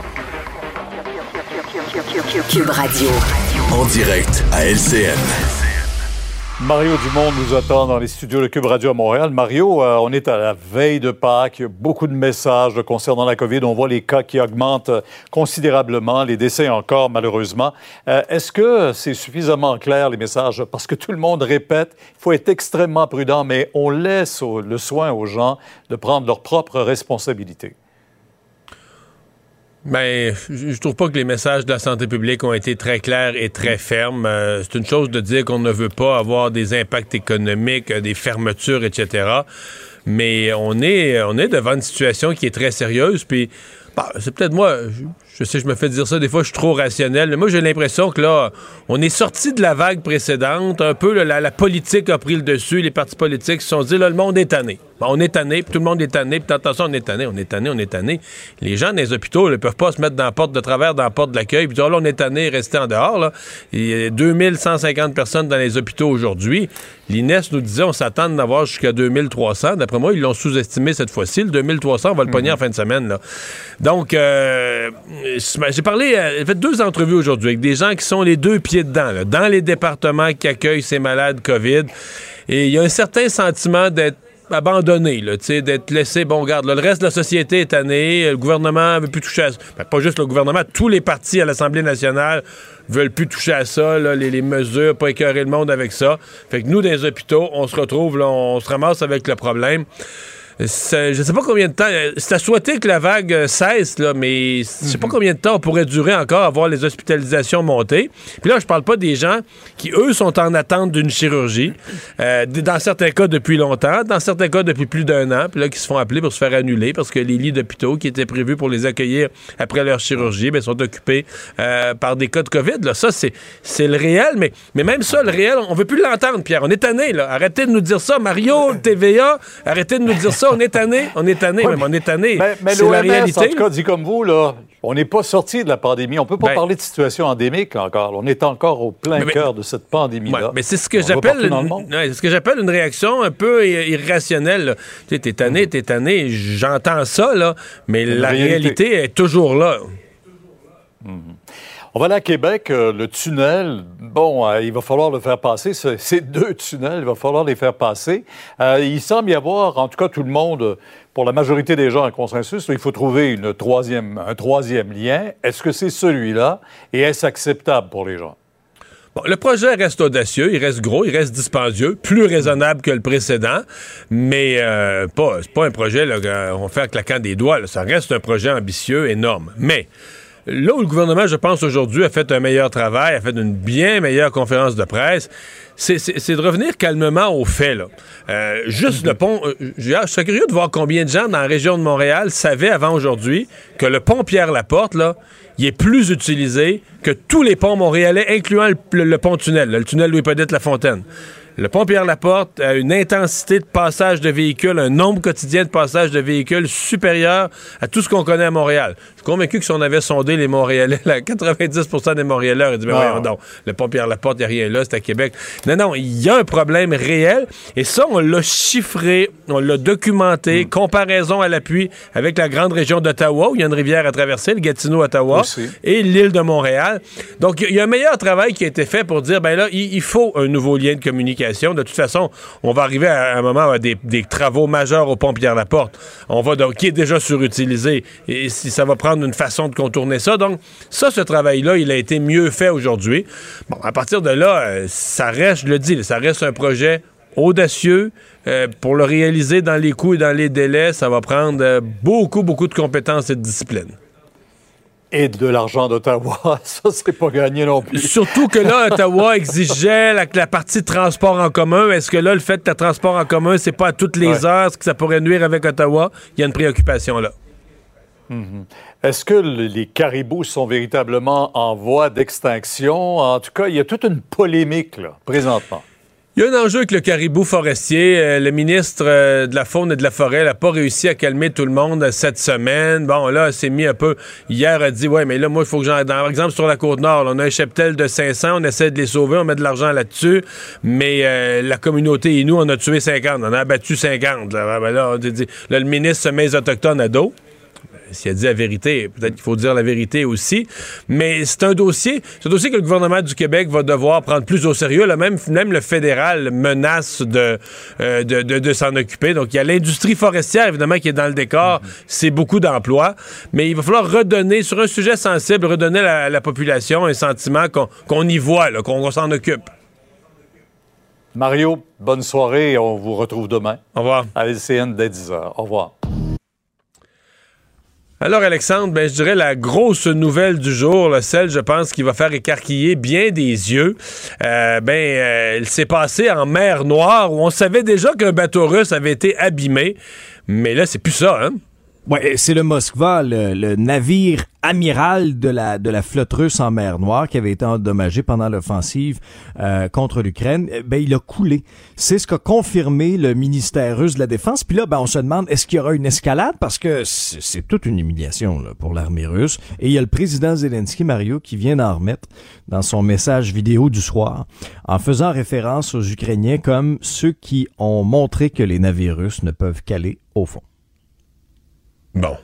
En direct à LCN. Mario Dumont nous attend dans les studios de Cube Radio à Montréal. Mario, euh, on est à la veille de Pâques. Il y a beaucoup de messages concernant la COVID. On voit les cas qui augmentent considérablement, les décès encore, malheureusement. Euh, Est-ce que c'est suffisamment clair, les messages? Parce que tout le monde répète, il faut être extrêmement prudent, mais on laisse au- le soin aux gens de prendre leurs propres responsabilités. Mais je trouve pas que les messages de la santé publique ont été très clairs et très fermes. Euh, c'est une chose de dire qu'on ne veut pas avoir des impacts économiques, euh, des fermetures, etc. Mais on est, on est devant une situation qui est très sérieuse. Puis, bah, c'est peut-être moi. Je, sais, je me fais dire ça des fois, je suis trop rationnel. Mais moi, j'ai l'impression que là, on est sorti de la vague précédente. Un peu, la, la politique a pris le dessus. Les partis politiques se sont dit, là, le monde est tanné. On est tanné, tout le monde est tanné, puis attention, on est tanné, on est tanné, on est tanné. Les gens dans les hôpitaux ne peuvent pas se mettre dans la porte de travers, dans la porte de l'accueil, puis dire, oh, là, on est tanné, restez en dehors. Là. Il y a 2150 personnes dans les hôpitaux aujourd'hui. L'INES nous disait, on s'attend d'en avoir jusqu'à 2300. D'après moi, ils l'ont sous-estimé cette fois-ci. Le 2300, on va le pogner en fin de semaine. Là. Donc, euh, j'ai parlé, euh, j'ai fait deux entrevues aujourd'hui avec des gens qui sont les deux pieds dedans, là, dans les départements qui accueillent ces malades COVID. Et il y a un certain sentiment d'être abandonné, là, d'être laissé, bon, regarde, là, le reste de la société est tanné, le gouvernement ne veut plus toucher à ça. Ben, pas juste le gouvernement, tous les partis à l'Assemblée nationale veulent plus toucher à ça, les, mesures, pas écœurer le monde avec ça. Fait que nous, dans les hôpitaux, on se retrouve, là, on se ramasse avec le problème. Je sais pas combien de temps. euh, C'est à souhaiter que la vague euh, cesse, là, mais je sais pas combien de temps on pourrait durer encore à voir les hospitalisations monter. Puis là, je parle pas des gens qui, eux, sont en attente d'une chirurgie. Euh, dans certains cas, depuis longtemps. Dans certains cas, depuis plus d'un an. Puis là, qui se font appeler pour se faire annuler parce que les lits d'hôpitaux qui étaient prévus pour les accueillir après leur chirurgie ben, sont occupés euh, par des cas de COVID. Là. Ça, c'est le réel. Mais, mais même ça, le réel, on veut plus l'entendre, Pierre. On est tanné, là. Arrêtez de nous dire ça. Mario, TVA, arrêtez de nous dire ça. On est tanné. On est tanné. Ouais, même, on est tanné. Mais, mais c'est la réalité. en tout cas, dit comme vous, là, on n'est pas sorti de la pandémie. On peut pas Ben- parler de situation endémique encore. On est encore au plein cœur de cette pandémie-là. Ouais, mais c'est ce que j'appelle une, ce que j'appelle une réaction un peu irrationnelle. Tu sais, t'es tanné, t'es tanné, j'entends ça, là, mais la réalité. réalité est toujours là. On va aller Québec, euh, le tunnel, bon, euh, il va falloir le faire passer. Ce- Ces deux tunnels, il va falloir les faire passer. Euh, il semble y avoir, en tout cas tout le monde, pour la majorité des gens, un consensus. Il faut trouver une troisième, un troisième lien. Est-ce que c'est celui-là? Et est-ce acceptable pour les gens? Le projet reste audacieux, il reste gros, il reste dispendieux, plus raisonnable que le précédent, mais euh, pas, c'est pas un projet qu'on fait en claquant des doigts. Ça reste un projet ambitieux, énorme. Mais là où le gouvernement, je pense, aujourd'hui, a fait un meilleur travail, a fait une bien meilleure conférence de presse, c'est- de revenir calmement aux faits. Là. Euh, juste le pont. euh, je serais curieux de voir combien de gens dans la région de Montréal savaient avant aujourd'hui que le pont Pierre-Laporte, là, il est plus utilisé que tous les ponts montréalais, incluant le, pont-tunnel, le tunnel Louis-Podette-La-Fontaine. Le pont Pierre-Laporte a une intensité de passage de véhicules, un nombre quotidien de passages de véhicules supérieur à tout ce qu'on connaît à Montréal. Je suis convaincu que si on avait sondé les Montréalais, là, 90 des Montréalais auraient dit, mais Ah. voyons donc, le pont Pierre-Laporte, il n'y a rien là, c'est à Québec. Non, non, il y a un problème réel, et ça, on l'a chiffré, on l'a documenté, Hmm. comparaison à l'appui avec la grande région d'Ottawa, où il y a une rivière à traverser, le Gatineau-Ottawa, et l'île de Montréal. Donc, il y a un meilleur travail qui a été fait pour dire, ben là, il faut un nouveau lien de communication. De toute façon, on va arriver à un moment à des, travaux majeurs au pont Pierre-Laporte. On va qui est déjà surutilisé. Et si ça va prendre une façon de contourner ça. Donc, ça, ce travail-là, il a été mieux fait aujourd'hui. Bon, à partir de là, euh, ça reste, je le dis, ça reste un projet audacieux. Euh, pour le réaliser dans les coûts et dans les délais, ça va prendre euh, beaucoup, beaucoup de compétences et de discipline. Et de l'argent d'Ottawa, ça, c'est pas gagné non plus. Surtout que là, Ottawa exigeait la, la partie transport en commun. Est-ce que là, le fait que le transport en commun, c'est pas à toutes les Ouais. heures, ce que ça pourrait nuire avec Ottawa? Il y a une préoccupation là. Mhm. Est-ce que le- les caribous sont véritablement en voie d'extinction? En tout cas, il y a toute une polémique, là, présentement. Il y a un enjeu avec le caribou forestier. Euh, le ministre euh, de la Faune et de la Forêt n'a pas réussi à calmer tout le monde euh, cette semaine. Bon, là, c'est mis un peu. Hier, a dit Ouais, mais là, moi, il faut que j'en. Par exemple, sur la côte nord, là, on a un cheptel de 500, on essaie de les sauver, on met de l'argent là-dessus. Mais la communauté et nous, on a tué 50. On a abattu 50. Là, Ah, ben là, le ministre se met les Autochtones à dos. S'il a dit la vérité, peut-être qu'il faut dire la vérité aussi. Mais c'est un dossier, c'est un dossier que le gouvernement du Québec va devoir prendre plus au sérieux. Là, même, même le fédéral menace de, euh, de, de- de s'en occuper. Donc, il y a l'industrie forestière, évidemment, qui est dans le décor. C'est beaucoup d'emplois. Mais il va falloir redonner, sur un sujet sensible, redonner à la, population un sentiment qu'on y voit, qu'on s'en occupe. Mario, bonne soirée on vous retrouve demain. Au revoir. À LCN dès 10h. Au revoir. Alors, Alexandre, ben, je dirais la grosse nouvelle du jour, celle, je pense, qui va faire écarquiller bien des yeux. Euh, ben, euh, elle s'est passée en mer Noire où on savait déjà qu'un bateau russe avait été abîmé. Mais là, c'est plus ça, hein? Ouais, c'est le Moskva, le, navire amiral de la, de la flotte russe en mer Noire qui avait été endommagé pendant l'offensive euh, contre l'Ukraine. Eh Ben, il a coulé. C'est ce qu'a confirmé le ministère russe de la Défense. Puis là, ben, on se demande, est-ce qu'il y aura une escalade? Parce que c'est toute une humiliation pour l'armée russe. Et il y a le président Zelensky, Mario, qui vient d'en remettre dans son message vidéo du soir, en faisant référence aux Ukrainiens comme ceux qui ont montré que les navires russes ne peuvent qu'aller au fond. Bon.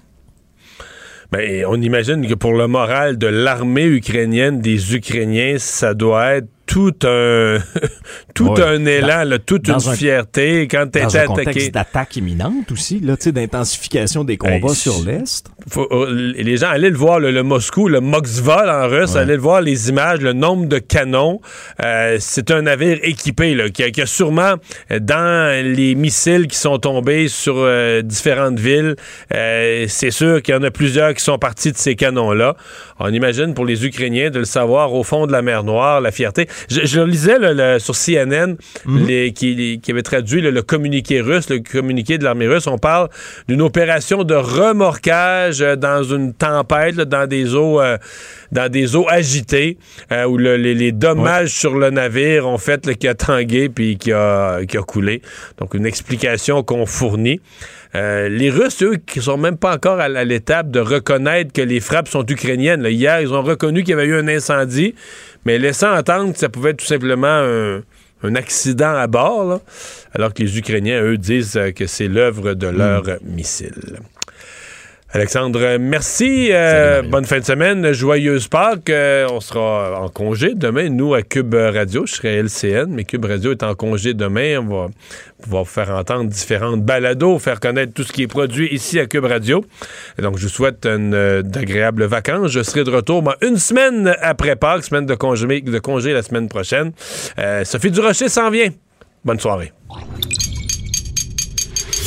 Ben, on imagine que pour le moral de l'armée ukrainienne, des Ukrainiens, ça doit être tout un tout un élan, là, toute une un- fierté quand Dans un attaqué. contexte d'attaque imminente aussi, là, tu sais, d'intensification des combats Hey, sur l'Est. Euh, les gens allaient le voir, le, le Moscou, le Moxva là, en russe, allaient le voir les images, le nombre de canons. Euh, c'est un navire équipé là, qui, a, qui a sûrement, euh, dans les missiles qui sont tombés sur euh, différentes villes, c'est sûr qu'il y en a plusieurs qui sont partis de ces canons-là. On imagine pour les Ukrainiens de le savoir au fond de la mer Noire, la fierté. Je, je lisais là, le- sur CNN les- qui, qui avait traduit là, le communiqué russe, le communiqué de l'armée russe. On parle d'une opération de remorquage euh, dans une tempête, là, dans des eaux, euh, dans des eaux agitées, euh, où le- les, les dommages sur le navire ont fait qui a tangué puis qui a, qui a coulé. Donc une explication qu'on fournit. Euh, les Russes, eux, qui sont même pas encore à, à l'étape de reconnaître que les frappes sont ukrainiennes. là. Hier, ils ont reconnu qu'il y avait eu un incendie, mais laissant entendre que ça pouvait être tout simplement un, un accident à bord, là, alors que les Ukrainiens, eux, disent que c'est l'œuvre de leur missile. Alexandre, merci. Euh, bonne fin de semaine. Joyeuse Pâques. Euh, on sera en congé demain, nous, à Cube Radio. Je serai LCN, mais Cube Radio est en congé demain. On va pouvoir faire entendre différentes balados, faire connaître tout ce qui est produit ici à Cube Radio. Et donc, je vous souhaite une, euh, d'agréables vacances. Je serai de retour ben, une semaine après Pâques, semaine de congé, de congé la semaine prochaine. Sophie Durocher s'en vient. Bonne soirée.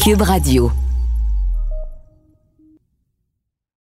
Cube Radio.